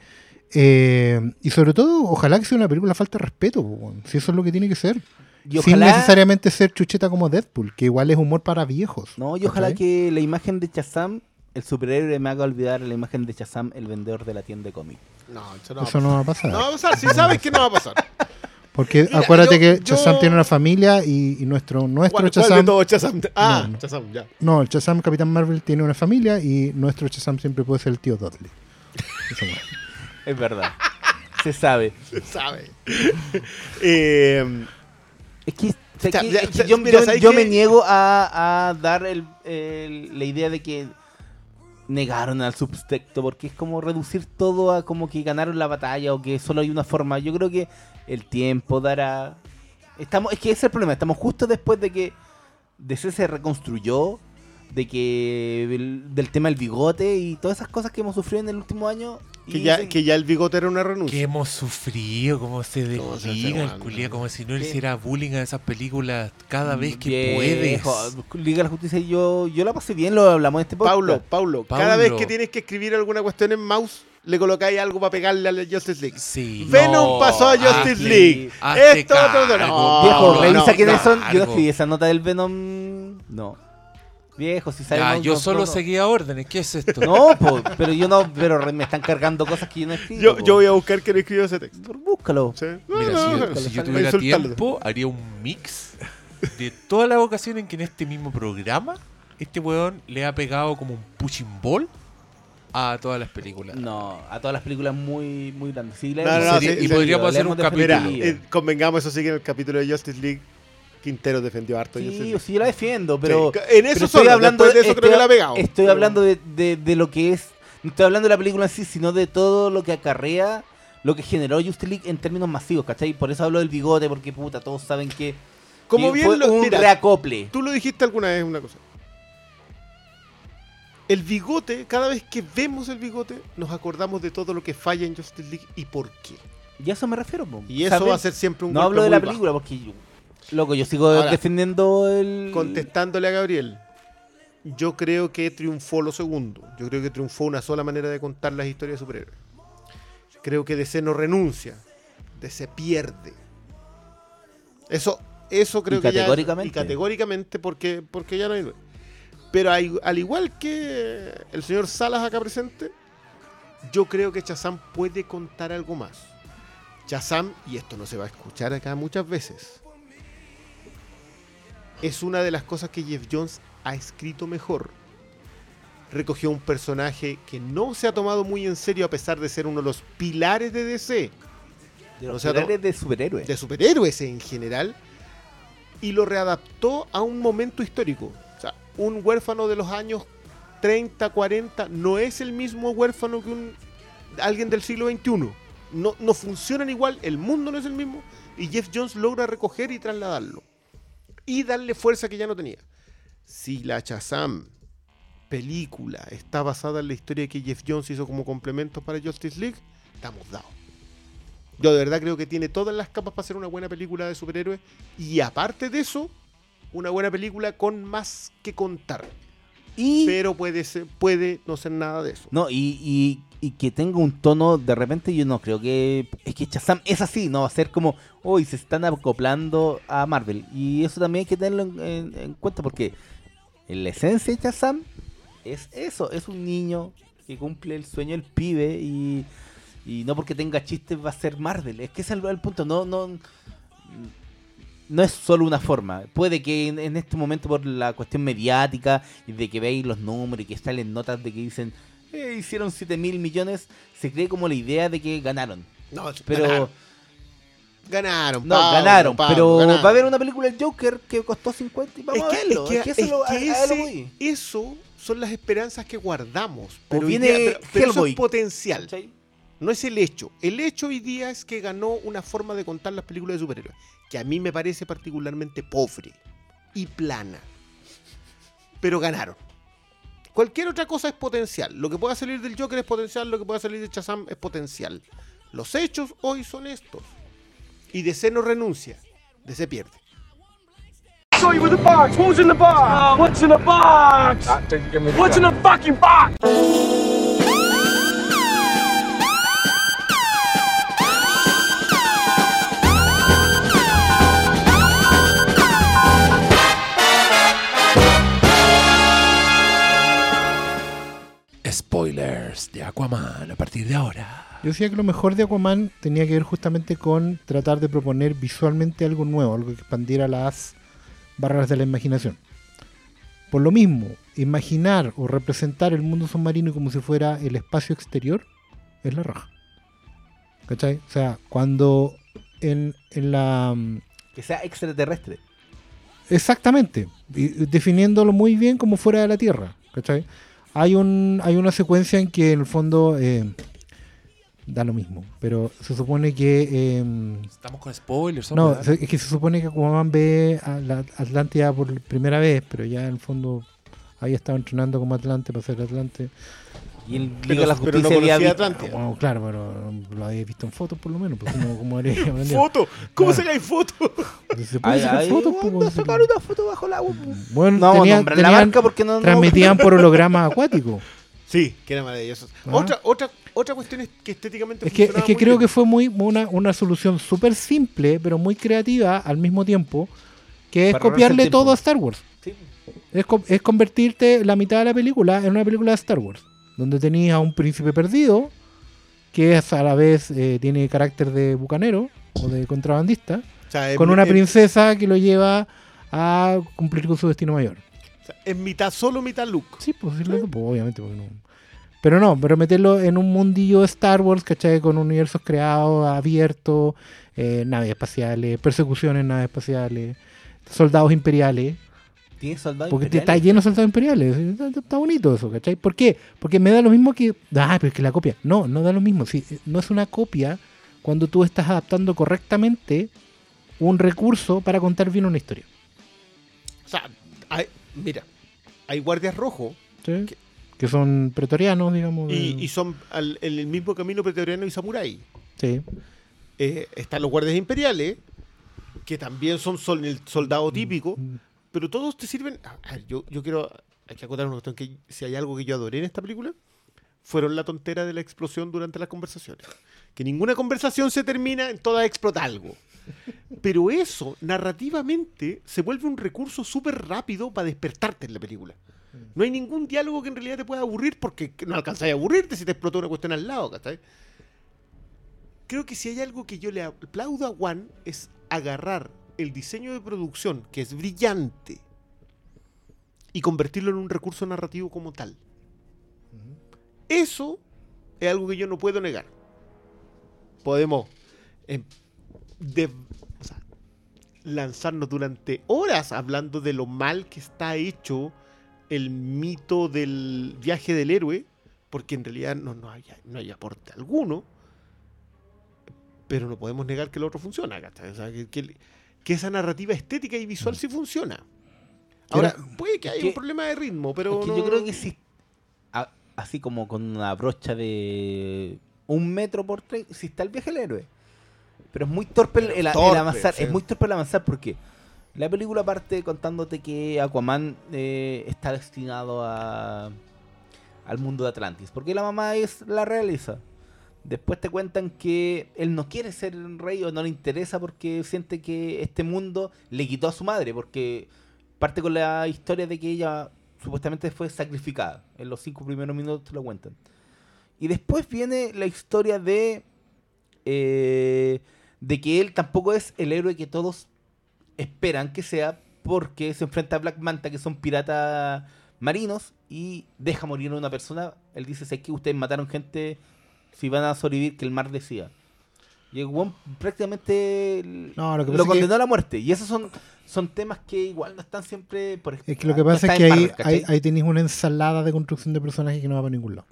Eh, y sobre todo, ojalá que sea una película falta de respeto, si eso es lo que tiene que ser. Y Sin ojalá, necesariamente ser chucheta como Deadpool, que igual es humor para viejos. no, y ojalá ¿cachai? que la imagen de Shazam, el superhéroe, me haga olvidar la imagen de Shazam, el vendedor de la tienda de cómics. No, eso no va a Eso pasar. no va a pasar. No va a pasar, si sabes que no va a pasar. Porque Mira, acuérdate yo- que yo- Shazam tiene una familia y, y nuestro, nuestro ¿Cuál, cuál de Shazam. todos Shazam? Ah, No, no. Shazam, ya. No, el Shazam Capitán Marvel tiene una familia y nuestro Shazam siempre puede ser el tío Dudley. Eso. Es verdad. Se sabe. Se sabe. eh, Es que, sé sea, que- ya- es que ya- yo, mira, yo- ¿sabes yo me niego a, a dar el- el- la idea de que negaron al subtexto, porque es como reducir todo a como que ganaron la batalla o que solo hay una forma. Yo creo que el tiempo dará... Estamos, es que ese es el problema, estamos justo después de que DC se reconstruyó, de que el- del tema del bigote y todas esas cosas que hemos sufrido en el último año. que, ya, se- que ya el bigote era una Que renuncia. hemos sufrido, como se Cómo se desliga el weón. culiao, como si no le hiciera bullying a esas películas cada vez que puedes. Liga de la Justicia, yo, yo la pasé bien, lo hablamos en este podcast. Paulo, Paulo, cada Paulo. vez que tienes que escribir alguna cuestión en mouse, le colocáis algo para pegarle a la Justice League. Sí. Venom No, pasó a Justice hazle- League. hazte Esto, todo, cargo, no, Viejo, no, revisa no, quiénes no. son. Yo no escribí esa nota del Venom. No. Viejo, si yo no- solo no- seguía órdenes. ¿Qué es esto? No, po, pero yo no. Pero re- me están cargando cosas que yo no escribo. Yo, yo voy a buscar quién escribió ese texto. Búscalo. ¿Sí? Mira, No, si, no, yo- no, si yo tuviera insultarlo. tiempo, haría un mix de todas las ocasiones en que en este mismo programa este weón le ha pegado como un pushing ball a todas las películas. No, a todas las películas muy, muy grandes. Sí, No, no, sí, y sí, podríamos hacer un capítulo. Mira, eh, convengamos eso sí que en el capítulo de Justice League Quintero defendió harto Sí, League. sí, yo la defiendo, pero. Sí, en eso pero solo, después de eso creo que la ha pegado. Estoy Pero- hablando de, de- de lo que es. No estoy hablando de la película en sí, sino de todo lo que acarrea, lo que generó Justice League en términos masivos, ¿cachai? Por eso hablo del bigote, porque puta, todos saben que. Como bien fue lo- un mira, reacople. Tú lo dijiste alguna vez una cosa. El bigote, cada vez que vemos el bigote, nos acordamos de todo lo que falla en Justice League y por qué. Y a eso me refiero, po. Y eso ¿Sabes? va a ser siempre un No hablo de la muy bajo. película, porque yo. Loco, yo sigo Ahora, defendiendo el. Contestándole a Gabriel, yo creo que triunfó lo segundo. Yo creo que triunfó una sola manera de contar las historias de superhéroes. Creo que DC no renuncia, DC pierde. Eso, eso creo Y que ya- categóricamente. y categóricamente porque, porque ya no hay. Pero hay- al igual que el señor Salas acá presente, yo creo que Chazam puede contar algo más. Chazam, y esto no se va a escuchar acá muchas veces, es una de las cosas que Jeff Jones ha escrito mejor. Recogió un personaje que no se ha tomado muy en serio a pesar de ser uno de los pilares de DC, de los superhéroes de superhéroes. de superhéroes en general, y lo readaptó a un momento histórico. O sea, un huérfano de los años 30, 40 no es el mismo huérfano que un alguien del siglo XXI. No, no funcionan igual, el mundo no es el mismo, y Jeff Jones logra recoger y trasladarlo. Y darle fuerza que ya no tenía. Si la Shazam película está basada en la historia que Jeff Jones hizo como complemento para Justice League, estamos dados. Yo de verdad creo que tiene todas las capas para hacer una buena película de superhéroes. Y aparte de eso, una buena película con más que contar. y. Pero puede ser, puede no ser nada de eso. No, y, y y que tenga un tono, de repente yo no creo que... Es que Shazam es así, no va a ser como, hoy se están acoplando a Marvel. Y eso también hay que tenerlo en, en- en cuenta porque la esencia de Shazam es eso, es un niño que cumple el sueño del pibe y, y no porque tenga chistes va a ser Marvel. Es que ese es el, punto, no, no, no es solo una forma. Puede que en, en este momento por la cuestión mediática y de que veis los números y que salen notas de que dicen "Eh, hicieron 7 mil millones, se cree como la idea de que ganaron. No, Pero ganaron. Ganaron, no, Pablo, ganaron, Pablo, pero ganaron. va a haber una película del Joker que costó 50 y vamos Es a verlo. es que- Es que eso, es lo- que a- a eso son las esperanzas que guardamos. Pero, hoy viene día- pero- pero eso Hellboy. es potencial. No es el hecho. El hecho hoy día es que ganó una forma de contar las películas de superhéroes. Que a mí me parece particularmente pobre y plana. Pero ganaron. Cualquier otra cosa es potencial. Lo que pueda salir del Joker es potencial. Lo que pueda salir de Shazam es potencial. Los hechos hoy son estos. Y DC no renuncia. DC pierde. show you with the box. Who's in the box? what's in the box? What's in the fucking box? Spoilers de Aquaman a partir de ahora. Yo decía que lo mejor de Aquaman tenía que ver justamente con tratar de proponer visualmente algo nuevo, algo que expandiera las barreras de la imaginación. Por lo mismo, imaginar o representar el mundo submarino como si fuera el espacio exterior es la raja. ¿Cachai? O sea, cuando en, en la... mm, Que sea extraterrestre. Exactamente, y definiéndolo muy bien como fuera de la Tierra, ¿cachai? Hay, un, hay una secuencia en que en el fondo eh, da lo mismo, pero se supone que... eh, Estamos con spoilers. no, es que se supone que Aquaman ve a la Atlántida por primera vez, pero ya en el fondo había estado entrenando como Atlante para ser Atlante. Y el Pero- Liga de la pero no Justicia había visto- Atlántida. Bueno, claro, pero lo habéis visto en fotos por lo menos, pues habría aprendido. ¡Foto! ¿Cómo Ah. sacáis foto? ¿Se puede sacar fotos? vamos pues, a sacar una foto bajo el agua. Bueno, No, tenían- la marca porque no... no- transmitían por holograma acuático. Sí, que era maravilloso. Ah. Otra, otra, otra cuestión es que estéticamente Es que, es que muy creo bien. que fue muy una, una solución súper simple, pero muy creativa al mismo tiempo, que es Para copiarle todo a Star Wars. Sí. Es, es convertirte la mitad de la película en una película de Star Wars, donde tenías a un príncipe perdido, que es a la vez eh, tiene carácter de bucanero o de contrabandista, O sea, es con una es- princesa que lo lleva a cumplir con su destino mayor. o sea, es mitad solo, mitad look. Sí, pues, sí, pues, obviamente. porque no. Pero no, pero meterlo en un mundillo de Star Wars, ¿cachai? Con universos creados, abiertos, eh, naves espaciales, persecuciones en naves espaciales, soldados imperiales. ¿Tiene soldados Porque te- está imperiales? lleno de soldados imperiales. Está, bonito eso, ¿cachai? ¿Por qué? Porque me da lo mismo que. Ah, pero es que la copia. No, no da lo mismo. Sí, no es una copia cuando tú estás adaptando correctamente un recurso para contar bien una historia. O sea, hay- mira, hay guardias rojos. Que son pretorianos, digamos. y, de- y son al- en el mismo camino pretoriano y samurái. sí. Eh, están los guardias imperiales, que también son sol- el soldado típico, Mm. Pero todos te sirven. yo, yo quiero. Hay que acotar una cuestión: que si hay algo que yo adoré en esta película, fueron la tontera de la explosión durante las conversaciones. Que ninguna conversación se termina en toda explota algo. Pero eso, narrativamente, se vuelve un recurso súper rápido para despertarte en la película. No hay ningún diálogo que en realidad te pueda aburrir porque no alcanzáis a aburrirte si te explotó una cuestión al lado, ¿cachai? Creo que si hay algo que yo le aplaudo a Juan es agarrar el diseño de producción, que es brillante, y convertirlo en un recurso narrativo como tal. Eso es algo que yo no puedo negar. Podemos em, lanzarnos durante horas hablando de lo mal que está hecho el mito del viaje del héroe, porque en realidad no, no, hay, no hay aporte alguno, pero no podemos negar que lo otro funciona, que esa narrativa estética y visual sí funciona. Ahora, puede que haya que- un problema de ritmo, pero Es que no- yo creo que sí. a- así como con una brocha de un metro por tres, sí está el viaje del héroe. Pero es muy torpe el, el- avanzar. sí. Es muy torpe el avanzar porque la película parte contándote que Aquaman eh, está destinado a, al mundo de Atlantis. Porque la mamá es la realeza. Después te cuentan que él no quiere ser rey o no le interesa porque siente que este mundo le quitó a su madre. Porque parte con la historia de que ella supuestamente fue sacrificada. En los cinco primeros minutos te lo cuentan. Y después viene la historia de. eh, de que él tampoco es el héroe que todos esperan que sea. Porque se enfrenta a Black Manta, que son piratas marinos. Y deja morir a una persona. Él dice: Sé que ustedes mataron gente. Si van a sobrevivir, que el mar decía. Y el prácticamente No, lo que lo condenó a la muerte. Y esos son, son temas que igual no están siempre. Por Es que lo que no pasa es que ahí, ahí, ahí tenéis una ensalada de construcción de personajes que no va para ningún lado.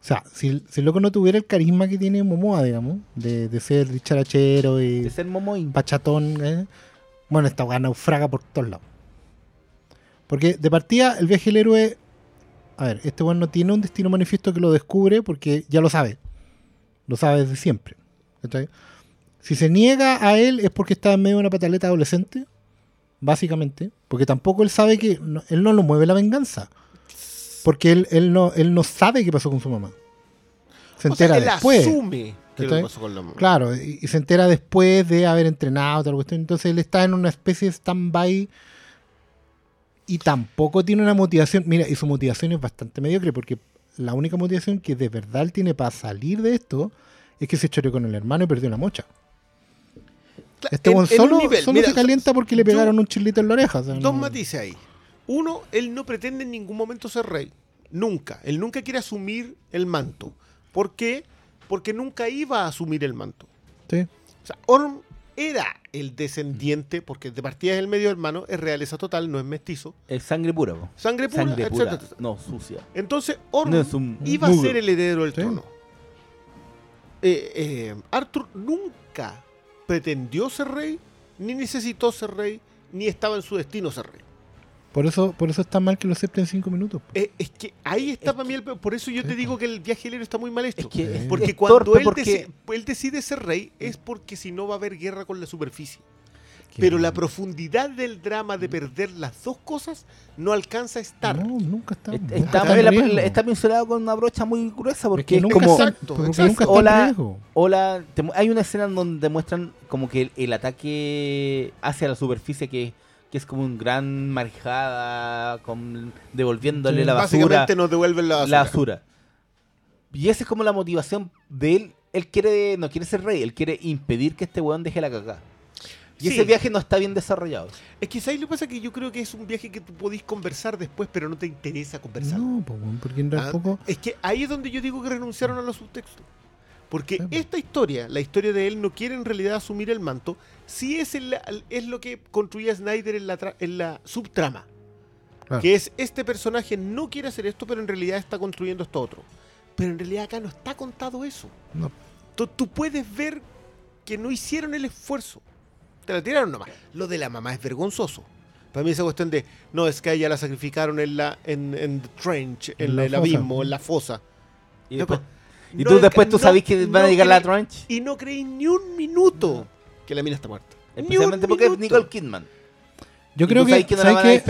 O sea, si, si el loco no tuviera el carisma que tiene Momoa, digamos, de, de ser dicharachero y De ser Momoin. pachatón, ¿eh? bueno, esta weá naufraga por todos lados. Porque de partida, el viaje del héroe. A ver, este weón no tiene un destino manifiesto que lo descubre porque ya lo sabe. Lo sabe desde siempre. ¿cachai? Si se niega a él es porque está en medio de una pataleta adolescente, básicamente. Porque tampoco él sabe que. no- él no lo mueve la venganza. Porque él, él, no, él no sabe qué pasó con su mamá. Se O sea, entera él después. asume que lo pasó con la mamá. Claro, y, y se entera después de haber entrenado, tal cuestión. Entonces él está en una especie de stand-by y tampoco tiene una motivación. Mira, y su motivación es bastante mediocre porque la única motivación que de verdad él tiene para salir de esto es que se choreó con el hermano y perdió una mocha. Este en- solo, nivel, solo mira, se calienta porque le yo- pegaron un chilito en la oreja. o sea, Dos no- matices ahí. Uno, él no pretende en ningún momento ser rey. Nunca. Él nunca quiere asumir el manto. ¿Por qué? Porque nunca iba a asumir el manto. Sí. O sea, Orm era el descendiente, porque de partida es el medio hermano, es realeza total, no es mestizo. Es sangre pura. po. Sangre pura, Sangre etcétera, pura. etcétera. No, sucia. Entonces, Orm No un iba a ser el heredero del Sí. trono. Eh, eh, Arthur nunca pretendió ser rey, ni necesitó ser rey, ni estaba en su destino ser rey. Por eso, por eso está mal que lo acepten en cinco minutos. Eh, es que ahí está Es para mí el Por eso yo te digo que el viaje del héroe está muy mal hecho. Es que porque es cuando torpe él, porque- deci- él decide ser rey es porque si no va a haber guerra con la superficie. Pero la profundidad del drama de perder las dos cosas no alcanza a estar. No, nunca está. Está, está la- está pincelado con una brocha muy gruesa Es porque que es, nunca como. Exacto, porque exacto. nunca está en Hola. riesgo. Hola, te hay una escena en donde muestran como que el, el ataque hacia la superficie que, que es como un gran marejada con devolviéndole la basura. Básicamente nos devuelven la basura. la basura. Y esa es como la motivación de él. Él quiere, no quiere ser rey, él quiere impedir que este weón deje la cagada. Y Sí. ese viaje no está bien desarrollado. Es que ¿sabes lo que pasa? Que yo creo que es un viaje que tú podís conversar después, pero no te interesa conversar. No, porque en Ah, tampoco. Es que ahí es donde yo digo que renunciaron a los subtextos. Porque esta historia, la historia de él, no quiere en realidad asumir el manto, sí es, el- es lo que construía Snyder en la, tra- en la subtrama. Claro. Que es, este personaje no quiere hacer esto, pero en realidad está construyendo esto otro. Pero en realidad acá no está contado eso. No. Tú, tú puedes ver que no hicieron el esfuerzo. Te la tiraron nomás. Lo de la mamá es vergonzoso. Para mí esa cuestión de, no, es que a ella la sacrificaron en la en, en the trench, en, En la el fosa. abismo, en la fosa. Y, No, después- pero- y no tú es- después tú no- sabés que van a no llegar la tranche. Y no creí ni un minuto que la mina está muerta. Especialmente porque es. Nicole Kidman. Yo creo que.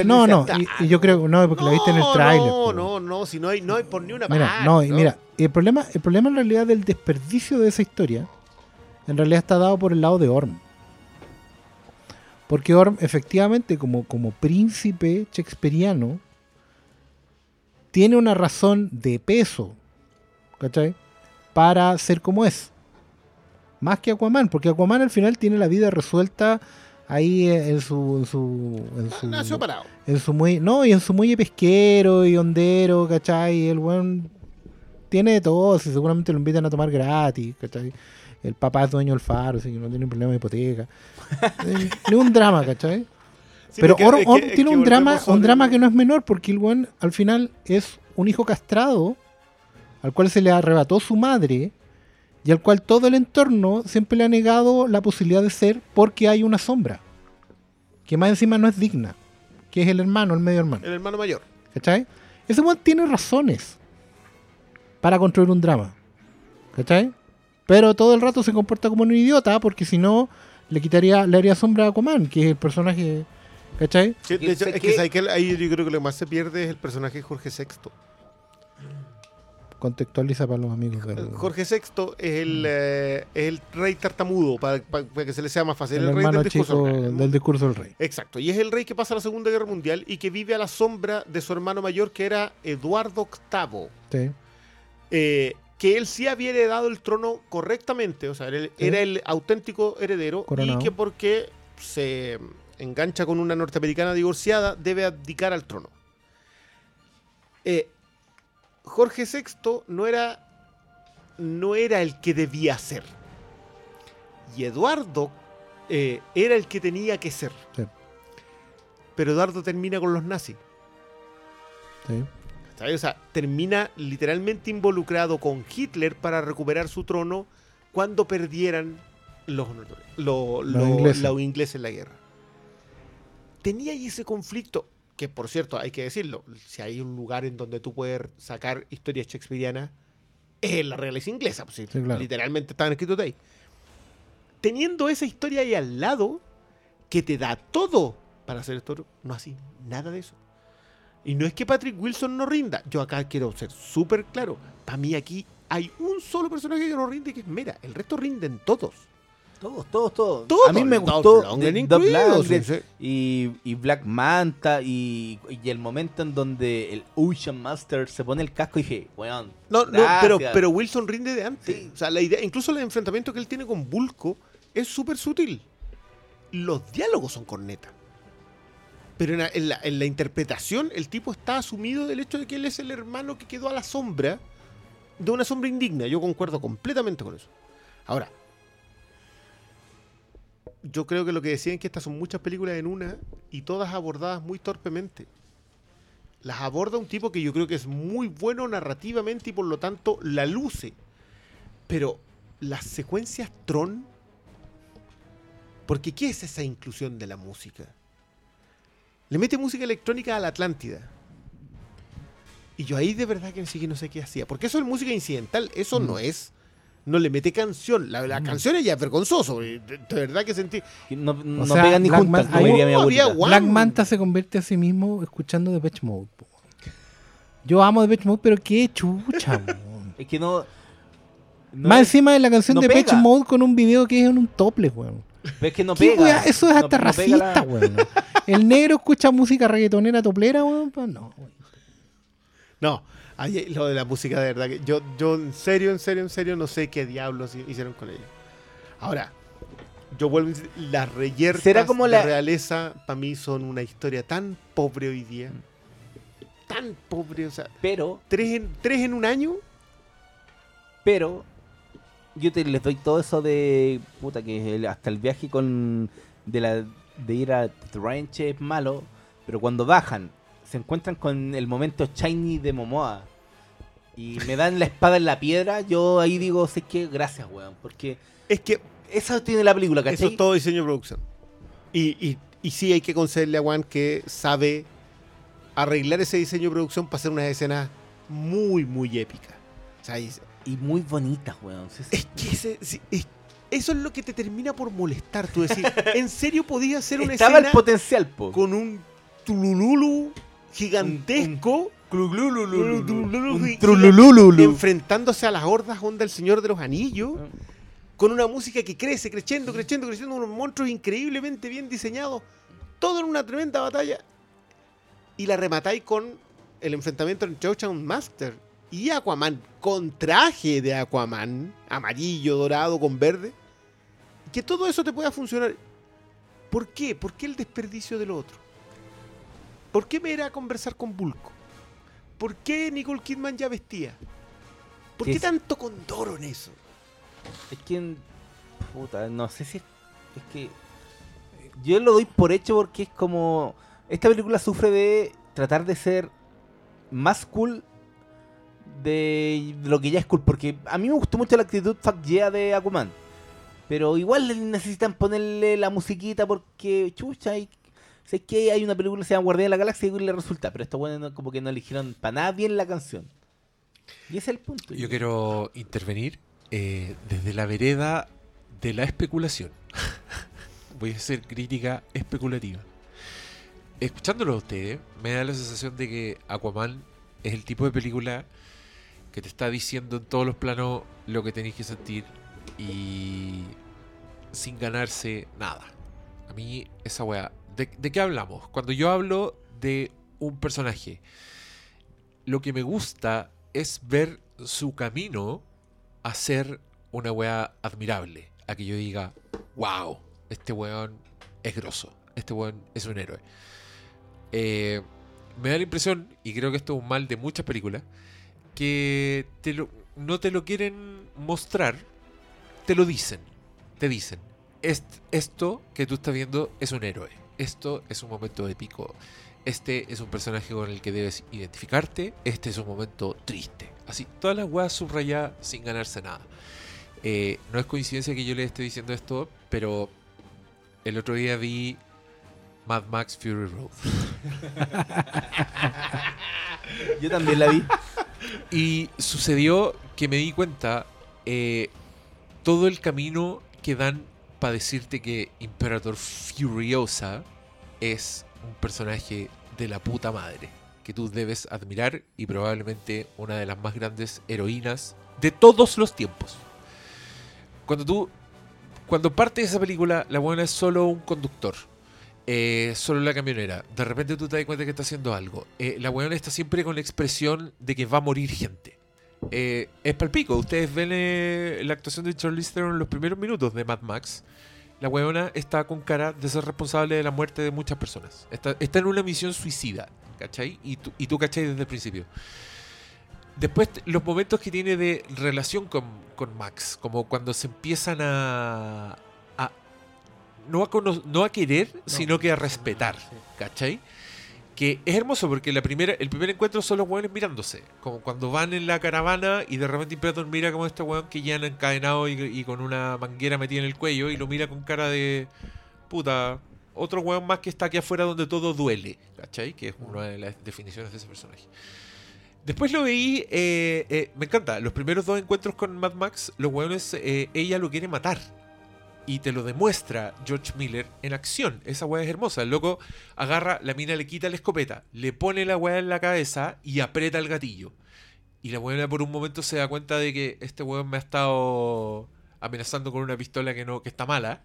no. No, no. Y, y yo creo. No, porque la viste en el No, tráiler. No, po. no, no, si no hay, no hay por ni una Mira, parte, no, y mira, el problema, el problema en realidad del desperdicio de esa historia, en realidad está dado por el lado de Orm. Porque Orm, efectivamente, como, como príncipe shakespeariano, tiene una razón de peso, ¿cachai? Para ser como es. Más que Aquaman, porque Aquaman al final tiene la vida resuelta ahí en su... En su, en su Nació parado. en su muelle, no, y en su muelle pesquero y hondero, ¿cachai? Y el weón tiene de todo, si seguramente lo invitan a tomar gratis, ¿cachai? El papá es dueño del faro, así que no tiene problema de hipoteca. Eh, Ni un drama, ¿cachai? Sí, Pero es Orm, es es tiene que un drama, un drama que no es menor, porque el weón al final es un hijo castrado, al cual se le arrebató su madre, y al cual todo el entorno siempre le ha negado la posibilidad de ser porque hay una sombra, que más encima no es digna, que es el hermano, el medio hermano. El hermano mayor. ¿Cachai? Ese weón tiene razones para construir un drama. ¿Cachai? Pero todo el rato se comporta como un idiota porque si no le quitaría, le haría sombra a Aquaman, que es el personaje. ¿Cachai? Sí, de hecho, es que- que, ahí yo creo que lo que más se pierde es el personaje de Jorge VI. Contextualiza para los amigos del Jorge VI es el, eh, es el rey tartamudo, para, para- para que se le sea más fácil. el El, rey del discurso real. del discurso del rey. Exacto, y es el rey que pasa la Segunda Guerra Mundial y que vive a la sombra de su hermano mayor, que era Eduardo VIII. Sí. eh, que él sí había heredado el trono correctamente, o sea, él Sí. era el auténtico heredero Coronado. y que porque se engancha con una norteamericana divorciada debe abdicar al trono. Eh, Jorge VI no era, no era el que debía ser. Y Eduardo eh, era el que tenía que ser. Sí. Pero Eduardo termina con los nazis. Sí. O sea, termina literalmente involucrado con Hitler para recuperar su trono cuando perdieran los, lo- lo- ingleses. los ingleses en la guerra. Tenía ahí ese conflicto, que por cierto, hay que decirlo, si hay un lugar en donde tú puedes sacar historias shakespearianas, es en la realeza inglesa, pues, sí, Sí, claro. literalmente estaban escritos ahí. Teniendo esa historia ahí al lado, que te da todo para hacer esto, no así, nada de eso. Y no es que Patrick Wilson no rinda. Yo acá quiero ser súper claro. Para mí aquí hay un solo personaje que no rinde, que es Mera. El resto rinden todos. Todos, todos, todos. Todos, A mí me gustó Lundgren de- incluido, Dolph Lundgren sí, sí. Y, y Black Manta y, y el momento en donde el Ocean Master se pone el casco y dije, weón. No, no, pero, pero Wilson rinde de antes. Sí. O sea, la idea, incluso el enfrentamiento que él tiene con Bulko es súper sutil. Los diálogos son corneta. Pero en la, en la- en la interpretación, el tipo está asumido del hecho de que él es el hermano que quedó a la sombra de una sombra indigna. Yo concuerdo completamente con eso. Ahora, yo creo que lo que decían es que estas son muchas películas en una y todas abordadas muy torpemente. Las aborda un tipo que yo creo que es muy bueno narrativamente y por lo tanto la luce. Pero las secuencias Tron. Porque ¿qué es esa inclusión de la música? Le mete música electrónica a la Atlántida. Y yo ahí de verdad que sí que no sé qué hacía. Porque eso es música incidental. Eso no es. No le mete canción. La, la canción ya es vergonzoso. De, de verdad que sentí. No, no sea, pegan ni Black juntas, Man- como ahí- diría mi. Black Manta se convierte a sí mismo escuchando Depeche Mode. po. Yo amo Depeche Mode, pero qué chucha. Es que no... no Más es- encima de la canción no de pega. Mode con un video que es en un tople, weón. Es que no ¿Qué pega. Eso es hasta racista, weón. El negro escucha música reggaetonera toplera, weón. Pues no, weón. No, ahí lo de la música de verdad que yo, yo en serio, en serio, en serio no sé qué diablos hi- hicieron con ella. Ahora, yo vuelvo a decir, las reyertas ¿Será como de la- realeza para mí son una historia tan pobre hoy día. Tan pobre, o sea, Pero, tres en, tres en un año. pero... Yo te, les doy todo eso de... Puta, que el- hasta el viaje con... De, la, de ir a Trench es malo. Pero cuando bajan, se encuentran con el momento shiny de Momoa. Y me dan la espada en la piedra. Yo ahí digo, sé que gracias, weón. Porque Es que eso tiene la película, ¿cachai? eso es todo diseño de producción. Y, y, y sí hay que concederle a Juan que sabe arreglar ese diseño de producción para hacer unas escenas muy, muy épicas. O sea, y- Y muy bonitas, weón. Sí, sí. Es que ese- sí, es- eso es lo que te termina por molestar. Tú decir, ¿en serio podía hacer una Estaba el escena potencial, po. con un tulululu gigantesco? Enfrentándose a las hordas onda el Señor de los Anillos. Con una música que crece, creciendo, creciendo, creciendo. Unos monstruos increíblemente bien diseñados. Todo en una tremenda batalla. Y la rematáis con el enfrentamiento entre Ocean Master y Aquaman. Con traje de Aquaman. Amarillo, dorado, con verde. Que todo eso te pueda funcionar. ¿Por qué? ¿Por qué el desperdicio del otro? ¿Por qué me era a conversar con Bulko? ¿Por qué Nicole Kidman ya vestía? ¿Por qué tanto condoro en eso? Es que. Puta, no sé si. Es, es que. Yo lo doy por hecho porque es como. Esta película sufre de tratar de ser más cool de lo que ya es cool. Porque a mí me gustó mucho la actitud fuck yeah de Aquaman. Pero igual necesitan ponerle la musiquita porque, chucha, hay, sé que hay una película que se llama Guardián de la Galaxia y le resulta. Pero estos bueno como que no eligieron para nada bien la canción. Y ese es el punto. Yo quiero intervenir eh, desde la vereda de la especulación. Voy a hacer crítica especulativa. Escuchándolo a ustedes, me da la sensación de que Aquaman es el tipo de película que te está diciendo en todos los planos lo que tenéis que sentir y sin ganarse nada. A mí esa weá... ¿De, qué hablamos? Cuando yo hablo de un personaje, lo que me gusta es ver su camino a ser una weá admirable. A que yo diga, wow, este weón es grosso, este weón es un héroe. Eh, me da la impresión, y creo que esto es un mal de muchas películas, que te lo- no te lo quieren mostrar, te lo dicen. Te dicen, "Est- esto que tú estás viendo es un héroe, esto es un momento épico, este es un personaje con el que debes identificarte, este es un momento triste. Así, todas las weas subrayadas sin ganarse nada. Eh, no es coincidencia que yo le esté diciendo esto, pero el otro día vi Mad Max Fury Road. Yo también la vi. Y sucedió que me di cuenta eh, todo el camino que dan para decirte que Imperator Furiosa es un personaje de la puta madre que tú debes admirar y probablemente una de las más grandes heroínas de todos los tiempos. Cuando tú, cuando parte de esa película, la buena es solo un conductor. eh, solo la camionera. De repente tú te das cuenta que está haciendo algo. Eh, la weona está siempre con la expresión de que va a morir gente. Eh, es palpico. Ustedes ven eh, la actuación de Charlize Theron en los primeros minutos de Mad Max. La weona está con cara de ser responsable de la muerte de muchas personas. Está, está en una misión suicida, ¿cachai? Y tú, y tú ¿cachai? Desde el principio. Después, los momentos que tiene de relación con, con Max, como cuando se empiezan a. a- no, a no a querer, sino que a respetar, ¿cachai? Que es hermoso porque la primera, el primer encuentro son los hueones mirándose. Como cuando van en la caravana y de repente Imperator mira como este hueón que ya han encadenado y, con una manguera metida en el cuello y lo mira con cara de. Puta. Otro hueón más que está aquí afuera donde todo duele, ¿cachai? Que es una de las definiciones de ese personaje. Después lo veí, eh, eh, me encanta, los primeros dos encuentros con Mad Max, los hueones, eh, ella lo quiere matar. Y te lo demuestra George Miller en acción. Esa weá es hermosa. El loco agarra, la mina le quita la escopeta, le pone la weá en la cabeza y aprieta el gatillo. Y la weá por un momento se da cuenta de que este weón me ha estado amenazando con una pistola que no, que está mala.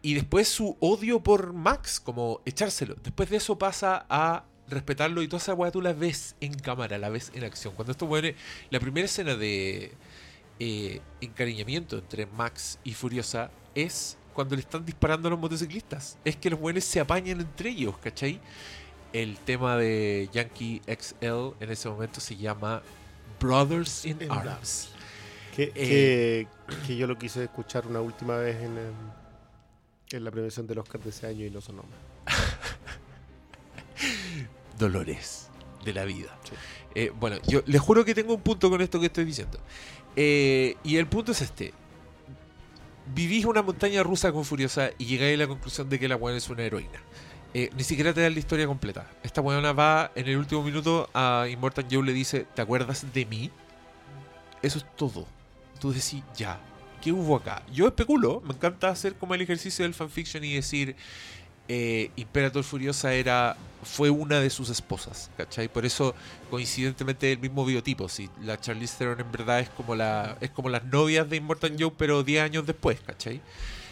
Y después su odio por Max, como echárselo. Después de eso pasa a respetarlo y toda esa weá tú la ves en cámara, la ves en acción. Cuando estos weones, la primera escena de eh, encariñamiento entre Max y Furiosa es cuando le están disparando a los motociclistas. Es que los buenos se apañan entre ellos, ¿cachai? El tema de Yankee XL en ese momento se llama Brothers in In Arms. Que, Eh. que, que yo lo quise escuchar una última vez en, em, en la premiación del Oscar de ese año y no sonó. Dolores de la vida. Eh, bueno, yo les juro que tengo un punto con esto que estoy diciendo. Eh, y el punto es este. Vivís una montaña rusa con Furiosa y llegáis a la conclusión de que la buena es una heroína. Eh, ni siquiera te dan la historia completa. Esta buena va en el último minuto a Immortal Joe le dice, ¿te acuerdas de mí? Eso es todo. Tú decís, ya, ¿qué hubo acá? Yo especulo, me encanta hacer como el ejercicio del fanfiction y decir, eh, Imperator Furiosa era fue una de sus esposas, ¿cachai? Por eso, coincidentemente, el mismo biotipo. Si la Charlize Theron en verdad es como la es como las novias de Immortal Joe, pero 10 años después, ¿cachai?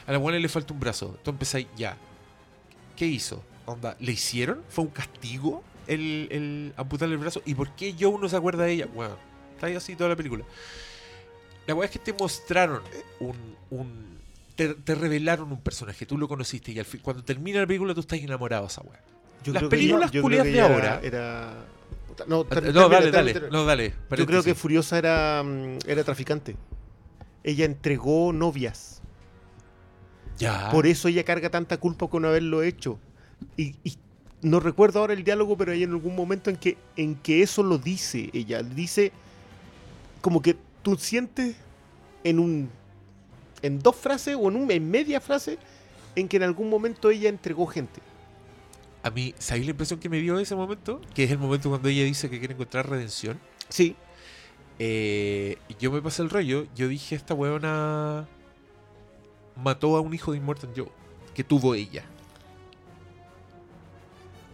A la buena le falta un brazo. Tú empezáis, ya. ¿Qué hizo? ¿Le hicieron? ¿Fue un castigo el, el amputarle el brazo? ¿Y por qué Joe no se acuerda de ella? Bueno, está ahí así toda la película. La weá es que te mostraron un. un te, te revelaron un personaje, tú lo conociste y al fin, cuando termina la película tú estás enamorado de esa weá. Las películas yo culias de ahora- Era, No, ter- no, dale, termina, dale, no, dale. Yo creo que Furiosa era, mm, era traficante. Ella entregó novias. Ya. Por eso ella carga tanta culpa con haberlo hecho. Y, y no recuerdo ahora el diálogo, pero hay en algún momento en que, en que eso lo dice ella. Dice como que tú sientes en un en dos frases o en, un, en media frase en que en algún momento ella entregó gente. A mí, ¿sabéis la impresión que me dio ese momento? Que es el momento cuando ella dice que quiere encontrar redención. Sí, Eh, yo me pasé el rollo, yo dije, esta weona mató a un hijo de Immortal Joe, que tuvo ella.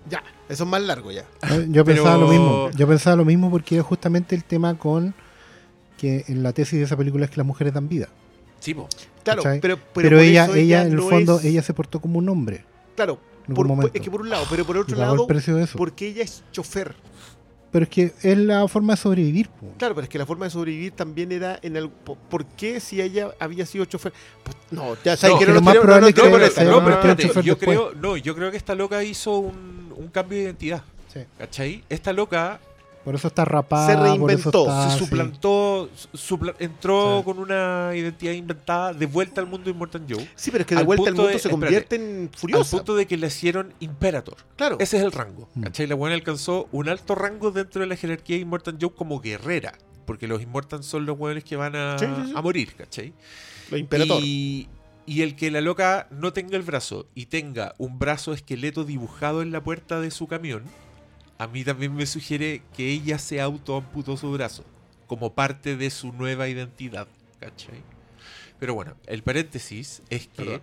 ya. Eso es más largo ya. Eh, Yo Pero- pensaba lo mismo. Yo pensaba lo mismo porque era justamente el tema con que en la tesis de esa película es que las mujeres dan vida. Sí, po. Claro, ¿cachai? pero, pero, Pero, ella, eso ella, en el no fondo, es- ella se portó como un hombre. Claro, por- es que por un lado, pero por otro lado, el porque ella es chofer. Pero es que es la forma de sobrevivir. po. Claro, pero es que la forma de sobrevivir también era en el. po- ¿Por qué si ella había sido chofer? Pues, no, ya sabes No, que que no lo más probable no, es que no, pero, pero- yo después. creo, no, yo creo que esta loca hizo un, un cambio de identidad. Sí. ¿Cachai? Esta loca Por eso está rapada. Se reinventó, está se suplantó, su- supla- entró Sí. con una identidad inventada de vuelta al mundo de Immortal Joe. Sí, pero es que de Al vuelta el punto mundo de- se espérate, convierte en Al furiosa. punto de que le hicieron Imperator. Claro. Ese es el rango. Mm. ¿Cachai? La buena alcanzó un alto rango dentro de la jerarquía de Immortal Joe como guerrera. Porque los Immortals son los buenos que van a, Sí, sí, sí. a morir, ¿cachai? Lo imperator. Y, y el que la loca no tenga el brazo y tenga un brazo esqueleto dibujado en la puerta de su camión, a mí también me sugiere que ella se autoamputó su brazo como parte de su nueva identidad, ¿cachai? Pero bueno, el paréntesis es que Perdón.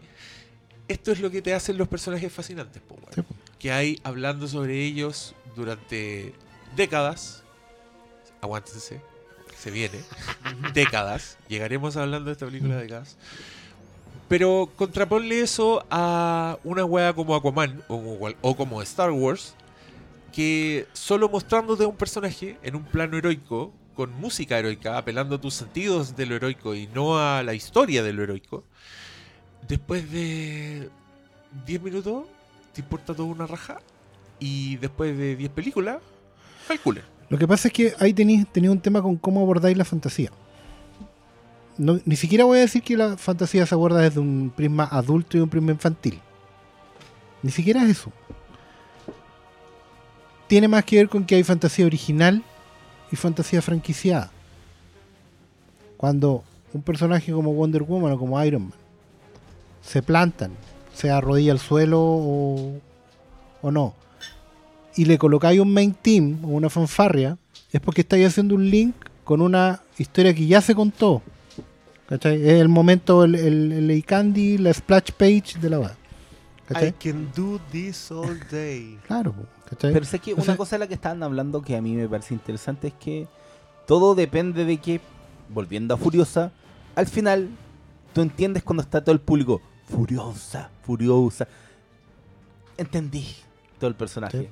esto es lo que te hacen los personajes fascinantes, po. Sí, po. que hay hablando sobre ellos durante décadas. Aguántense, se viene. décadas. Llegaremos hablando de esta película de décadas. Pero contraponle eso a una wea como Aquaman o como Star Wars, que solo mostrándote un personaje en un plano heroico, con música heroica, apelando a tus sentidos de lo heroico y no a la historia de lo heroico, después de 10 minutos te importa toda una raja y después de 10 películas, calculen. Lo que pasa es que ahí tenéis tenía un tema con cómo abordáis la fantasía. No, ni siquiera voy a decir que la fantasía se aborda desde un prisma adulto y un prisma infantil. Ni siquiera es eso. Tiene más que ver con que hay fantasía original y fantasía franquiciada. Cuando un personaje como Wonder Woman o como Iron Man se plantan, se arrodilla al suelo o, o no, y le colocáis un main team o una fanfarria, es porque estáis haciendo un link con una historia que ya se contó. ¿Cachai? Es el momento, el, el, el Candy, la splash page de la web. I can do this all day. Claro, ¿cachai? Pero sé que O una sea- cosa de la que estaban hablando que a mí me parece interesante es que todo depende de que, volviendo a Furiosa, al final tú entiendes cuando está todo el público Furiosa, Furiosa. Entendí todo el personaje. Sí.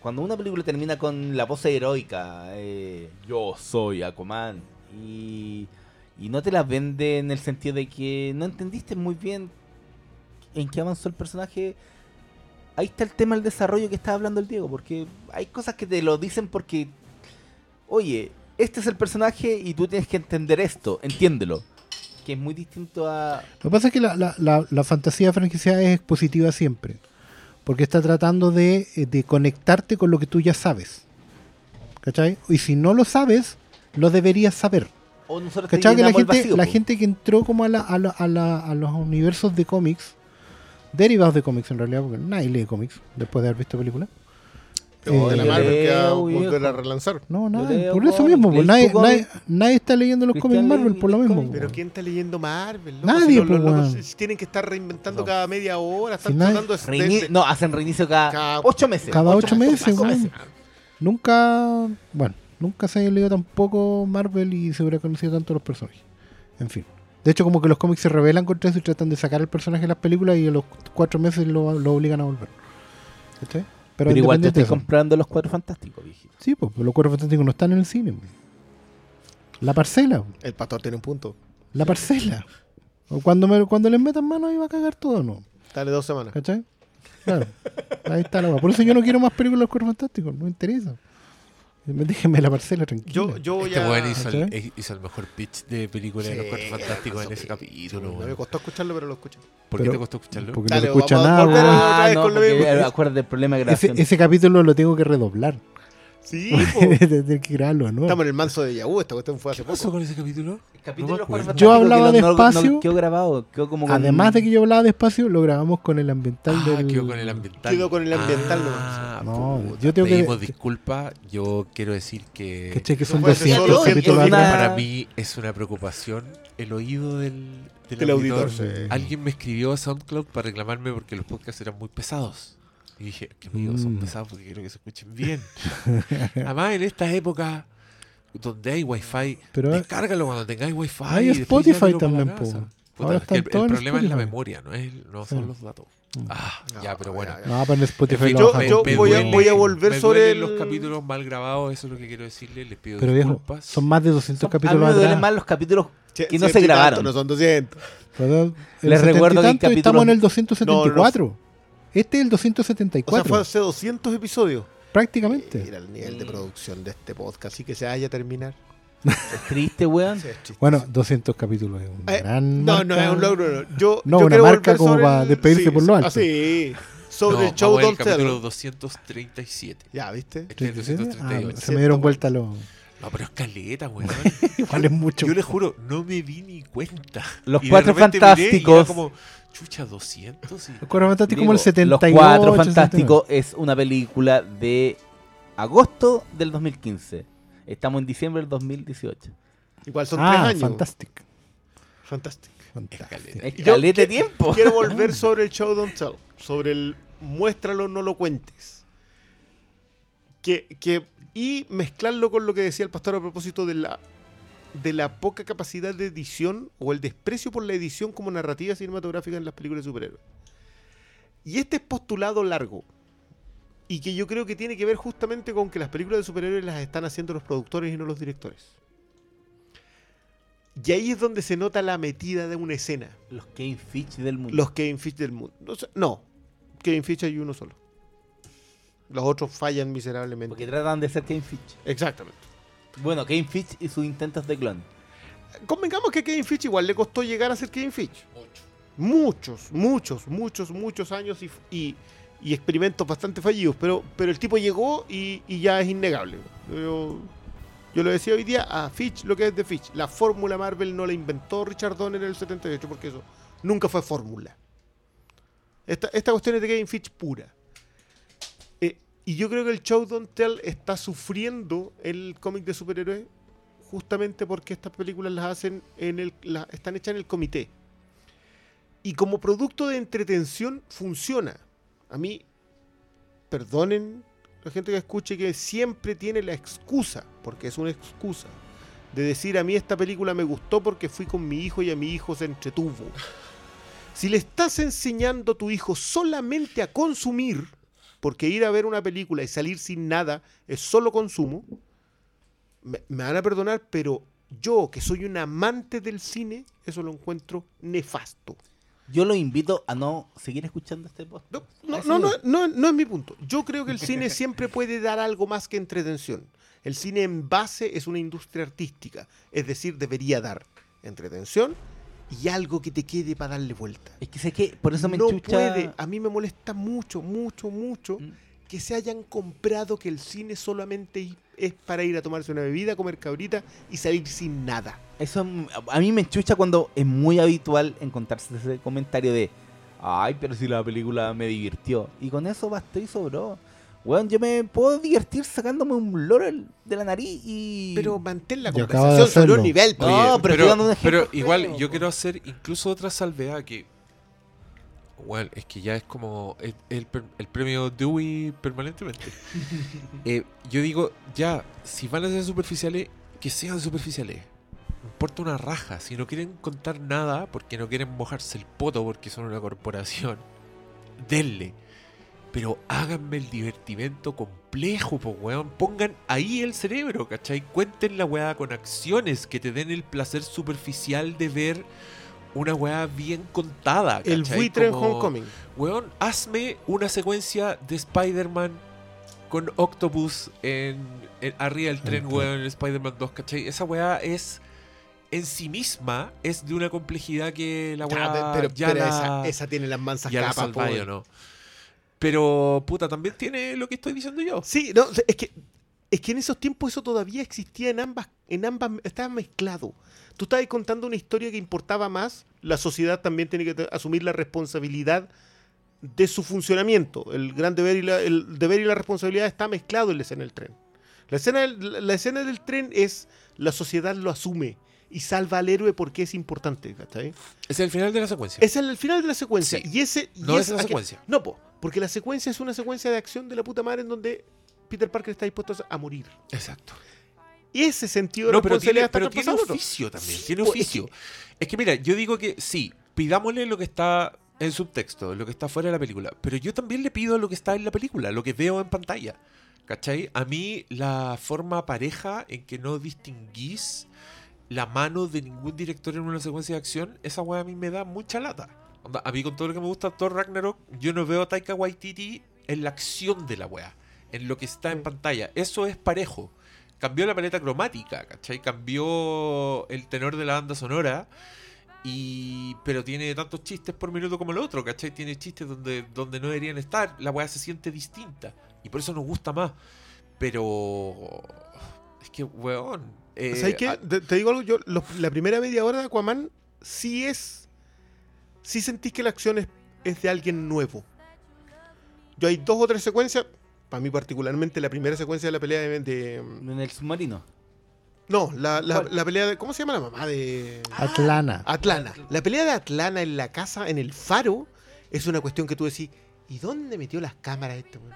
Cuando una película termina con la pose heroica, eh, yo soy Aquaman, y, y no te la vende en el sentido de que no entendiste muy bien en qué avanzó el personaje, ahí está el tema del desarrollo que estaba hablando el Diego, porque hay cosas que te lo dicen porque, oye, este es el personaje y tú tienes que entender esto, entiéndelo. Que es muy distinto a... Lo que pasa es que la, la- la- la fantasía franquiciada es expositiva siempre. Porque está tratando de, eh, de conectarte con lo que tú ya sabes. ¿Cachai? Y si no lo sabes, lo deberías saber. O ¿Cachai? Que la gente, vacío, la gente que entró como a, la- a, la- a la- a los universos de cómics, derivados de cómics en realidad, porque nadie lee cómics después de haber visto películas. Pero de la Eh, Marvel que va a volver a relanzar. No, leo por eso cómics, mismo, pues, ¿lees nadie, nadie, nadie está leyendo los cómics Marvel ¿lees por lo mismo. cómics? Pero ¿quién está leyendo Marvel? loco? Nadie, Si los- pues, los- los- tienen que estar reinventando No. cada media hora. Están Si nadie- tratando de- Reini- de- no, hacen reinicio cada, Cada- ocho meses. cada ocho meses, ocho weón. Nunca, bueno, nunca se haya leído tampoco Marvel y se hubiera conocido tanto los personajes. En fin. De hecho, como que los cómics se rebelan contra eso y tratan de sacar el personaje de las películas y a los cuatro meses lo, lo obligan a volver. ¿Cachai? Pero, igual te eso. comprando los cuatro fantásticos, viejito. Sí, pues los cuatro fantásticos no están en el cine. La parcela, El pastor tiene un punto. la parcela. O cuando, me, cuando les metan mano ahí va a cagar todo, ¿no? Dale dos semanas. ¿Cachai? Claro. Ahí está la. Por eso yo no quiero más películas de los cuatro fantásticos, no me interesa. Déjenme la parcela tranquila. Yo, yo voy Este a... weón hizo, el, hizo el mejor pitch de película de los Sí, cuatro fantásticos en ese sí. capítulo. No weón. me costó escucharlo, pero lo escuché. ¿Por qué Pero- te costó escucharlo? Porque Dale, no escucha nada, volver a- weón. otra vez no, con lo porque, mismo. acuérdate del problema de Ese, grabación. ese capítulo lo tengo que redoblar. Sí. Tener que grabarlo, ¿no? Estamos en el manso de Yahoo. Esta cuestión fue hace ¿Qué pasó poco. con ese capítulo? El capítulo acuerdo. Cuatro Yo hablaba que no- no- no despacio. quedó grabado, quedó como con- Además de que yo hablaba despacio, lo grabamos con el ambiental Ah, del... quedó con el ambiental. Quedó con el ambiental Ah, No, puta, yo tengo que- pedimos disculpas. Yo quiero decir que. Que Eso son fue hace 200 solo- capítulos una- para mí es una preocupación el oído del, del Del auditor, auditor. sí. Alguien me escribió a SoundCloud para reclamarme porque los podcasts eran muy pesados. Y dije, qué amigos son Mm. pesados porque quiero que se escuchen bien. Además, en estas épocas donde hay wifi, Pero- descárgalo cuando tengáis wifi. Hay Spotify también, po. Puta, Ahora es que el, el problema es la memoria, no, es, no son Sí. los datos. Mm. Ah, ya, No, pero bueno. ya, ya. No, pero en Spotify Yo- lo yo con- voy a- voy a volver me sobre el- los capítulos mal grabados, eso es lo que quiero decirle. Les pido Pero viejo, disculpas. son más de 200 Son- a mí capítulos me duelen más los capítulos Che, que no se y tanto, grabaron. No son 200. Pero el Les 70 y recuerdo que y estamos en el capítulos- 274. Este es el O sea, 274, fue hace 200 episodios. prácticamente. Mira el nivel de producción de este podcast y que se haya a terminar. Es triste, weón. Sí, es triste. Bueno, 200 capítulos es una Eh, gran no, no marca. es un logro. no. Yo, No, yo una marca como para el- despedirse sí, por lo alto. Ah, sí. Sobre No, el show Don't capítulo Tell. 237. Ya, ¿viste? Este es el 238. Ah, se me dieron vuelta los. No, pero es caleta, weón. Igual es mucho. Yo le juro, no me di ni cuenta. Los Y Cuatro repente miré y era Fantásticos. como, chucha, 200. Y... Los Cuatro Fantásticos como el Digo, 78. Los Cuatro 79. Fantásticos es una película de agosto del 2015. Estamos en diciembre del 2018. Igual son ah, tres años. Fantastic. Fantástico. Fantastic. caleta. Es Yo caleta de tiempo. Quiero volver sobre el show Don't Tell. Sobre el muéstralo, no lo cuentes. Que, que, y mezclarlo con lo que decía el pastor a propósito de la, de la poca capacidad de edición o el desprecio por la edición como narrativa cinematográfica en las películas de superhéroes. Y este es postulado largo. Y que yo creo que tiene que ver justamente con que las películas de superhéroes las están haciendo los productores y no los directores. Y ahí es donde se nota la metida de una escena. Los Kane Fitch del mundo. Los Kevin Fish del mundo. No, no, Kevin Fish hay uno solo. Los otros fallan miserablemente. Porque tratan de ser Kane Fitch. Exactamente. Bueno, Kane Fitch y sus intentos de clon. Convengamos que a Kevin Fish igual le costó llegar a ser Kevin Fish. Muchos, muchos, muchos, muchos años y, y- experimentos bastante fallidos. Pero, pero el tipo llegó y, ya es innegable. Yo, yo lo decía hoy día a Fitch lo que es de Fitch. La fórmula Marvel no la inventó Richard Donner en el 78 porque eso nunca fue fórmula. Esta, esta cuestión es de Kevin Fitch pura. Y yo creo que el Show Don't Tell está sufriendo el cómic de superhéroes justamente porque estas películas las hacen en el, están hechas en el comité. Y como producto de entretención funciona. A mí, perdonen la gente que escuche que siempre tiene la excusa, porque es una excusa, de decir a mí esta película me gustó porque fui con mi hijo y a mi hijo se entretuvo. Si le estás enseñando a tu hijo solamente a consumir, porque ir a ver una película y salir sin nada es solo consumo, me, me van a perdonar, pero yo, que soy un amante del cine, eso lo encuentro nefasto. Yo los invito a no seguir escuchando este podcast. No, no, no, no, no es mi punto. Yo creo que el cine siempre puede dar algo más que entretención. El cine en base es una industria artística, es decir, debería dar entretención y algo que te quede para darle vuelta. Es que sé que por eso me no enchucha. puede, a mí me molesta mucho, mucho, mucho Mm. que se hayan comprado que el cine solamente es para ir a tomarse una bebida, comer cabrita y salir sin nada. Eso a mí me enchucha cuando es muy habitual encontrarse ese comentario de ay, pero si la película me divirtió. Y con eso bastó y sobró. Weón, yo me puedo divertir sacándome un loro de la nariz y. Pero mantén la conversación sobre un nivel. No, pues. pero un ejemplo pero igual yo quiero hacer incluso otra salvedad que bueno, es que ya es como el, el premio Dewey permanentemente. Eh, yo digo, ya, si van a ser superficiales, que sean superficiales. No importa una raja. Si no quieren contar nada porque no quieren mojarse el poto porque son una corporación, denle. Pero háganme el divertimento complejo, po, weón. Pongan ahí el cerebro, ¿cachai? Cuenten la weá con acciones que te den el placer superficial de ver una weá bien contada. El buitre en Como, Homecoming. Weón, hazme una secuencia de Spider-Man con Octopus en, en- arriba del tren, tren. weón, en Spider-Man 2, ¿cachai? Esa weá es en sí misma, es de una complejidad que la Ya, weá pero, ya pero la- esa, esa tiene las mansas ya la capas. ¿o no? Pero, puta, también tiene lo que estoy diciendo yo. Sí, no, es que es que en esos tiempos eso todavía existía en ambas, en ambas, estaba mezclado. Tú estabas contando una historia que importaba más, la sociedad también tiene que asumir la responsabilidad de su funcionamiento. El gran deber y la, el deber y la responsabilidad está mezclado en la escena del tren. La escena del, la- la escena del tren es la sociedad lo asume y salva al héroe porque es importante. ¿cachai? Es el final de la secuencia. Es el final de la secuencia. Sí. Y ese. y No es la secuencia. No, po, Porque la secuencia es una secuencia de acción de la puta madre en donde Peter Parker está dispuesto a morir. Exacto. Y ese sentido de No, pero tiene, pero tiene oficio también. Sí, Tiene pues, oficio. Es que mira, yo digo que sí, pidámosle lo que está en subtexto, lo que está fuera de la película. Pero yo también le pido lo que está en la película, lo que veo en pantalla. ¿Cachai? A mí la forma pareja en que no distinguís la mano de ningún director en una secuencia de acción, esa weá a mí me da mucha lata. A mí con todo lo que me gusta Thor Ragnarok, yo no veo a Taika Waititi en la acción de la weá, en lo que está en pantalla. Eso es parejo. Cambió la paleta cromática, ¿cachai? Cambió el tenor de la banda sonora. Y, pero tiene tantos chistes por minuto como el otro, ¿cachai? Tiene chistes donde, donde no deberían estar. La weá se siente distinta. Y por eso nos gusta más. Pero. Es que, weón. eh, ¿Sabes qué? a- Te, te digo algo, yo, los- la primera media hora de Aquaman sí es. Sí sentís que la acción es, es de alguien nuevo. Yo hay dos o tres secuencias, para mí particularmente la primera secuencia de la pelea de. de- En el submarino. no, la, la- la pelea de. ¿Cómo se llama la mamá de. Atlana. Atlana. La pelea de Atlana en la casa, en el faro, es una cuestión que tú decís, ¿y dónde metió las cámaras este weón?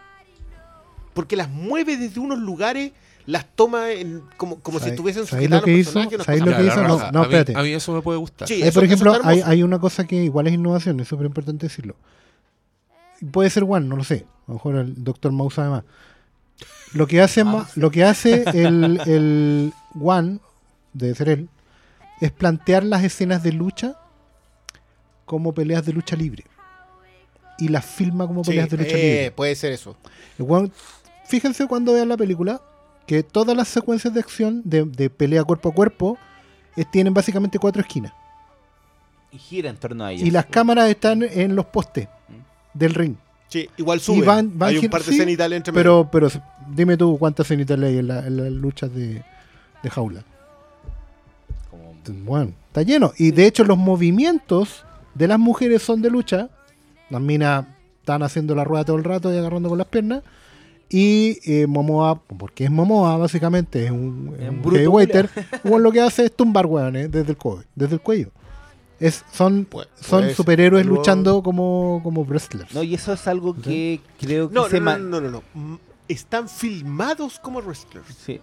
Porque las mueve desde unos lugares, las toma en- como, como si ¿Sabes- estuviesen sujetadas lo que a los hizo? personajes, unas ¿Sabes cosas lo que hizo? No, no, a mí- espérate. a mí eso me puede gustar. Sí, Eh, eso- por ejemplo, hay, hay una cosa que igual es innovación, es súper importante decirlo. Puede ser One, no lo sé. A lo mejor el Dr. Mouse sabe más. Lo que hace, ma- lo que hace el, el One, debe ser él, es plantear las escenas de lucha como peleas de lucha libre. Y las filma como Sí, peleas de lucha eh, libre. puede ser eso. El fíjense cuando vean la película que todas las secuencias de acción de, de pelea cuerpo a cuerpo eh, tienen básicamente cuatro esquinas. Y gira en torno a ellos. Y las cámaras están en los postes del ring. Sí, igual sube. van- van hay un par de sí, cenitales entre medio. Pero, pero dime tú cuántas cenitales hay en, la- en las luchas de, de jaula. Como- Bueno, está lleno. Y de hecho los movimientos de las mujeres son de lucha. Las minas están haciendo la rueda todo el rato y agarrando con las piernas. Y eh, Momoa, porque es Momoa básicamente, es un, Es un un bruto heavyweighter, weón, lo que hace es tumbar weones desde el, co- desde el cuello. Es, son Pu- son puede ser. superhéroes Luego- luchando como, como wrestlers. No, y eso es algo que creo que No, se no, no, no, no, no. Mm, Están filmados como wrestlers. Sí.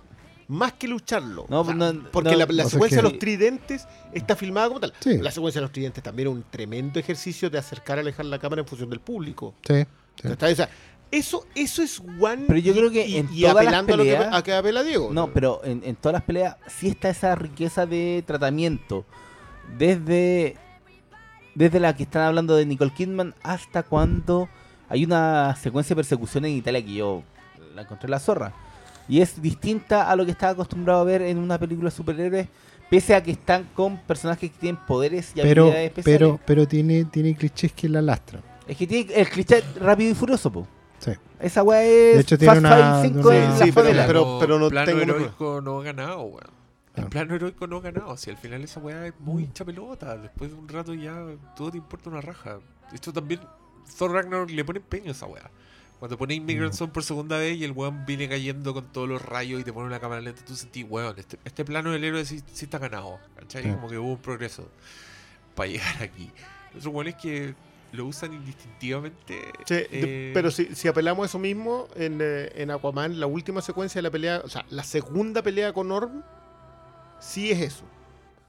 Más que lucharlo. No, O sea, no, porque no. la, secuencia de los tridentes está filmada como tal. Sí. La secuencia de los tridentes también es un tremendo ejercicio de acercar, alejar la cámara en función del público. Sí. O sea, eso, eso es one. Pero yo y- creo que y, en y todas las apelando a lo que, peleas- a que apela Diego. No, pero en, en todas las peleas sí está esa riqueza de tratamiento. Desde, desde la que están hablando de Nicole Kidman hasta cuando hay una secuencia de persecución en Italia que yo la encontré la zorra. Y es distinta a lo que estaba acostumbrado a ver en una película de superhéroes, pese a que están con personajes que tienen poderes y Pero, habilidades especiales. pero, pero tiene, tiene clichés que la lastran. Es que tiene el cliché rápido y furioso, po. Esa weá es De hecho, tiene Fast una- Five 5 una- en Sí, la pero- pero no plano tengo heroico no ha ganado, weón. El Ah. plano heroico no ha ganado. Si al final esa weá es muy Mm. hincha pelota. Después de un rato ya todo te importa una raja. Esto también. Thor Ragnarok le pone empeño a esa weá. Cuando pone Immigrant Song por segunda vez y el weón viene cayendo con todos los rayos y te pone una cámara lenta, tú sentís, weón, este, este plano del héroe sí, sí está ganado. ¿Cachai? Sí. Como que hubo un progreso para llegar aquí. Los weones que lo usan indistintivamente. Sí, eh, pero si, si apelamos a eso mismo, en, eh, en Aquaman, la última secuencia de la pelea, o sea, la segunda pelea con Orm, sí es eso.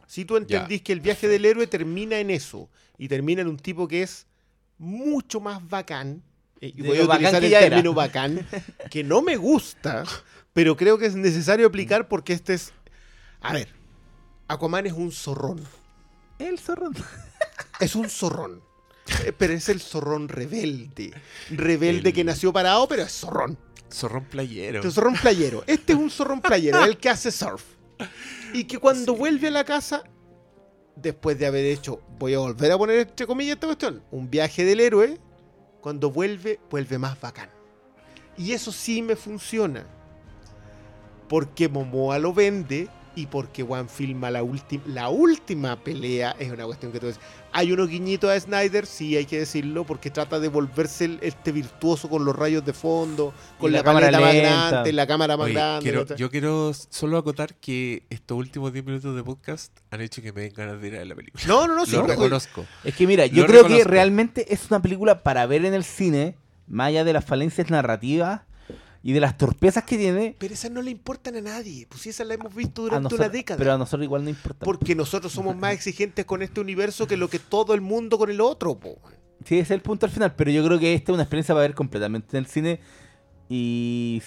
Si tú entendís que el viaje del héroe termina en eso, y termina en un tipo que es mucho más bacán, eh, y voy a utilizar el era. término bacán, que no me gusta, pero creo que es necesario aplicar porque este es... A ver, Aquaman es un zorrón. El zorrón. Es un zorrón. Eh, Pero es el zorrón rebelde. Rebelde El- que nació parado, pero es zorrón. Zorrón playero. Es un zorrón playero. Este es un zorrón playero, el que hace surf. Y que cuando vuelve a la casa, después de haber hecho, voy a volver a poner entre comillas esta cuestión, un viaje del héroe, cuando vuelve, vuelve más bacán. Y eso sí me funciona. Porque Momoa lo vende y porque One filma la, última la última pelea. Es una cuestión que tú dices. Hay unos guiñitos a Snyder, sí hay que decirlo, porque trata de volverse el- este virtuoso con los rayos de fondo, con la, la cámara paleta más grande, la cámara más Oye, grande. yo quiero solo acotar que estos últimos 10 minutos de podcast han hecho que me den ganas de ir a la película. No, no, no, sí, Lo reconozco. Es que mira, yo Lo creo que realmente es una película para ver en el cine, más allá de las falencias narrativas y de las torpezas que tiene, Pero esas no le importan a nadie. Pues si esas la hemos visto durante nosotros, una década. pero a nosotros igual no importa. Porque nosotros somos más exigentes con este universo que lo que todo el mundo con el otro. po. Sí, ese es el punto al final, pero yo creo que esta es una experiencia para ver completamente en el cine y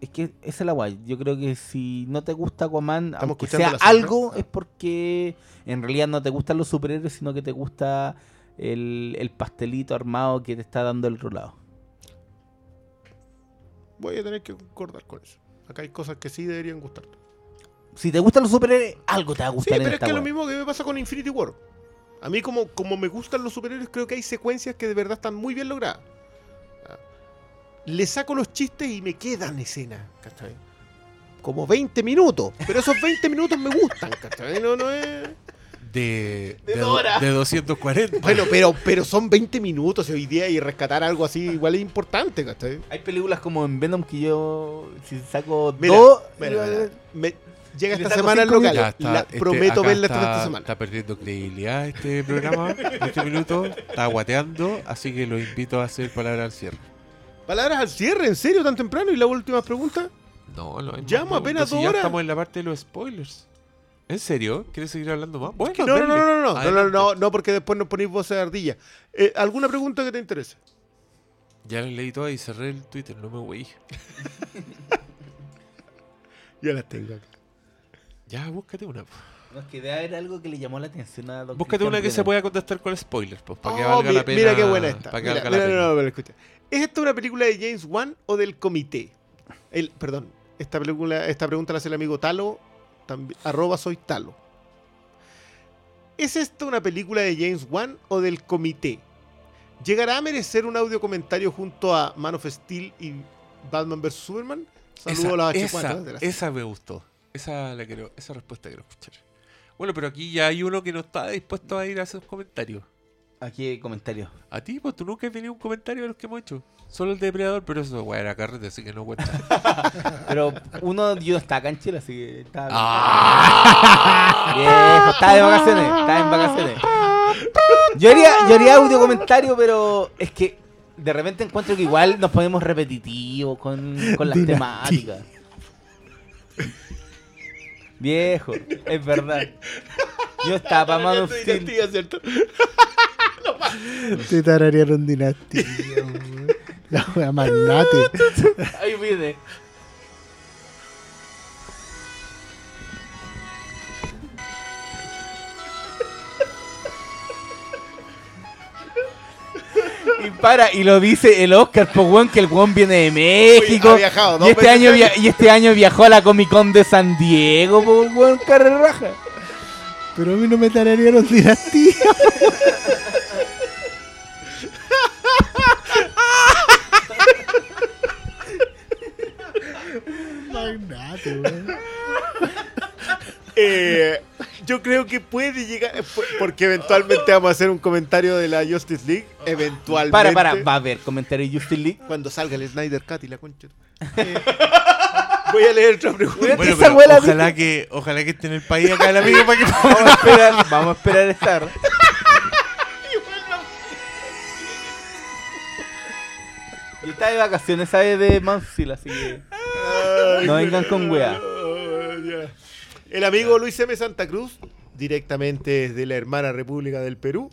es que esa es la guay. Yo creo que si no te gusta Aquaman, aunque sea algo, es porque en realidad no te gustan los superhéroes, sino que te gusta el, el pastelito armado que te está dando el rolado. Voy a tener que concordar con eso. Acá hay cosas que sí deberían gustarte. Si te gustan los superhéroes, algo te va a Sí, gustar en pero es esta que es lo mismo que me pasa con Infinity War. A mí, como, como me gustan los superhéroes, creo que hay secuencias que de verdad están muy bien logradas. Le saco los chistes y me quedan escenas, ¿cachai? Como 20 minutos. Pero esos 20 minutos me gustan, ¿cachai? No, no es... De, De de, Dora. de 240. Bueno, pero, pero son 20 minutos hoy día y rescatar algo así igual es importante, ¿cachai? Hay películas como en Venom que yo, si saco Mira, dos, mira, mira, me- llega Le esta semana al local. Ya está, la- este, prometo verla está, esta semana. Está perdiendo credibilidad este programa en este minuto. Está guateando, así que lo invito a hacer palabras al cierre. Palabras al cierre, ¿en serio tan temprano? ¿Y la última pregunta? No, no. Llamo apenas dos ya horas. estamos en la parte de los spoilers. ¿En serio? ¿Quieres seguir hablando más? Bueno, No, no, no, no, no, no, no, no, no, no, porque después nos ponéis voces de ardilla. Eh, ¿Alguna pregunta que te interese? Ya las leí todas y cerré el Twitter, no me voy. Ya las tengo acá. Ya, búscate una. No, es que debe haber algo que le llamó la atención a Don Búscate una que se pueda contestar con spoilers, pues, para que Oh, valga mi- la pena. Mira qué buena esta. Para que Mira, valga mira, la no, pena. no, pero escucha. ¿Es esta una película de James Wan o del comité? El, perdón, esta película, esta pregunta la hace el amigo Talo, tambi- arroba soy Talo. ¿Es esta una película de James Wan o del comité? ¿Llegará a merecer un audio comentario junto a Man of Steel y Batman vs Superman? Saludos Esa, a las esa, H4. de la- esa me gustó. Esa, la quiero, esa respuesta quiero escuchar. Bueno, pero aquí ya hay uno que no está dispuesto a ir a esos comentarios. Aquí hay comentarios. A ti, pues tú nunca has tenido un comentario de los que hemos hecho. Solo el depredador, pero eso, güey, era carrete, así que no cuenta. Pero uno, yo estaba acá en Chile, así que estaba. ¡Ah! Viejo, estaba de vacaciones, estaba en vacaciones. Yo haría, yo haría audio comentario, pero es que de repente encuentro que igual nos ponemos repetitivos con, con las temáticas. Viejo, es verdad. Yo estaba para ¿cierto? Te tararearon dinastía. La wea magnate. Ahí viene. Y para, y lo dice el Oscar, pues weón, que el weón viene de México. ha viajado dos y, este año via- y este año viajó a la Comic Con de San Diego, pues weón, carrera raja. Pero a mí no me tararearon dinastía. Magnate, weón. Eh, yo creo que puede llegar, porque eventualmente vamos a hacer un comentario de la Justice League, eventualmente. Para, para, va a haber comentario de Justin League. Cuando salga el Snyder Cut y la concha. Eh, voy a leer otra pregunta. Bueno, ojalá que, ojalá que esté en el país acá el amigo para que Vamos a esperar, vamos a esperar estar. Yo estaba de vacaciones, ¿sabes? De Mansfield, así que. No vengan con wea. Ya. El amigo Luis M. Santa Cruz, directamente desde la hermana República del Perú,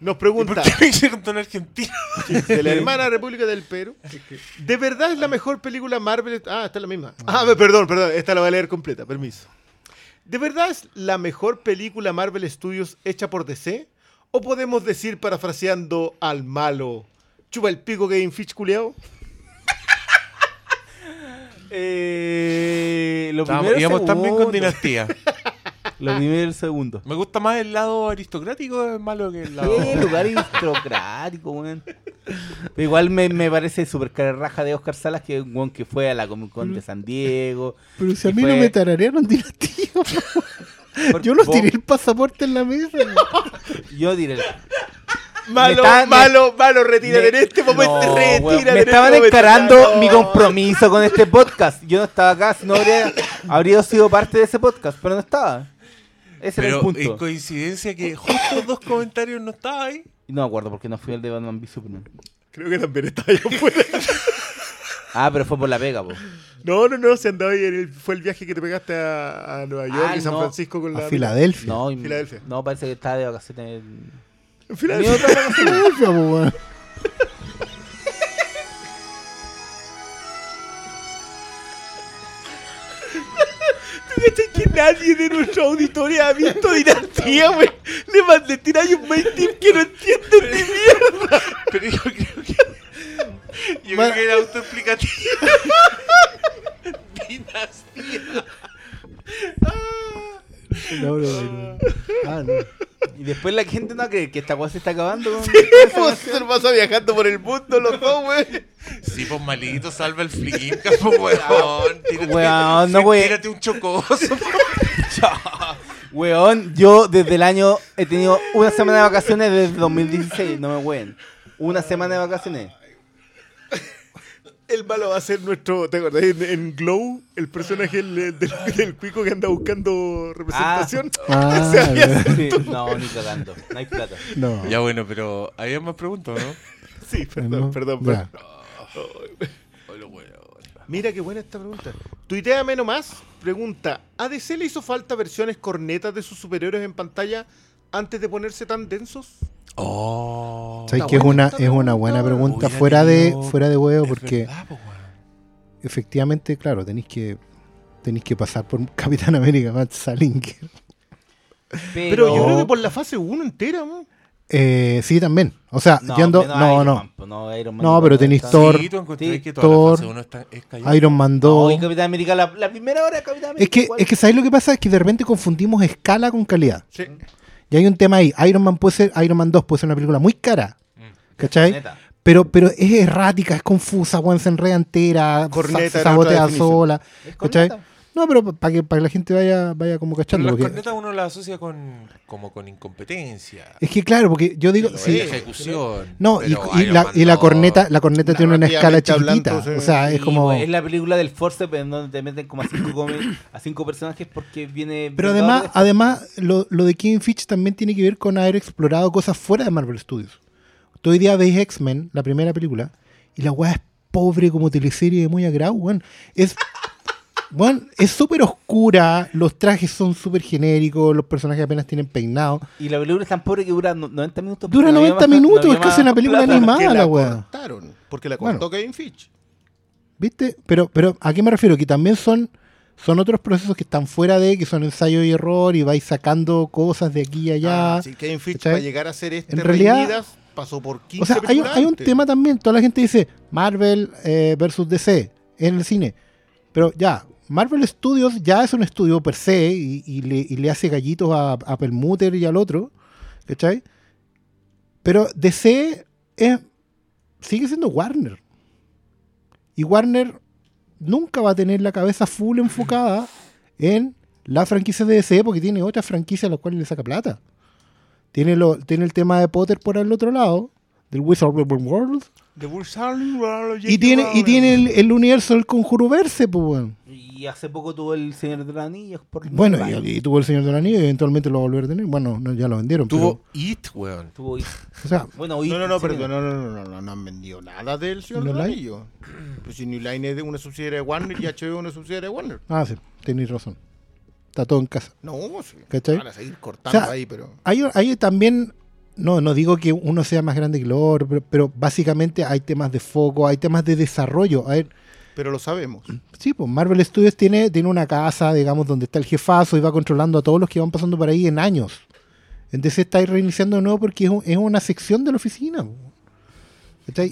nos pregunta. ¿Por qué tono argentino? de la hermana República del Perú. ¿De verdad es la mejor película Marvel? Ah, esta es la misma. Ah, perdón, perdón, esta la voy a leer completa, permiso. ¿De verdad es la mejor película Marvel Studios hecha por DC? ¿O podemos decir, parafraseando al malo, chupa el pico Game Fitch culeado? Eh, lo Estábamos- primero íbamos también con segundo. dinastía. Lo primero y el segundo. Me gusta más el lado aristocrático, es malo que el lado. Qué lugar aristocrático, weón. Pero igual me, me parece súper raja de Oscar Salas, que es un weón que fue a la Comic Con de San Diego. Pero si a Y mí fue- no me tararearon dinastía. Por- Yo no vos- tiré el pasaporte en la mesa. Yo diré. Malo, está- me- malo, malo, retírate Me- en este momento, No, retírate en Me este estaban momento. encarando No. mi compromiso con este podcast. Yo no estaba acá, si no habría, habría sido parte de ese podcast, pero no estaba. Ese era el punto. en coincidencia que justo dos comentarios no estaba ahí. Y No me acuerdo porque no fui el de Batman v Superman. Creo que también estaba allá afuera. Ah, pero fue por la pega, po. No, no, no, se andaba ahí. en el- fue el viaje que te pegaste a, a Nueva York Ah, y San no. Francisco con la. A Filadelfia. No, Filadelfia. no, parece que estaba de vacaciones. En Filadelfia. Filadelfia, po, weón. ¿Tú cachai que nadie de nuestra auditoría ha visto Dinastía, güey? Le mandé tirar un main tip que no entienden de mierda. Pero yo creo que. Yo creo que era autoexplicativo. Dinastía. No, no, no. Ah, no. Y después la gente no cree que esta weá se está acabando. con- Vos se pasa viajando por el mundo los dos, güey. Sí, pues malito, salva el flimcast, pues weón. Tírate, Weón, no, sí, wey. Tírate un chocoso. Weón, yo desde el año he tenido una semana de vacaciones desde 2016, no me ween. Una semana de vacaciones. El malo va a ser nuestro. ¿Te acordás? En, en Glow, el personaje del, del, del cuico que anda buscando representación. Ah. Sí, no, ni cagando. No hay plata. no. Ya bueno, pero había más preguntas, ¿no? Sí, perdón, No, perdón, perdón. Mira qué buena esta pregunta. Tuitea menos más. Pregunta: ¿A DC le hizo falta versiones cornetas de sus superhéroes en pantalla antes de ponerse tan densos? Oh. ¿Sabes que es una, es una buena pregunta fuera de, fuera de huevo? Porque verdad, po, weón. efectivamente, claro, tenéis que tenéis que pasar por Capitán América, Matt Salinger. Pero, Pero yo creo que por la fase 1 entera, ¿no? Eh, sí, también. O sea, No, yendo. menos No, no. Man, no, Iron Man No, pero tenéis Thor, Sí, Thor, la fase uno está, es. Iron Man No, 2. y Capitán América, la, la primera hora de Capitán América. es que, igual. es que ¿sabéis lo que pasa? Es que de repente confundimos escala con calidad. Sí. Y hay un tema ahí. Iron Man puede ser, Iron Man 2 puede ser una película muy cara. ¿Cachai? Neta. Pero, pero es errática, es confusa, weón, se enreda entera, Corneta sabotea sola. ¿Cachai? corneta. No, pero para que, para que la gente vaya, vaya como Pero cachando. las porque- cornetas uno las asocia con, como con incompetencia. es que claro, porque yo digo, Pero sí, es. ejecución. no, y, Pero la, y la corneta, la corneta tiene una escala chiquitita. hablando, sí. o sea, es como. es la película del Force, pero en donde te meten como a cinco, a cinco personajes porque viene. Pero además, además lo, lo de Kevin Fitch también tiene que ver con haber explorado cosas fuera de Marvel Studios. Tú hoy día veis X-Men, la primera película, y la weá es pobre como teleserie de muy agrado, weón. Es. Weón, es súper oscura, los trajes son súper genéricos, los personajes apenas tienen peinado. Y la película es tan pobre que dura no- 90 minutos. Dura porque no había 90 más- no minutos, es casi una película plata. animada. La la weá. cortaron. Porque la Bueno. cortó Kevin Fitch. ¿Viste? Pero, pero ¿a qué me refiero? Que también son, son otros procesos que están fuera de, que son ensayo y error, y vais sacando cosas de aquí y allá. Ah, sí, Kevin Fitch ¿cachai? para llegar a ser este En realidad- pasó por 15 O sea, hay, un- hay tema también, toda la gente dice Marvel eh, versus DC en el cine. Pero ya, Marvel Studios ya es un estudio per se y, le, hace gallitos a, a Perlmutter y al otro. ¿Cachai? Pero DC sigue siendo Warner. Y Warner nunca va a tener la cabeza full enfocada en la franquicia de DC porque tiene otras franquicias a las cuales le saca plata. Tiene, el tema de Potter por el otro lado, del Wizard World. Y tiene, y tiene el, el universo del Conjuro Verse, pues, weón. Y hace poco tuvo el Señor de los Anillos. Por Bueno, y, y tuvo el Señor del Anillo y eventualmente lo va a volver a tener. Bueno, no, ya lo vendieron. Tuvo It, weón. Tuvo- pero, o sea, bueno, No, no, no, perdón, no, no, no, no, no, no han vendido nada del Señor ¿No del Line? Anillo. Pues si New Line es de una subsidiaria de Warner y HBO es una subsidiaria de Warner. ah, sí, tenéis razón. Está todo en casa. No, sí. ¿Cachai? Van a seguir cortando O sea, ahí, pero... Hay, hay también, no, no digo que uno sea más grande que el otro, pero, pero básicamente hay temas de foco, hay temas de desarrollo. A ver, Pero lo sabemos. Sí, pues Marvel Studios tiene, tiene una casa, digamos, donde está el jefazo y va controlando a todos los que van pasando por ahí en años. Entonces está reiniciando de nuevo porque es, un- es una sección de la oficina.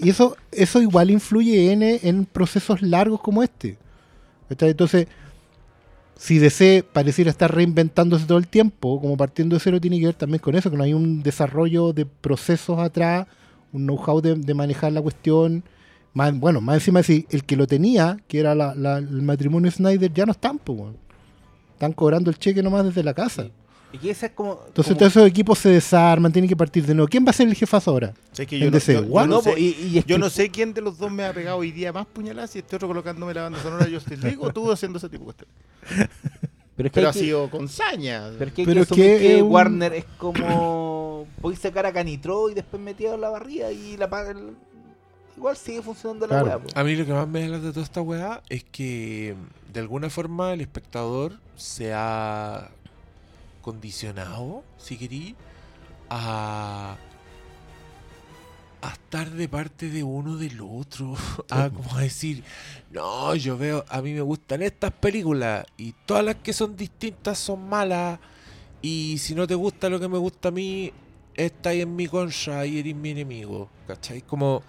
Y eso, eso igual influye en, en procesos largos como este. ¿Cachai? Entonces, si DC pareciera estar reinventándose todo el tiempo, como partiendo de cero, tiene que ver también con eso, que no hay un desarrollo de procesos atrás, un know-how de, de manejar la cuestión. Más, bueno, más encima si el que lo tenía, que era la- el matrimonio Snyder, ya no están, pues. Están cobrando el cheque nomás desde la casa. Y que esa es como. Entonces como- todos esos equipos se desarman, tienen que partir de nuevo. ¿Quién va a ser el jefazo ahora? Sé que En yo, no, DC, yo- yo Warner. no sé, No, y- y es yo que- no sé quién de los dos me ha pegado hoy día más puñaladas y este otro colocándome la banda sonora de Justice League o tú haciendo ese tipo de cuestiones. Pero es que Pero hay ha que- sido con saña. Pero es que Pero que que un- Warner es como. Voy a sacar a Canitro y después metido en la barriga y la paga. el- igual sigue funcionando la Claro. weá. A mí lo que más me da de toda esta weá es que de alguna forma el espectador se ha condicionado, si querí, a, a estar de parte de uno del otro. A como decir, no, yo veo, a mí me gustan estas películas y todas las que son distintas son malas. Y si no te gusta lo que me gusta a mí, estás en mi contra y eres mi enemigo. ¿Cachai? Como...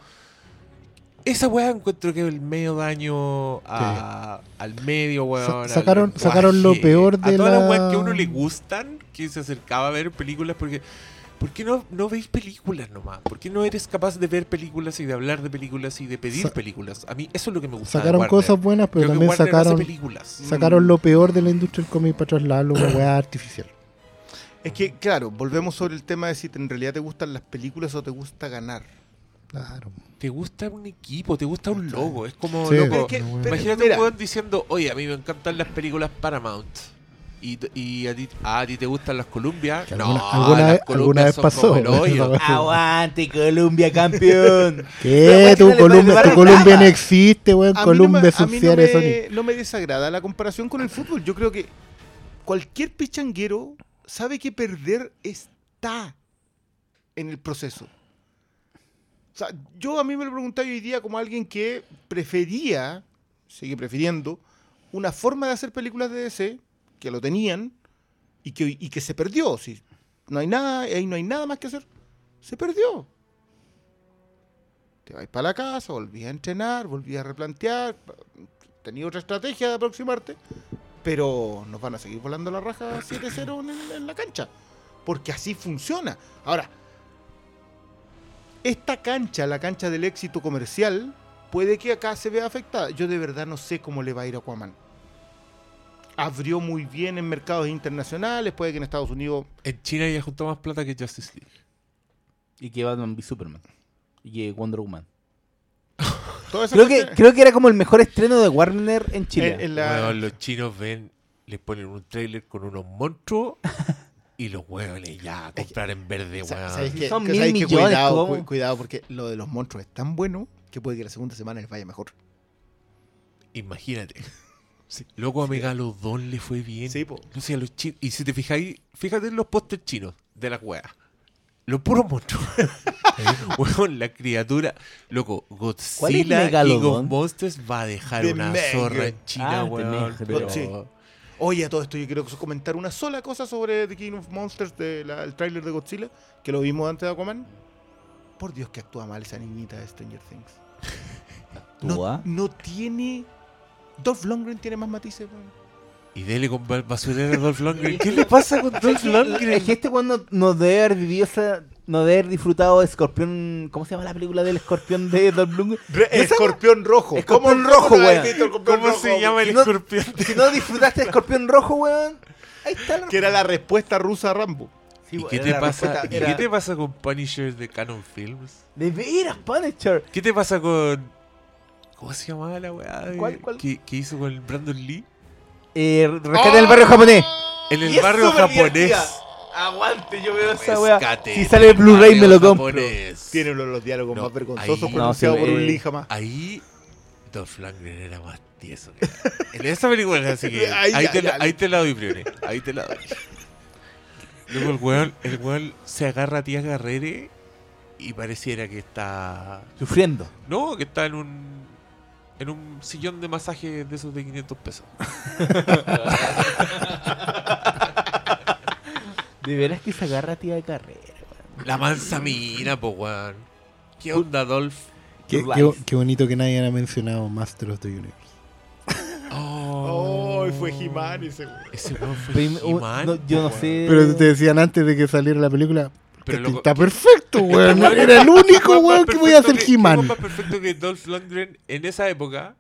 Esa weá encuentro que el medio daño a- al medio, weón. Sa- sacaron- sacaron lo peor de A todas las la- weas que a uno le gustan, que se acercaba a ver películas, porque... ¿Por qué no, no veis películas nomás? ¿Por qué no eres capaz de ver películas y de hablar de películas y de pedir Sa- películas? A mí eso es lo que me gusta. Sacaron cosas buenas, pero Creo también sacaron, películas. sacaron lo peor de la industria del cómic para trasladarlo a una weá artificial. Es que, claro, volvemos sobre el tema de si te- en realidad te gustan las películas o te gusta ganar. Claro. Te gusta un equipo, te gusta un logo. Es como, Sí. loco, Es que- pero- Imagínate mira, un weón diciendo, oye, a mí me encantan las películas Paramount. Y, y a, ti, ah, a ti te gustan las Columbia. Que no, alguna- las vez- Columbia alguna vez son pasó, Aguante, Colombia, campeón. ¿Qué? Tu ¿por qué no le Columbia, tu Columbia no existe, weón. a mí no Columbia me- es a mí no Sony. no me desagrada la comparación con el fútbol. Yo creo que cualquier pichanguero sabe que perder está en el proceso. Sea, yo a mí me lo preguntaba hoy día como alguien que prefería, sigue prefiriendo, una forma de hacer películas de DC, que lo tenían, y que, y que se perdió. Si no hay nada, ahí no hay nada más que hacer. Se perdió. Te vas para la casa, volví a entrenar, volví a replantear, tenía otra estrategia de aproximarte, pero nos van a seguir volando la raja 7-0 en, en la cancha, porque así funciona. Ahora, esta cancha, la cancha del éxito comercial, puede que acá se vea afectada. Yo de verdad no sé cómo le va a ir a Aquaman. Abrió muy bien en mercados internacionales, puede que en Estados Unidos En China ya juntó más plata que Justice League. Y que Batman v Superman. Y que Wonder Woman. Creo que, creo que era como el mejor estreno de Warner en Chile. en- en la- Weón, los chinos ven, les ponen un trailer con unos monstruos y los huevones ya a comprar en verde, weón. mil sabéis que millones, cuidado, cuidado, porque lo de los monstruos es tan bueno que puede que la segunda semana les vaya mejor. Imagínate. Loco a Megalodon le fue bien. Sí, po. No sé, a los chi- Y si te fijáis, fíjate en los pósters chinos de las weas. Los puros monstruos. Weón, la criatura. Loco, ¿Cuál es Godzilla Megalodon? of Monsters va a dejar De una Meg. zorra en China, Ah, weón. Pero- sí. Oye, a todo esto yo quiero comentar una sola cosa sobre The King of Monsters, del tráiler de Godzilla, que lo vimos antes de Aquaman. Por Dios que actúa mal esa niñita de Stranger Things. No, ¿Actúa? no tiene... Dolph Lundgren tiene más matices. weón. Y dele con basurera a Dolph Lundgren. ¿Qué le pasa con Dolph Lundgren? Es que este cuando no debe haber vivido esa. No debe haber disfrutado de Escorpión. ¿Cómo se llama la película del escorpión de Dolph Lundgren? Escorpión rojo. Escorpión ¿Cómo- rojo, no weón. ¿Cómo rojo? se llama el Si no- escorpión? Si no disfrutaste de Escorpión Rojo, weón. Ahí está la Que era la respuesta rusa a Rambo. Sí, ¿Y qué te pasa? respuesta- ¿Y era- qué te pasa con Punisher de Canon Films? De veras, Punisher. ¿Qué te pasa con. ¿Cómo se llamaba la weá? de- ¿Cuál, cuál? Que hizo con Brandon Lee? Eh, rescate en el barrio japonés. En el barrio japonés. Aguante, yo veo esa weá. Rescate Si sale el Blu-ray me lo compro. japonés. Tiene uno de los diálogos No, más vergonzosos ahí- pronunciados No, por un jamás. Ahí Dolph Lundgren era más tieso. que. En esa película, así que Ahí te, la, ya. ahí te la doy, Prione. Ahí te la doy. Luego el weón, el weón se agarra a tía Carrere y pareciera que está. Sufriendo. No, que está en un. En un sillón de masaje de esos de 500 pesos. De veras que se agarra tía de carrera, weón. La mansa mina, po, weón. ¿Qué onda, Dolph? Qué, bonito que nadie haya mencionado Master of the Universe. Oh, fue He-Man ese güey. Ese weón fue Prim- un- He-Man, no, yo no sé. Pero te decían antes de que saliera la película. Pero este loco, está ¿qué- perfecto, weón. weón Era el único Más weón que voy a perfecto hacer que- He-Man. más perfecto que Dolph Lundgren en esa época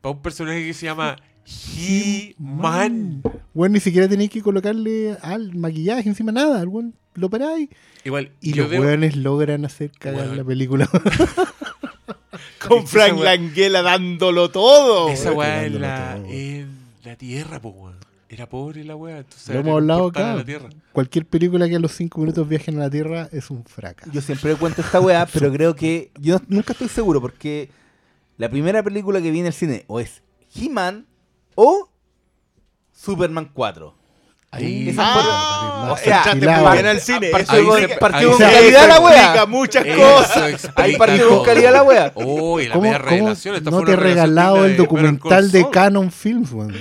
para un personaje que se llama He-Man. Weón, ni siquiera tenéis que colocarle al maquillaje encima nada. Weón lo paráis. Igual, Y los veo- weones logran hacer cagar la película. Con Frank weá- Langella dándolo todo. esa weá es dándolo la, todo. en la tierra, po, weón. Era pobre la wea, entonces Lo hemos hablado acá. Cualquier película que a los 5 minutos viajen a la Tierra es un fracaso. Yo siempre cuento esta weá, pero creo que. Yo nunca estoy seguro porque la primera película que vi en el cine o es He-Man o Superman 4. Ahí, Esa Ah, O sea, bien al cine. Partió con, partió con calidad la explica muchas cosas. Ahí partió con calidad la weá. Uy, la ¿Cómo, media cómo revelación. Esta no fue te he regalado el documental de. Canon Films, weón?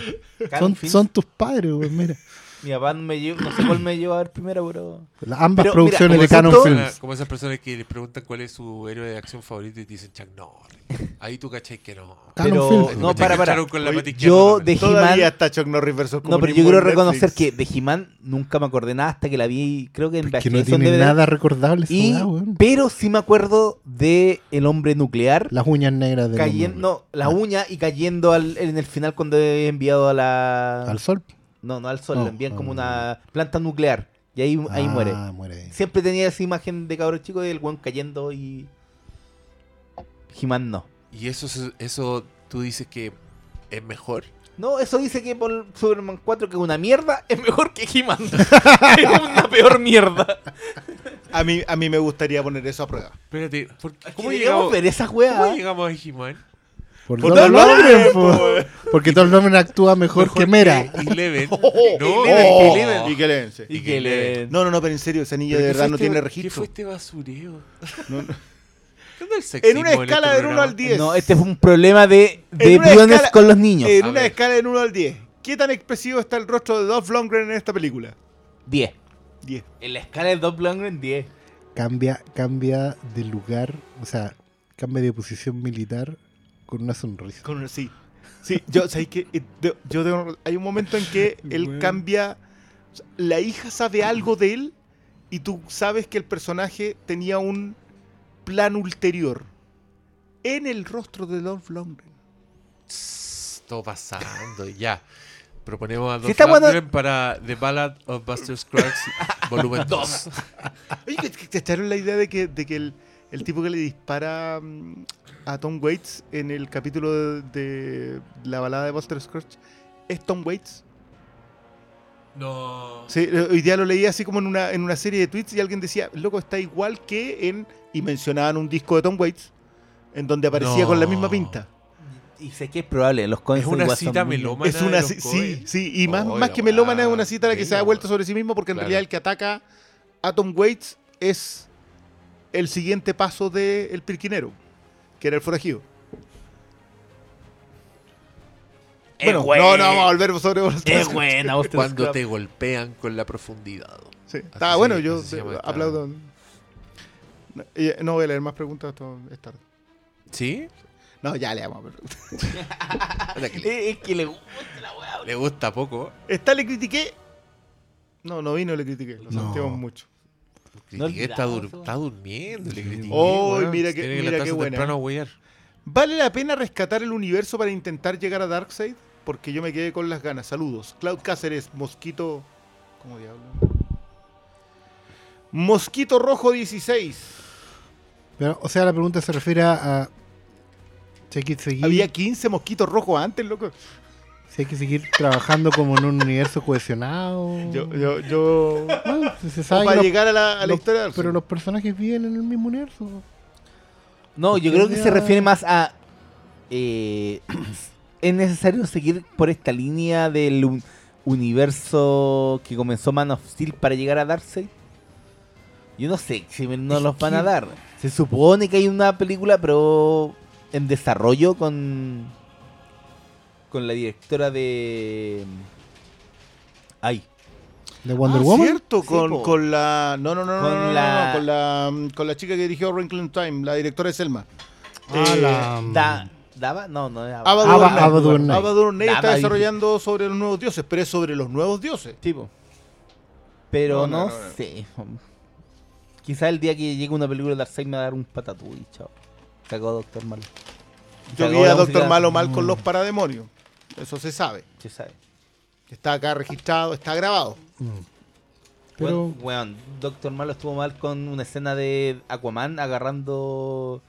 Son tus padres, weón, mira. Mi papá me llevó, no sé cuál me llevó a ver primero, pero. Las- Ambas Pero, producciones mira, de Canon Films. Como esas personas que les preguntan cuál es su héroe de acción favorito y te dicen Chuck Norris. Ahí tú cachai que no. Pero- Films. no, para, para. Oye, Yo de He-Man. está Chuck Norris versus No, pero yo quiero reconocer que de He-Man nunca me acordé nada hasta que la vi, creo que en Que no tiene DVD. nada recordable esa Y, pero sí me acuerdo de El Hombre Nuclear. Las uñas negras de cayendo, no, la uña y cayendo al- en el final cuando he enviado a la... al sol. No, no al sol, No, le envían como una planta nuclear. Y ahí, ahí Ah, muere. muere. Siempre tenía esa imagen de cabro chico del weón cayendo y... He-Man no. Y eso, es- eso tú dices que es mejor. No, eso dice que por Superman 4 que es una mierda es mejor que He-Man. es una peor mierda. A mí, a mí me gustaría poner eso a prueba. Espérate, ¿por- ¿cómo, ¿Cómo llegamos, ver esa ¿cómo llegamos a He-Man? Por Por Lundgren, po. Porque Dolph Lundgren actúa mejor, que Mera. Eleven. no, Oh, Eleven. y que le vence. Y que le... No, no, no, pero en serio, esa niña ¿Pero de qué verdad no este- tiene ¿Qué registro. fue este basureo? No, no. ¿Qué En una escala este del 1 al programa? 10. No, este fue un problema de, de escala- con los niños. En A una ver. escala del 1 al 10. ¿Qué tan expresivo está el rostro de Dolph Lundgren en esta película? 10. 10. En la escala de Dolph Lundgren, 10. Cambia, cambia de lugar, o sea, cambia de posición militar con una sonrisa. Con una- sí. Sí, yo. Eh, de- Yo hay un momento en que él Bueno. cambia. o sea, La hija sabe algo de él y tú sabes que el personaje tenía un plan ulterior en el rostro de Dolph Lundgren. Todo pasando, ya. Proponemos a Dolph está bueno- Lundgren para The Ballad of Buster Scruggs, volumen 2. Oye, ¿te- ¿te echaron la idea de que, de que el, el tipo que le dispara mm, a Tom Waits en el capítulo de, de la balada de Buster Scruggs es Tom Waits? No. Sí, hoy día lo leí así como en una, en una serie de tweets y alguien decía, loco, está igual que en... Y mencionaban un disco de Tom Waits en donde aparecía No. con la misma pinta. Y sé que es probable, los coins Es una cita melómana. Es una de los ci- sí, sí, y más, Oh, más que melómana es una cita a la que se ha vuelto sobre sí mismo porque en Claro. realidad el que ataca a Tom Waits es el siguiente paso del pirquinero, que era el forajido. Bueno, no, no vamos a volver sobre Scruggs. buena, Cuando te golpean con la profundidad. Sí, está bueno, yo se eh, llama esta- aplaudo. No, eh, no voy a leer más preguntas, esto es tarde. ¿Sí? No, ya leamos. pero- Puta que le, Eh, Es que le gusta la weá. le gusta poco. Esta le critiqué. No, no vino, le critiqué. Lo No. sentimos mucho. No está, dur- está durmiendo. Critiqué, Oh, weón. mira que- mira qué buena. temprano a huear. ¿Vale la pena rescatar el universo para intentar llegar a Darkseid? Porque yo me quedé con las ganas. Saludos. Cloud Cáceres, Mosquito. ¿Cómo diablo? Mosquito Rojo 16. Pero, o sea, la pregunta se refiere a que seguir, Había 15 mosquitos rojos antes, loco. Si hay que seguir trabajando como en un universo cohesionado. Yo, yo, yo. Bueno, si se sabe para los- llegar a la, a la los- historia pero los personajes viven en el mismo universo. No, yo creo que se refiere más a. eh, es necesario seguir por esta línea del un- universo que comenzó Man of Steel para llegar a Darkseid. Yo no sé si me- no Es los van a dar. Se supone que hay una película, pero en desarrollo con. Con la directora de. Ay, De Wonder ah, Woman. cierto, Sí, con, po. con la. No, no, no, no, Con no, no, la- no, con la, mm, con la chica que dirigió Wrinkle in Time, la directora de Selma. Ah, Eh, la- Da- ¿Daba? No, no es DuVernay está desarrollando sobre los nuevos dioses, pero es sobre los nuevos dioses. Tipo. Pero No, no, no, no, no. sé. Quizá el día que llegue una película de Darkseid me va a dar un patatú y chao. Sacó Doctor Malo. Yo vi a Doctor Malo mal con Mm. los parademonios. Eso se sabe. Se sabe. Está acá registrado, está grabado. Mm. Pero Bueno, Doctor Malo estuvo mal con una escena de Aquaman agarrando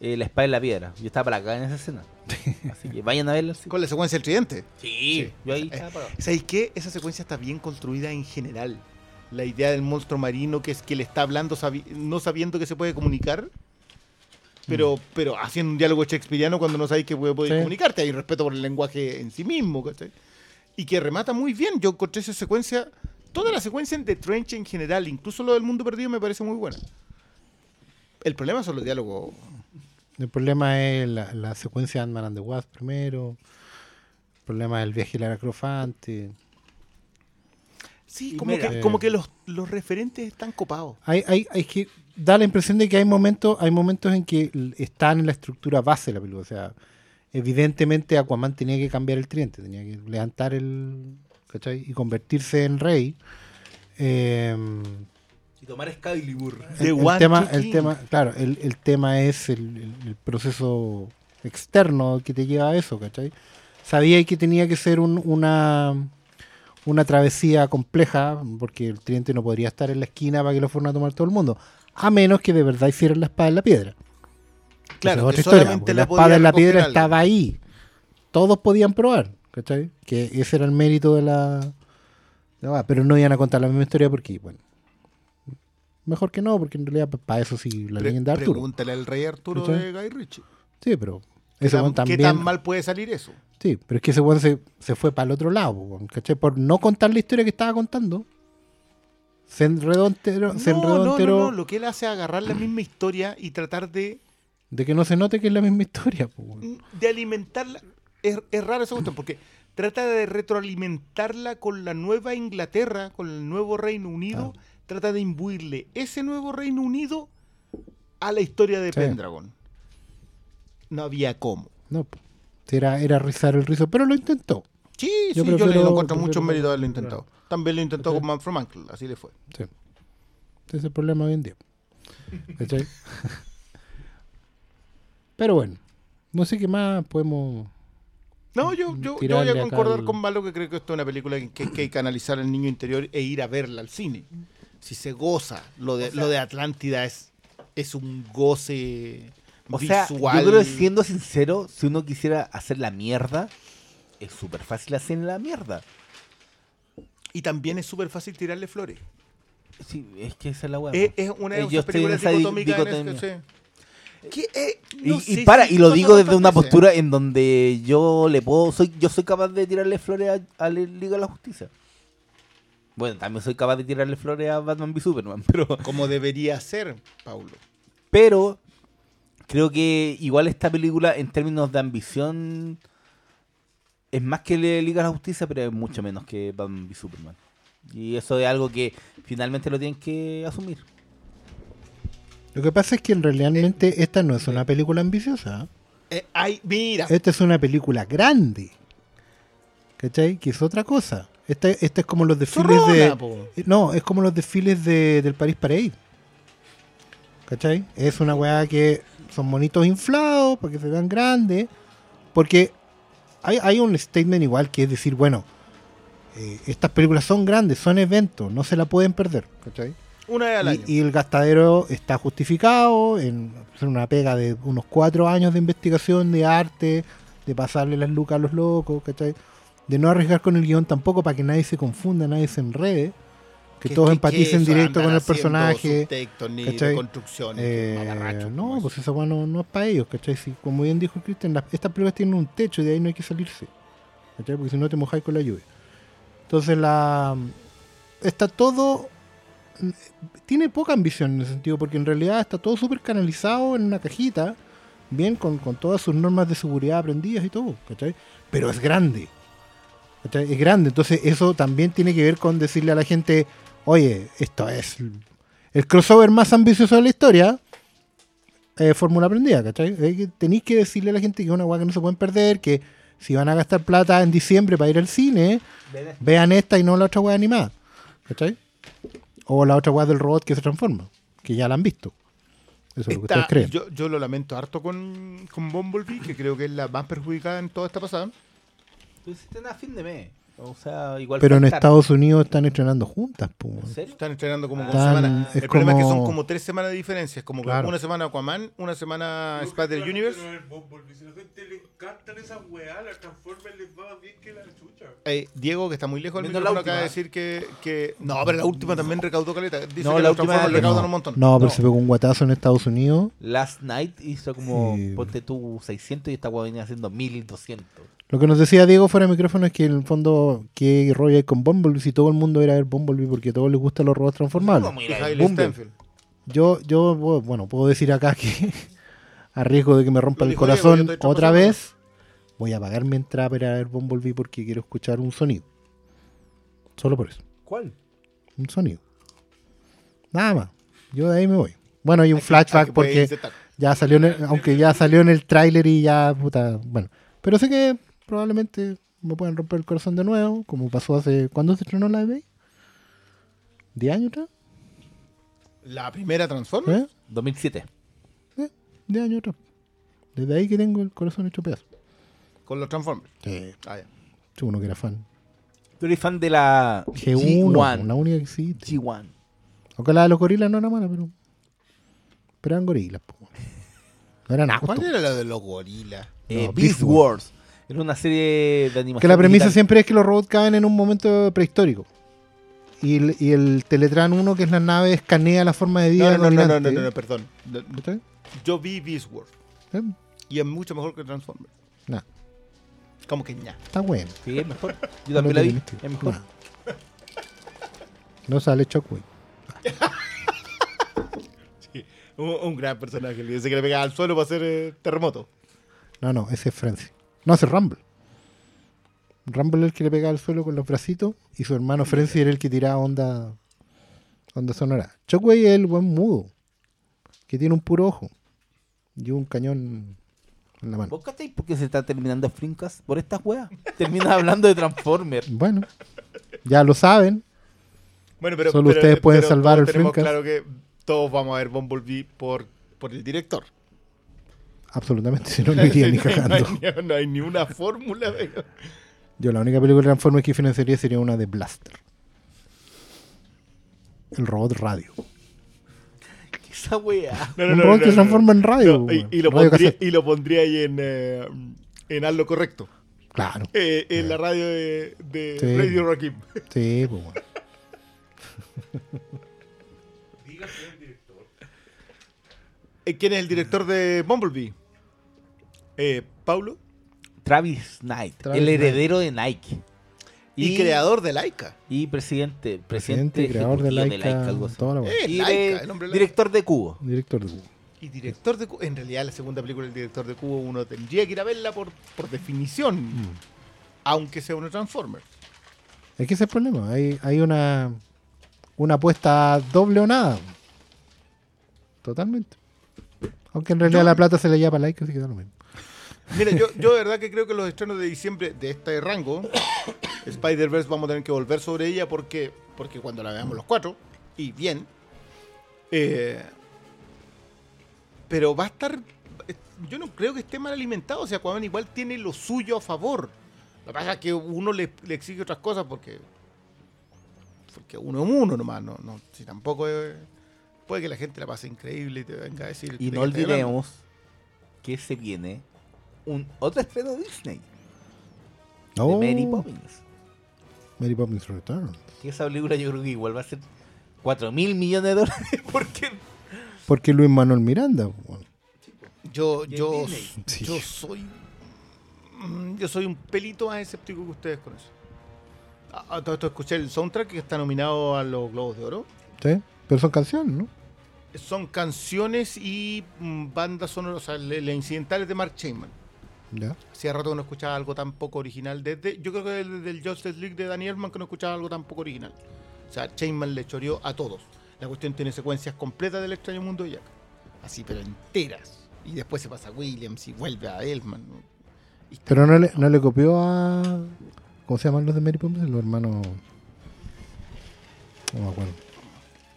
eh, la espada en la piedra. Yo estaba para acá en esa escena. Así que vayan a verlo. Sí, Con la secuencia del tridente. Sí, yo ahí Eh, estaba apagado. ¿Sabéis qué? Esa secuencia está bien construida en general. La idea del monstruo marino que es que le está hablando sabi- no sabiendo que se puede comunicar, pero, pero haciendo un diálogo shakespeariano cuando no sabéis que puede, puede Sí. comunicarte. Hay respeto por el lenguaje en sí mismo. ¿cachai? Y que remata muy bien. Yo encontré esa secuencia, toda la secuencia en The Trench en general, incluso lo del mundo perdido, me parece muy buena. El problema son los diálogos. El problema es la, la secuencia de Ant-Man and the Wasp primero. El problema del viaje de Lara Croft antes. Sí, como mira. que, como que los, los referentes están copados. Hay, hay, hay que da la impresión de que hay momentos, hay momentos en que están en la estructura base de la película. O sea, evidentemente Aquaman tenía que cambiar el tridente, tenía que levantar el. ¿cachai? Y convertirse en rey. Eh, Y tomar Excalibur. el, el tema, el tema, claro, el, el tema es el proceso externo que te lleva a eso, ¿cachai? Sabía que tenía que ser un- una, una travesía compleja, porque el tridente no podría estar en la esquina para que lo fueran a tomar todo el mundo, a menos que de verdad hicieran la espada en la piedra. Claro, es otra historia, la la espada en la piedra estaba ahí. Todos podían probar, ¿cachai? Que ese era el mérito de la... pero no iban a contar la misma historia porque, bueno... Mejor que no, porque en realidad para eso sí la Pre- leyenda de Arturo. Pregúntale al rey Arturo ¿Cachai? de Guy Ritchie. Sí, pero ¿Qué ese tan, weón qué también. tan mal puede salir eso? Sí, pero es que ese weón se, se fue para el otro lado, ¿cachai? Por no contar la historia que estaba contando. Se enredó entero, se no, enredó no, no, entero no, Lo que él hace es agarrar la misma historia y tratar de, de que no se note que es la misma historia, po, de alimentarla. Es, es raro esa cuestión porque trata de retroalimentarla con la nueva Inglaterra, con el nuevo Reino Unido. Trata de imbuirle ese nuevo Reino Unido a la historia de Sí. Pendragon. No había cómo. No, po. Era, era rizar el rizo, pero lo intentó. Sí, Yo sí, yo le prefiero- encuentro mucho prefiero- mérito de haberlo intentado. También lo intentó Sí. con Man from Uncle, así le fue. Sí. Ese es el problema hoy en día. ¿Cachai? pero bueno, no sé qué más podemos. No, yo, yo, yo voy a concordar al- con Malo que creo que esto es una película que, que hay que canalizar al niño interior e ir a verla al cine. Si se goza, lo de, lo de Atlántida es, es un goce O sea, yo creo que siendo sincero, si uno quisiera hacer la mierda, es súper fácil hacer la mierda. Y también es súper fácil tirarle flores. Sí, es que esa es la weá. Es, una de Eh, en películas dicotómicas este. Que, eh, Y, no y sé para, y lo digo desde una veces. postura en donde yo le puedo, soy, yo soy capaz de tirarle flores a, a la Liga de la Justicia. Bueno, también soy capaz de tirarle flores a Batman v Superman, pero, Como debería ser, Paulo. pero creo que igual esta película en términos de ambición es más que la Liga de la Justicia, pero es mucho menos que Batman v Superman. Y eso es algo que finalmente lo tienen que asumir. Lo que pasa es que en realmente esta no es una película ambiciosa. ¿eh? Eh, ay, mira. Esta es una película grande. ¿Cachai? Que es otra cosa. Esta, esta es como los desfiles Zorrona, de. po. eh, No, es como los desfiles de, del Paris Parade. ¿Cachai? Es una weá que son monitos inflados para que se vean grandes. Porque hay, hay un statement igual que es decir, bueno, eh, estas películas son grandes, son eventos, no se la pueden perder. ¿Cachai? Una vez al año. Y, y el gastadero está justificado en hacer una pega de unos cuatro años de investigación de arte, de pasarle las lucas a los locos, ¿cachai? De no arriesgar con el guion tampoco para que nadie se confunda, nadie se enrede, que, todos empaticen directo con el personaje. de construcciones. Eh, no, pues esa weá no, no es para ellos, ¿cachai? Si, como bien dijo Cristian, estas películas tienen un techo y de ahí no hay que salirse, ¿cachai? Porque si no te mojáis con la lluvia. Entonces la está todo tiene poca ambición en ese sentido, porque en realidad está todo súper canalizado en una cajita, bien, con, con todas sus normas de seguridad aprendidas y todo, ¿cachai? Pero es grande, ¿cachai? Es grande, entonces eso también tiene que ver con decirle a la gente, oye, esto es el crossover más ambicioso de la historia, eh, fórmula aprendida, ¿cachai? Tenéis que decirle a la gente que es una weá que no se pueden perder, que si van a gastar plata en diciembre para ir al cine, vean esta y no la otra weá animada, ¿cachai? O la otra weá del robot que se transforma, que ya la han visto. Eso es lo que ustedes creen. yo, yo lo lamento harto con, con Bumblebee, que creo que es la más perjudicada en toda esta pasada. Tú hiciste a fin de mes. O sea, igual Pero en. Estados Unidos están estrenando juntas, po, ¿En serio? Están estrenando como con Están- semana. es El problema es que son como- como tres semanas de diferencia. Es como que Claro. una semana Aquaman, una semana Spider Universe. faltan esas weas, las Transformers les va bien que la chucha. Eh, Diego, que está muy lejos del la micrófono, acaba de decir que, que... No, pero la última también recaudó caleta. Dice No, que la los última Transformers que recaudan no. un montón. No, pero se pegó un guatazo en Estados Unidos. Last Night hizo como, Sí. ponte tú 600 y esta weá venía haciendo 1200. Lo que nos decía Diego fuera de micrófono es que en el fondo, ¿qué rollo hay con Bumblebee? Si todo el mundo era ver Bumblebee porque a todos les gustan los robots transformables. A a. Yo, yo, bueno, puedo decir acá que a riesgo de que me rompa el Diego, corazón otra vez, voy a pagar mi entrada para ver Bumblebee porque quiero escuchar un sonido. Solo por eso. ¿Cuál? Un sonido. Nada más. Yo de ahí me voy. Bueno, hay un Hay flashback que porque ya salió en el- aunque ya salió en el tráiler y ya, puta, bueno. Pero sé que probablemente me puedan romper el corazón de nuevo, como pasó hace... ¿Cuándo se estrenó la de ¿10 años atrás? La primera Transformers. ¿Eh? 2007. ¿Eh? 10 años atrás. Desde ahí que tengo el corazón hecho pedazo. Con los Transformers. Sí. Ah, ya. Sí, uno que era fan. Tú eres fan de la G1, G1. la única que existe. G1. Aunque la de los gorilas no era mala, pero... Pero eran gorilas, po. No eran autos. ¿Cuál era la de los gorilas? Eh, No, Beast Beast Wars. Era una serie de animación. Que la premisa digital. siempre es que los robots caen en un momento prehistórico. Y el, y el Teletran 1, que es la nave, escanea la forma de vida No, no, no, no, no, no, no, perdón. No, ¿Está bien? Yo vi Beast Wars. ¿Eh? Y es mucho mejor que Transformers. Nah, Como que ya. está bueno. Sí, es mejor. Yo también la vi. Es mejor. Nah. No sale Shockwave. Un, un gran personaje. Dice que le pegaba al suelo para hacer eh, terremoto. No, no, ese es Frenzy. No, es Rumble. Rumble es el que le pegaba al suelo con los bracitos y su hermano Frenzy era el que tiraba onda, onda sonora. Shockwave es el buen mudo, que tiene un puro ojo y un cañón en la mano. ¿Vos cacháis por qué se está terminando Flinkas? Por estas weas. Terminas hablando de Transformers. Bueno, ya lo saben. Bueno, pero, Solo pero- ustedes pueden pero salvar el tenemos Flimcast. claro que todos vamos a ver Bumblebee por, por el director. Absolutamente, si no, no iría ni no, hay, cagando. no hay ni una fórmula. de- Yo la única película de Transformers que financiaría sería una de Blaster. El robot radio. ¿Qué esa wea? No, Un robot que se transforma en radio, No, y, lo Radio pondría, y lo pondría ahí en, eh, en Haz lo Correcto. Claro. Eh, en la radio de, de Sí. Radio Rakim. Sí, pues bueno. Eh, ¿Quién es el director de Bumblebee? Eh, Paulo. Travis Knight. Travis el Knight. heredero de Nike. Y, creador de Laika. Y presidente. Presidente, Presidente, creador de Laika, algo así. toda la weá. Eh, Y Laika, de- el hombre Laika. director de Cubo. Director de Google. Y director de Cubo. En realidad, la segunda película del director de Cubo uno tendría que ir a verla por, por definición. Mm. Aunque sea una Transformer. Es que ese es el problema. Hay, hay una, una apuesta doble o nada. Totalmente. Aunque en realidad Yo- la plata se le lleva para like, así que da lo mismo. Mira, yo, yo de verdad que creo que los estrenos de diciembre de este rango, Spider-Verse vamos a tener que volver sobre ella porque, porque cuando la veamos los cuatro, y bien, eh, pero va a estar, eh, yo no creo que esté mal alimentado, o sea, Aquaman igual tiene lo suyo a favor. Lo que pasa es que uno le, le exige otras cosas porque, porque uno es uno nomás, no, no, si tampoco es- puede que la gente la pase increíble y te venga a decir... Y ¿de no olvidemos que se viene un otro estreno Disney. De Oh, Mary Poppins. Mary Poppins Return. Que esa película yo creo que igual va a ser 4 mil millones de dólares. Porque Porque Luis Manuel Miranda. bueno. Yo, Y yo. Sí. yo soy. mm, Yo soy un pelito más escéptico que ustedes con eso. A, a todo esto escuché el soundtrack que está nominado a los Globos de Oro. ¿Sí? Pero son canciones, ¿no? Son canciones y mm, bandas sonoras, o sea, le- le incidentales de Mark Chapman. Ya. Hacía rato que no escuchaba algo tan poco original. Desde, yo creo que desde el Justice League de Daniel Elfman que no escuchaba algo tan poco original. O sea, Chapman le choreó a todos. La cuestión tiene secuencias completas del extraño mundo de Jack. Así, pero enteras. Y después se pasa a Williams y vuelve a Elfman. ¿no? Y está- Pero no le, no le copió a. ¿Cómo se llaman los de Mary Poppins? Los hermanos. No me acuerdo.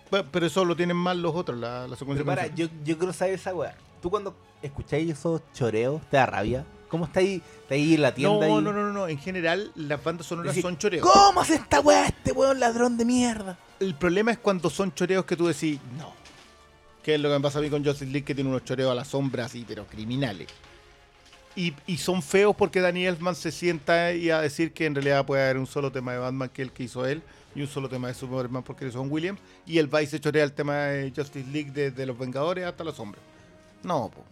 Pe- Pero eso lo tienen mal los otros, la, la secuencia. Pero para, yo, yo quiero saber esa weá. ¿Tú cuando escucháis esos choreos te da rabia? ¿Cómo está ahí, está ahí en la tienda? no, no, no, no. En general, las bandas sonoras Decir, son choreos. ¿Cómo hace esta weá este weón ladrón de mierda? El problema es cuando son choreos que tú decís, no. Que es lo que me pasa a mí con Justice League, que tiene unos choreos a la sombra así, pero criminales. Y, y son feos porque Danny Elfman se sienta y a decir que en realidad puede haber un solo tema de Batman que el que hizo él y un solo tema de Superman porque hizo John Williams y el Vice chorea el tema de Justice League de, de los Vengadores hasta los hombres. No, po.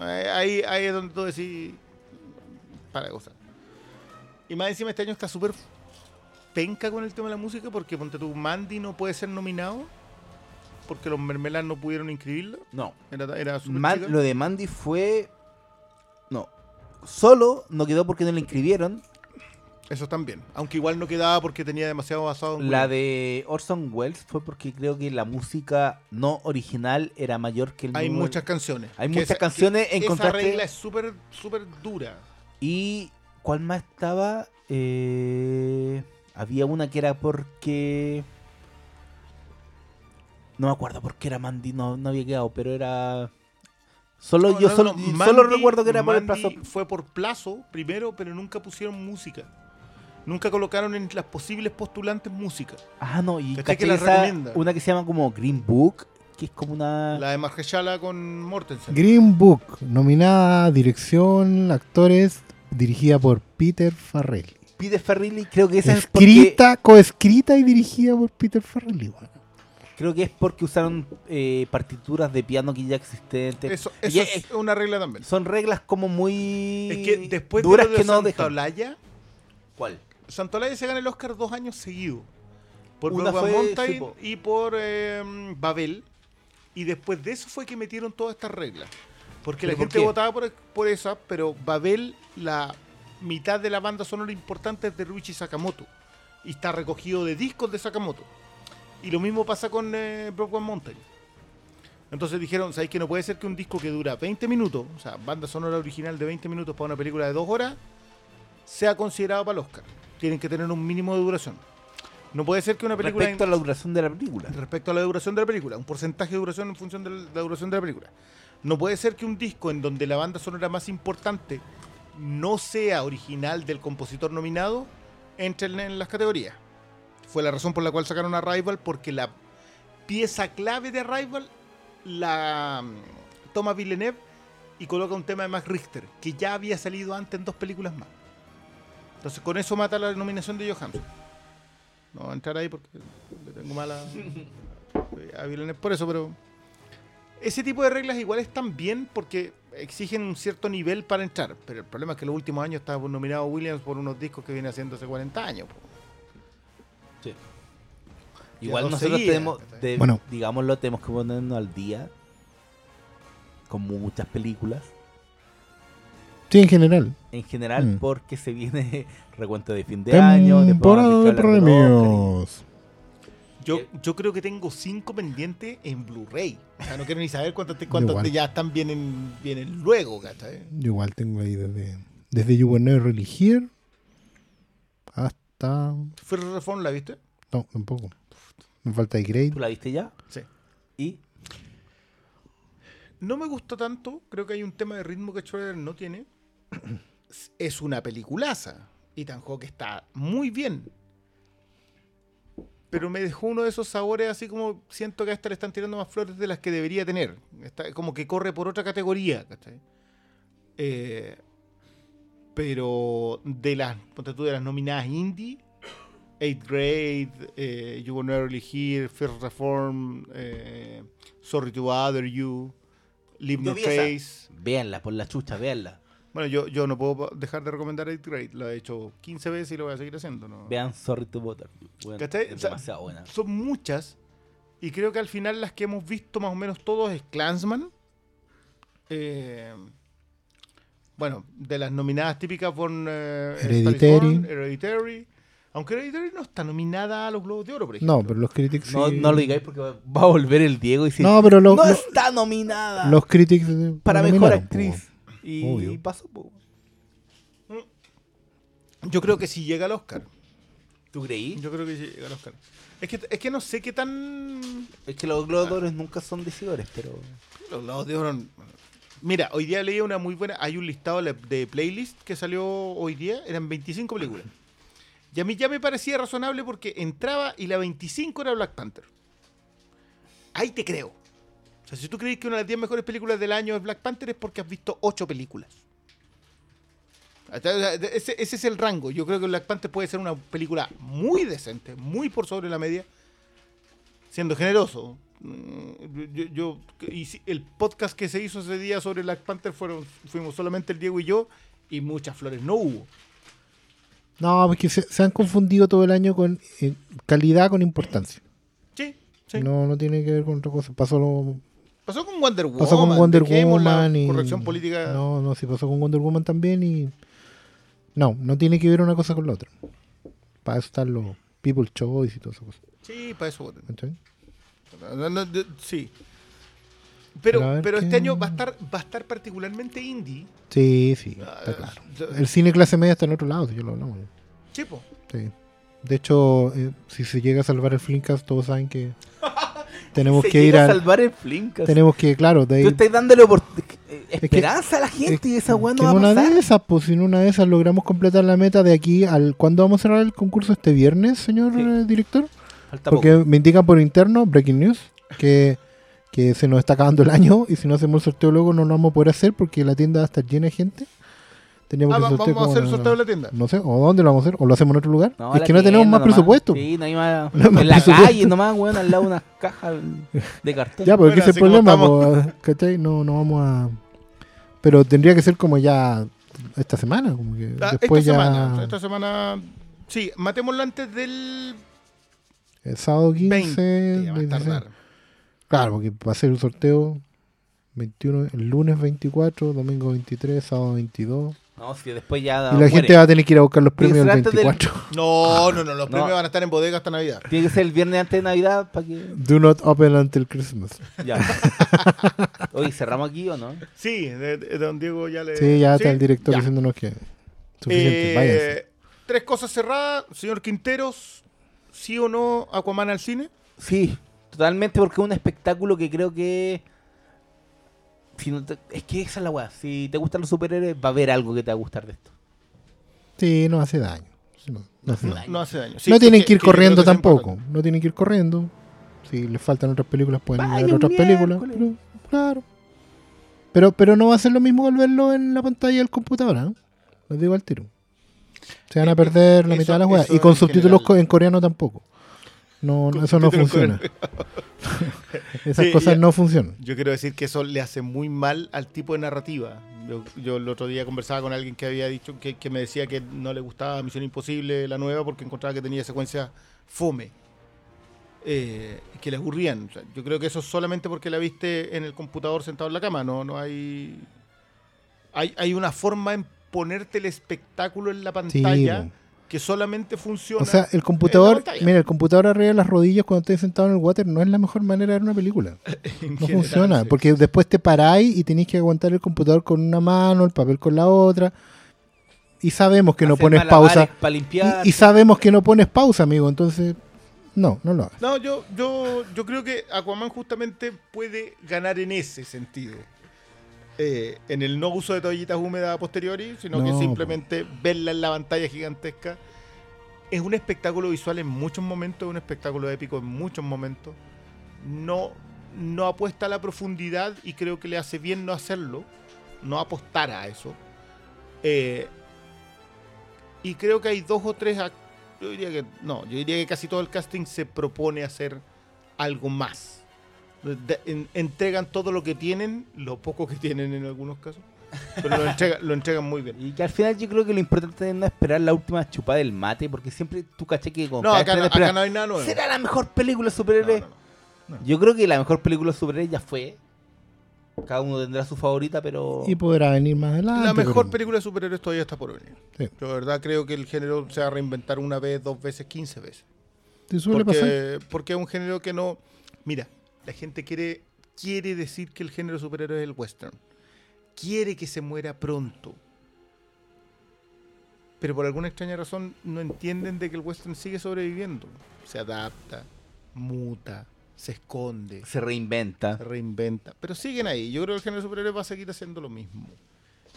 Eh, Ahí, ahí es donde tú decís para gozar. Y más encima este año está súper penca con el tema de la música porque ponte tú, Mandy no puede ser nominado porque los mermelas no pudieron inscribirlo. No. Era, era Man- lo de Mandy fue. No. Solo no quedó porque no la inscribieron. Eso también. Aunque igual no quedaba porque tenía demasiado basado en La Williams. de Orson Welles fue porque creo que la música no original era mayor que el Hay muchas canciones. Hay Que muchas esa- canciones que en Esa contraste- regla es súper, súper dura. Y ¿cuál más estaba? Eh, había una que era porque no me acuerdo por qué era Mandy, no, no había quedado, pero era solo No, yo no, solo, no, solo Mandy- recuerdo que era por el Mandy plazo. Fue por plazo primero, pero nunca pusieron música. Nunca colocaron en las posibles postulantes música. Ah, no, y ¿Cachai que la esa- recomienda? una que se llama como Green Book, que es como una La de Margeshala con Mortensen. Green Book, nominada dirección, actores, dirigida por Peter Farrelly. Peter Farrelly, creo que esa es porque Escrita, coescrita y dirigida por Peter Farrelly. weón. creo que es porque usaron eh, partituras de piano que ya existentes. Eso, eso es- es una regla también. Son reglas como muy Es que después duras de lo de que no dejan. Santolaya, ¿Cuál? Santolaya se gana el Oscar dos años seguidos. Por Una fue, Mountain sí, po. y por eh, Babel. Y después de eso fue que metieron todas estas reglas. Porque la ¿Pero por gente qué? votaba por, por esa, pero Babel, la mitad de la banda sonora importante es de Ruichi Sakamoto. Y está recogido de discos de Sakamoto. Y lo mismo pasa con eh, Brokeback Mountain. Entonces dijeron, ¿sabéis que no puede ser que un disco que dura 20 minutos, o sea, banda sonora original de 20 minutos para una película de 2 horas, sea considerado para el Oscar? Tienen que tener un mínimo de duración. No puede ser que una película... Respecto a la duración de la película. respecto a la duración de la película, un porcentaje de duración en función de la duración de la película. No puede ser que un disco en donde la banda sonora más importante no sea original del compositor nominado entre en- las categorías. Fue la razón por la cual sacaron a Rival, porque la pieza clave de Rival la mm, toma Villeneuve y coloca un tema de Max Richter, que ya había salido antes en dos películas más. Entonces con eso mata la nominación de Johansson. No voy a entrar ahí porque le tengo mala a por eso, pero ese tipo de reglas igual están bien porque exigen un cierto nivel para entrar. Pero el problema es que en los últimos años está nominado Williams por unos discos que viene haciendo hace 40 años. po. Igual nosotros tenemos, de- Bueno. digámoslo, tenemos que ponernos al día con muchas películas Sí, en general. en general Mm. porque se viene recuento de fin de año, Temporada de premios. Yo, yo creo que tengo cinco pendientes en Blu-ray. O sea, no quiero ni saber cuántos, te- cuántos Igual. te- ya están vienen, vienen luego, ¿cachai? Yo igual tengo ahí desde, desde You Were Never Really Here hasta... ¿Fue Reform la viste? No, tampoco. Me falta The ¿y Great. ¿Tú la viste ya? Sí. Y No me gustó tanto. Creo que hay un tema de ritmo que Schroeder no tiene. Es una peliculaza. Ethan Hawke está muy bien. Pero me dejó uno de esos sabores así como siento que a esta le están tirando más flores de las que debería tener. Está como que corre por otra categoría. Eh, pero de las, de las nominadas indie, Eighth Grade, eh, You Were Never Really Here, First Reform, eh, Sorry to Bother You, Leave Yo No. Trace. véanla, por la chucha, véanla. Bueno, yo, yo no puedo dejar de recomendar Eighth Grade. Lo he hecho 15 veces y lo voy a seguir haciendo. ¿no? Vean Sorry to Bother You. Bueno, ¿Cachai? es O sea, demasiado buena. Son muchas. Y creo que al final las que hemos visto más o menos todos es Clansman. Eh, bueno, de las nominadas típicas por eh, Hereditary. Born, Hereditary. Aunque Hereditary no está nominada a los Globos de Oro, por ejemplo. No, pero los critics No, sí- no lo digáis porque va a volver el Diego y decir, No, pero no lo- está nominada los critics para mejor actriz. Y Obvio. pasó, po. Yo creo que si llega al Oscar. ¿Tú creí? Yo creo que sí llega al Oscar. Es que, es que no sé qué tan. Es que los Globos de Oro nunca son decidores, pero... Los Globos de Oro. Mira, hoy día leí una muy buena. Hay un listado de- de playlist que salió hoy día. Eran 25 películas. Y a mí ya me parecía razonable porque entraba y la 25 era Black Panther. Ahí te creo. O sea, si tú crees que una de las 10 mejores películas del año es Black Panther es porque has visto 8 películas. Ese, ese es el rango. Yo creo que Black Panther puede ser una película muy decente, muy por sobre la media, siendo generoso. Mm, Yo, yo- y el podcast que se hizo ese día sobre Black Panther fueron, fuimos solamente el Diego y yo, y muchas flores no hubo. No, porque se, se han confundido todo el año con eh, calidad con importancia. Sí, sí. No, no tiene que ver con otra cosa. Pasó, lo, Pasó con Wonder Woman. pasó con Wonder la Woman y. corrección política. No, no, sí pasó con Wonder Woman también y. No, no tiene que ver una cosa con la otra. Para eso están los People Choice y todas esas cosas. Sí, para eso. ¿cachai? No, sí. Pero, Pero este año va a estar, va a estar particularmente indie. Sí, sí, Ah, está claro. El cine clase media está en otro lado, si yo lo hablamos. Sí, po. Sí. De hecho, eh, si se llega a salvar el Flimcast, todos saben que tenemos Se que ir a salvar el Flimcast. Tenemos que, claro, de. Tú estás dándole opor- eh, que- esperanza a la gente y esa weá no va a una pasar. de esas, pues si en una de esas logramos completar la meta de aquí al. ¿Cuándo vamos a cerrar el concurso este viernes, señor Sí. eh, director? Falta Porque poco. me indican por interno, breaking news, que, que se nos está acabando el año y si no hacemos el sorteo luego no lo vamos a poder hacer porque la tienda va a estar llena de gente. Teníamos Ah, que sortear vamos a hacer el sorteo de la tienda. No sé, o dónde lo vamos a hacer, o lo hacemos en otro lugar. No, es que no tenemos más nomás. presupuesto. Sí, no hay más. No hay más en la calle nomás, weón, al lado de unas cajas de cartón. Ya, porque Bueno, ese es el problema, po, ¿cachai? No, no vamos a... Pero tendría que ser como ya esta semana, como que Ah, después esta ya... semana. Esta semana. Sí, matémoslo antes del El sábado 15, 20. ya va a 26. tardar. Claro, porque va a ser un sorteo 21, el lunes 24, domingo 23, sábado 22. No, si después ya. y la muere. gente va a tener que ir a buscar los premios el ser antes del- 24. No, no, no. Los No. premios van a estar en bodega hasta Navidad. Tiene que ser el viernes antes de Navidad para que. Do not open until Christmas. Ya. Oye, ¿cerramos aquí o no? Sí, de, de don Diego ya le. Sí, ya está el director ya. diciéndonos que suficiente, Eh, váyanse. Tres cosas cerradas. Señor Quinteros, ¿sí o no Aquaman al cine? Sí, totalmente, porque es un espectáculo que creo que. Si no te- es que esa es la weá. Si te gustan los superhéroes, va a haber algo que te va a gustar de esto. Sí, no hace daño. No, no hace daño. No hace daño. Sí, no tienen que- que ir que corriendo que tampoco. No tienen que ir corriendo. Si les faltan otras películas, pueden ver otras películas. Pero, claro. Pero, pero no va a ser lo mismo al verlo en la pantalla del computador, ¿eh? Les digo al tiro. Se van a Eh, perder la eso- mitad de las weas. Y con subtítulos general. co- en coreano tampoco. No, Con eso no funciona. Esas Sí, cosas ya. no funcionan. Yo quiero decir que eso le hace muy mal al tipo de narrativa. Yo, yo el otro día conversaba con alguien que había dicho que, que me decía que no le gustaba Misión Imposible, la nueva, porque encontraba que tenía secuencias fome. eh, que le aburrían. O sea, yo creo que eso es solamente porque la viste en el computador sentado en la cama. No, no hay, hay. Hay una forma en ponerte el espectáculo en la pantalla. Que solamente funciona. O sea, el computador, mira, el computador arriba de las rodillas cuando estés sentado en el water no es la mejor manera de ver una película. No general, funciona, sí. porque después te paráis y tenéis que aguantar el computador con una mano, el papel con la otra. Y sabemos que no pones pausa. Para limpiar. Y, y sabemos que no pones pausa, amigo. Entonces, no, no lo hagas. No, yo, yo, yo creo que Aquaman justamente puede ganar en ese sentido. Eh, en el no uso de toallitas húmedas a posteriori, sino que simplemente verla en la pantalla gigantesca. Es un espectáculo visual en muchos momentos, es un espectáculo épico en muchos momentos. No, no apuesta a la profundidad y creo que le hace bien no hacerlo, no apostar a eso. Eh, y creo que hay dos o tres yo diría que no, yo diría que casi todo el casting se propone hacer algo más. De- en- entregan todo lo que tienen, lo poco que tienen en algunos casos, pero lo, entrega- lo entregan muy bien. Y que al final yo creo que lo importante es no esperar la última chupada del mate, porque siempre tú caché que con No, acá no, acá no hay nada nuevo. ¿Será la mejor película de No, superhéroes? no, no. Yo creo que la mejor película de superhéroes ya fue. Cada uno tendrá su favorita, pero. Y podrá venir más adelante. La mejor pero- película de superhéroes todavía está por venir. Sí. Yo de verdad creo que el género se va a reinventar una vez, dos veces, quince veces. ¿Te suele pasar? Porque, porque es un género que no. Mira, la gente quiere, quiere decir que el género superhéroe es el western. Quiere que se muera pronto. Pero por alguna extraña razón no entienden de que el western sigue sobreviviendo. Se adapta, muta, se esconde, se reinventa. se reinventa. Pero siguen ahí. Yo creo que el género superhéroe va a seguir haciendo lo mismo.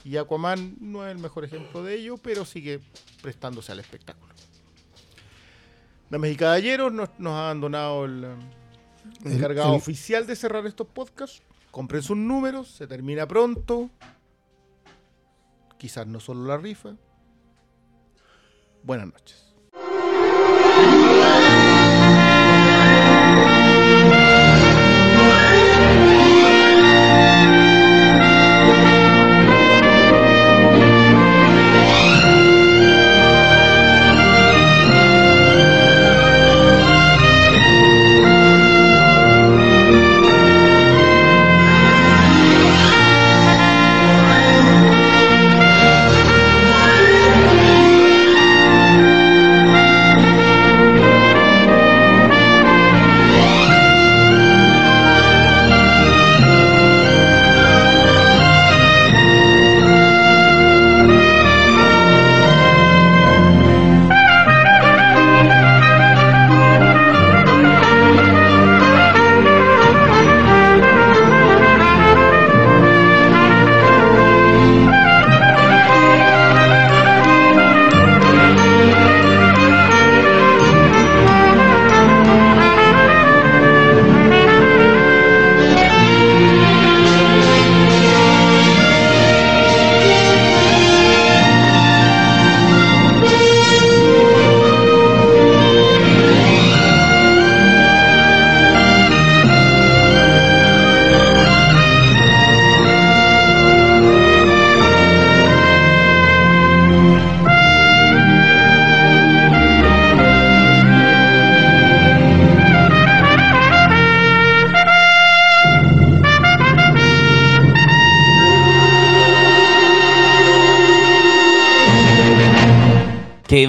Y Aquaman no es el mejor ejemplo de ello, pero sigue prestándose al espectáculo. Damas y caballeros, nos, nos ha abandonado el, El- encargado el- oficial de cerrar estos podcasts. Compren sus números, se termina pronto. quizás no solo la rifa. Buenas noches.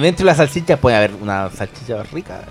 Dentro de la salchicha puede haber una salchicha rica.